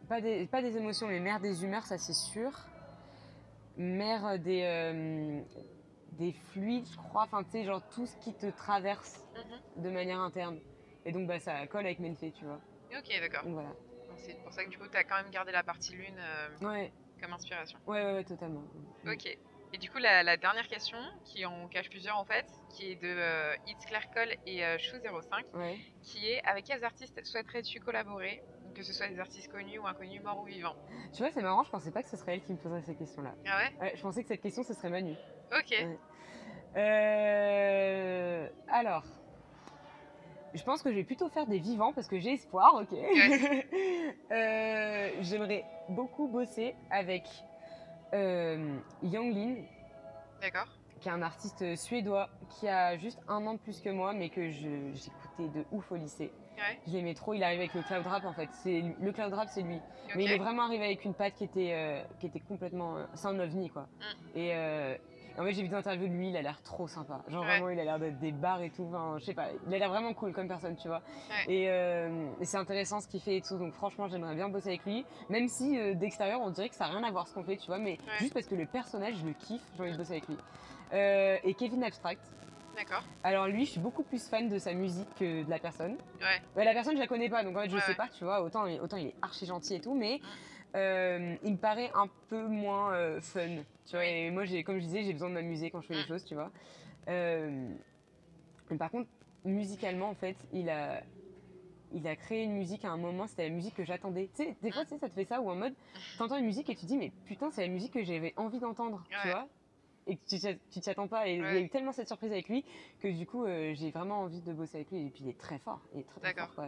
pas des. Pas des émotions, mais mer des humeurs, ça c'est sûr. Mer des. euh, Des fluides, je crois. Enfin, tu sais, genre tout ce qui te traverse mhm. de manière interne. Et donc, bah, ça colle avec Menphé, tu vois. Ok, d'accord. Voilà. C'est pour ça que du coup, tu as quand même gardé la partie lune euh, Ouais, comme inspiration. ouais, ouais, ouais, totalement. Ok. Et du coup, la, la dernière question, qui en cache plusieurs en fait, qui est de euh, It's Claire Cole et euh, Chou05, Ouais. qui est avec quels artistes souhaiterais-tu collaborer Que ce soit des artistes connus ou inconnus, morts ou vivants. Tu vois, c'est marrant, je pensais pas que ce serait elle qui me poserait ces questions-là. Ah ouais? Ouais, je pensais que cette question, ce serait Manu. Ok. Ouais. Euh, alors, je pense que je vais plutôt faire des vivants parce que j'ai espoir, ok? Euh, J'aimerais beaucoup bosser avec euh, Yang Lin, D'accord. qui est un artiste suédois qui a juste un an de plus que moi, mais que j'écoutais de ouf au lycée. Ouais. Je l'aimais trop, il arrive avec le cloud rap en fait. C'est Le cloud rap, c'est lui. Mais il est vraiment arrivé avec une patte qui était, euh, qui était complètement. euh, c'est un ovni quoi. Mm. Et euh, en fait, j'ai vu des interviews de lui, il a l'air trop sympa. Genre Ouais. vraiment, il a l'air d'être des bars et tout. Enfin, je sais pas, il a l'air vraiment cool comme personne, tu vois. Ouais. Et, euh, et c'est intéressant ce qu'il fait et tout. Donc franchement, j'aimerais bien bosser avec lui. Même si d'extérieur, on dirait que ça n'a rien à voir ce qu'on fait, tu vois. Mais juste parce que le personnage, je le kiffe, j'ai envie de bosser avec lui. Et Kevin Abstract. D'accord. Alors lui, je suis beaucoup plus fan de sa musique que de la personne. Ouais. Ouais, la personne, je la connais pas, donc en fait, je Ouais, sais ouais. pas, tu vois. Autant, autant il est archi gentil et tout, mais euh, il me paraît un peu moins euh, fun. Tu vois, et moi, j'ai, comme je disais, j'ai besoin de m'amuser quand je fais les Mm. choses, tu vois. Euh, mais par contre, musicalement, en fait, il a, il a créé une musique à un moment, c'était la musique que j'attendais. Tu sais, des fois, tu sais, ça te fait ça, ou en mode, t'entends une musique et tu te dis, mais putain, c'est la musique que j'avais envie d'entendre, tu vois. Et que tu t'y- attends pas. Et il y a eu tellement cette surprise avec lui que du coup, euh, j'ai vraiment envie de bosser avec lui. Et puis, il est très fort. Il est très, fort, quoi.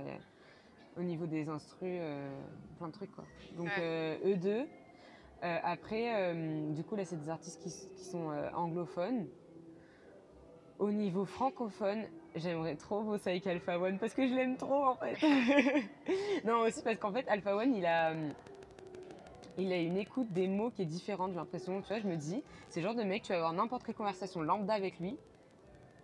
Au niveau des instrus, euh, plein de trucs, quoi. Donc, Ouais. euh, eux deux. Après, du coup, là, c'est des artistes qui, sont anglophones. Au niveau francophone, j'aimerais trop bosser avec Alpha One parce que je l'aime trop en fait. non, aussi parce qu'en fait, Alpha One, il a, euh, il a une écoute des mots qui est différente, j'ai l'impression. Tu vois, je me dis, c'est le genre de mec, tu vas avoir n'importe quelle conversation lambda avec lui.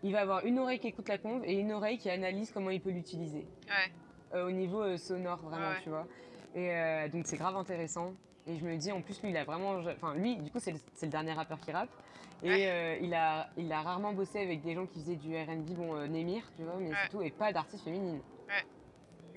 Il va avoir une oreille qui écoute la conve et une oreille qui analyse comment il peut l'utiliser. Ouais. Euh, au niveau euh, sonore, vraiment, Ouais, tu vois. Et euh, donc, c'est grave intéressant. Et je me dis, en plus, lui, il a vraiment. Enfin, lui, du coup, c'est le, dernier rappeur qui rappe. Et Ouais. il, a, il a rarement bossé avec des gens qui faisaient du RB, bon, Némir, tu vois, mais Ouais. c'est tout, et pas d'artistes féminines.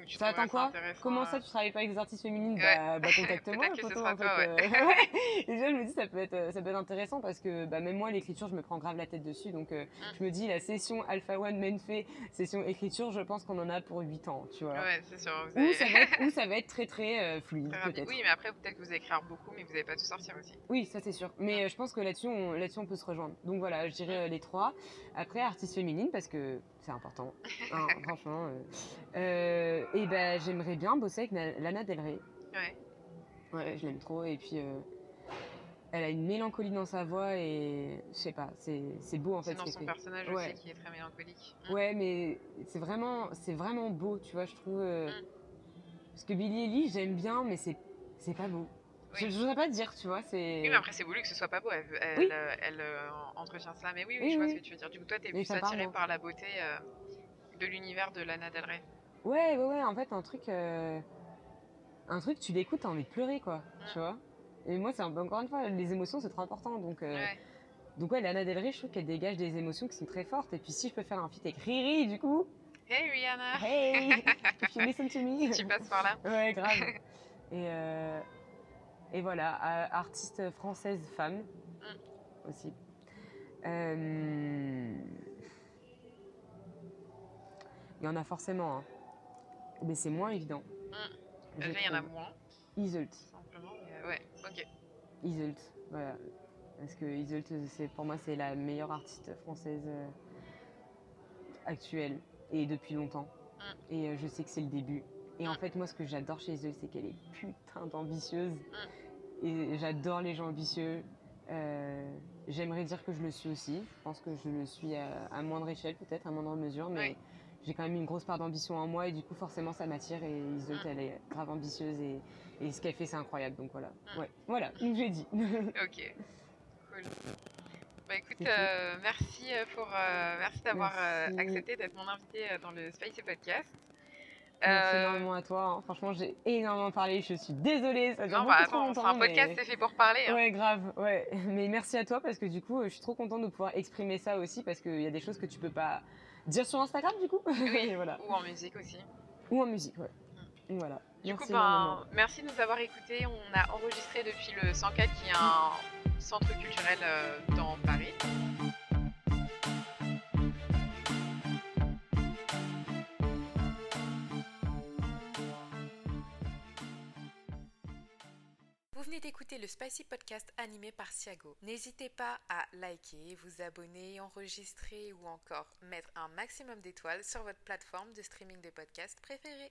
Tu Ça attend trouverais quoi Comment ça, tu travailles pas avec des artistes féminines Ouais. Bah, bah contacte-moi, sera en fait. toi, ouais. euh, ouais. Déjà, je me dis, ça peut, être, euh, ça peut être intéressant parce que bah, même moi, l'écriture, je me prends grave la tête dessus. Donc, euh, je me dis, la session Alpha One Menfé, session écriture, je pense qu'on en a pour 8 ans, tu vois. Ouais, c'est sûr. Vous Ou avez- ça, va être, ou ça va être très très euh, fluide, peut-être. Oui, mais après, peut-être que vous allez écrire beaucoup, mais vous n'allez pas tout sortir aussi. Oui, ça c'est sûr. Mais euh, je pense que là-dessus on, là-dessus, on peut se rejoindre. Donc voilà, je dirais euh, les trois. Après, artiste féminine, parce que c'est important. Hein, franchement. euh. Euh, et ben, j'aimerais bien bosser avec Na- Lana Del Rey. Ouais. Ouais, je l'aime trop. Et puis, euh, elle a une mélancolie dans sa voix et je sais pas, c'est, beau en fait C'est ce dans son fait. personnage Ouais. aussi qui est très mélancolique. Mm. Ouais, mais c'est vraiment, c'est vraiment beau, tu vois, je trouve. Mm. Parce que Billie Eilish, j'aime bien, mais c'est, c'est pas beau. Je Oui. Je voudrais pas te dire, tu vois, c'est. Oui, mais après, c'est voulu que ce soit pas beau. Elle, elle, Oui. euh, elle, euh, entretient ça. Mais oui, oui, je vois ce que tu veux dire. Du coup, toi, t'es Mais plus ça part attiré beau. par la beauté. euh, de l'univers de Lana Del Rey. Ouais, ouais, ouais, en fait, un truc. euh, Un truc, tu l'écoutes, t'as envie de pleurer, quoi. Tu vois Et moi, c'est encore une fois, les émotions, c'est trop important. Donc, Ouais. donc ouais, Lana Del Rey, je trouve qu'elle dégage des émotions qui sont très fortes. Et puis, si je peux faire un feat avec Riri, du coup, Hey Rihanna, hey, if you listen to me. tu passes par là. Ouais, grave. Et, et voilà, euh, artiste française femme aussi. Euh, Il y en a forcément, hein. mais c'est moins évident. je Déjà, il y en a moins, Iseult. simplement. mais, euh, ouais, ok. Iseult, voilà. Parce que Iseult, c'est, pour moi, c'est la meilleure artiste française actuelle et depuis longtemps. Et euh, je sais que c'est le début. Et en Mm. fait, moi, ce que j'adore chez Iseult, c'est qu'elle est putain d'ambitieuse. Et j'adore les gens ambitieux. Euh, j'aimerais dire que je le suis aussi. Je pense que je le suis à, à moindre échelle, peut-être, à moindre mesure. Mais Oui. j'ai quand même une grosse part d'ambition en moi. Et du coup, forcément, ça m'attire. Et Iseult, Mm. elle est grave ambitieuse. Et, et ce qu'elle fait, c'est incroyable. Donc voilà. Mm. Ouais, voilà, donc j'ai dit. Ok, cool. Bah écoute, euh, merci euh, pour, euh, merci d'avoir accepté d'être mon invité dans le Spicy Podcast. Merci Euh, énormément à toi. hein. Franchement, j'ai énormément parlé. Je suis désolée. Ça dure non, beaucoup bah trop attends, c'est longtemps. un podcast, mais- c'est fait pour parler. hein. Ouais, grave, ouais. Mais merci à toi parce que du coup, je suis trop contente de pouvoir exprimer ça aussi parce qu'il y a des choses que tu peux pas dire sur Instagram du coup. Oui, voilà. ou en musique aussi. Ou en musique, ouais. Voilà. Du merci coup, ben, merci de nous avoir écoutés. On a enregistré depuis le 104 qui est un centre culturel euh, dans Paris. Vous venez d'écouter le Spicy Podcast animé par Siago. N'hésitez pas à liker, vous abonner, enregistrer ou encore mettre un maximum d'étoiles sur votre plateforme de streaming de podcast préférée.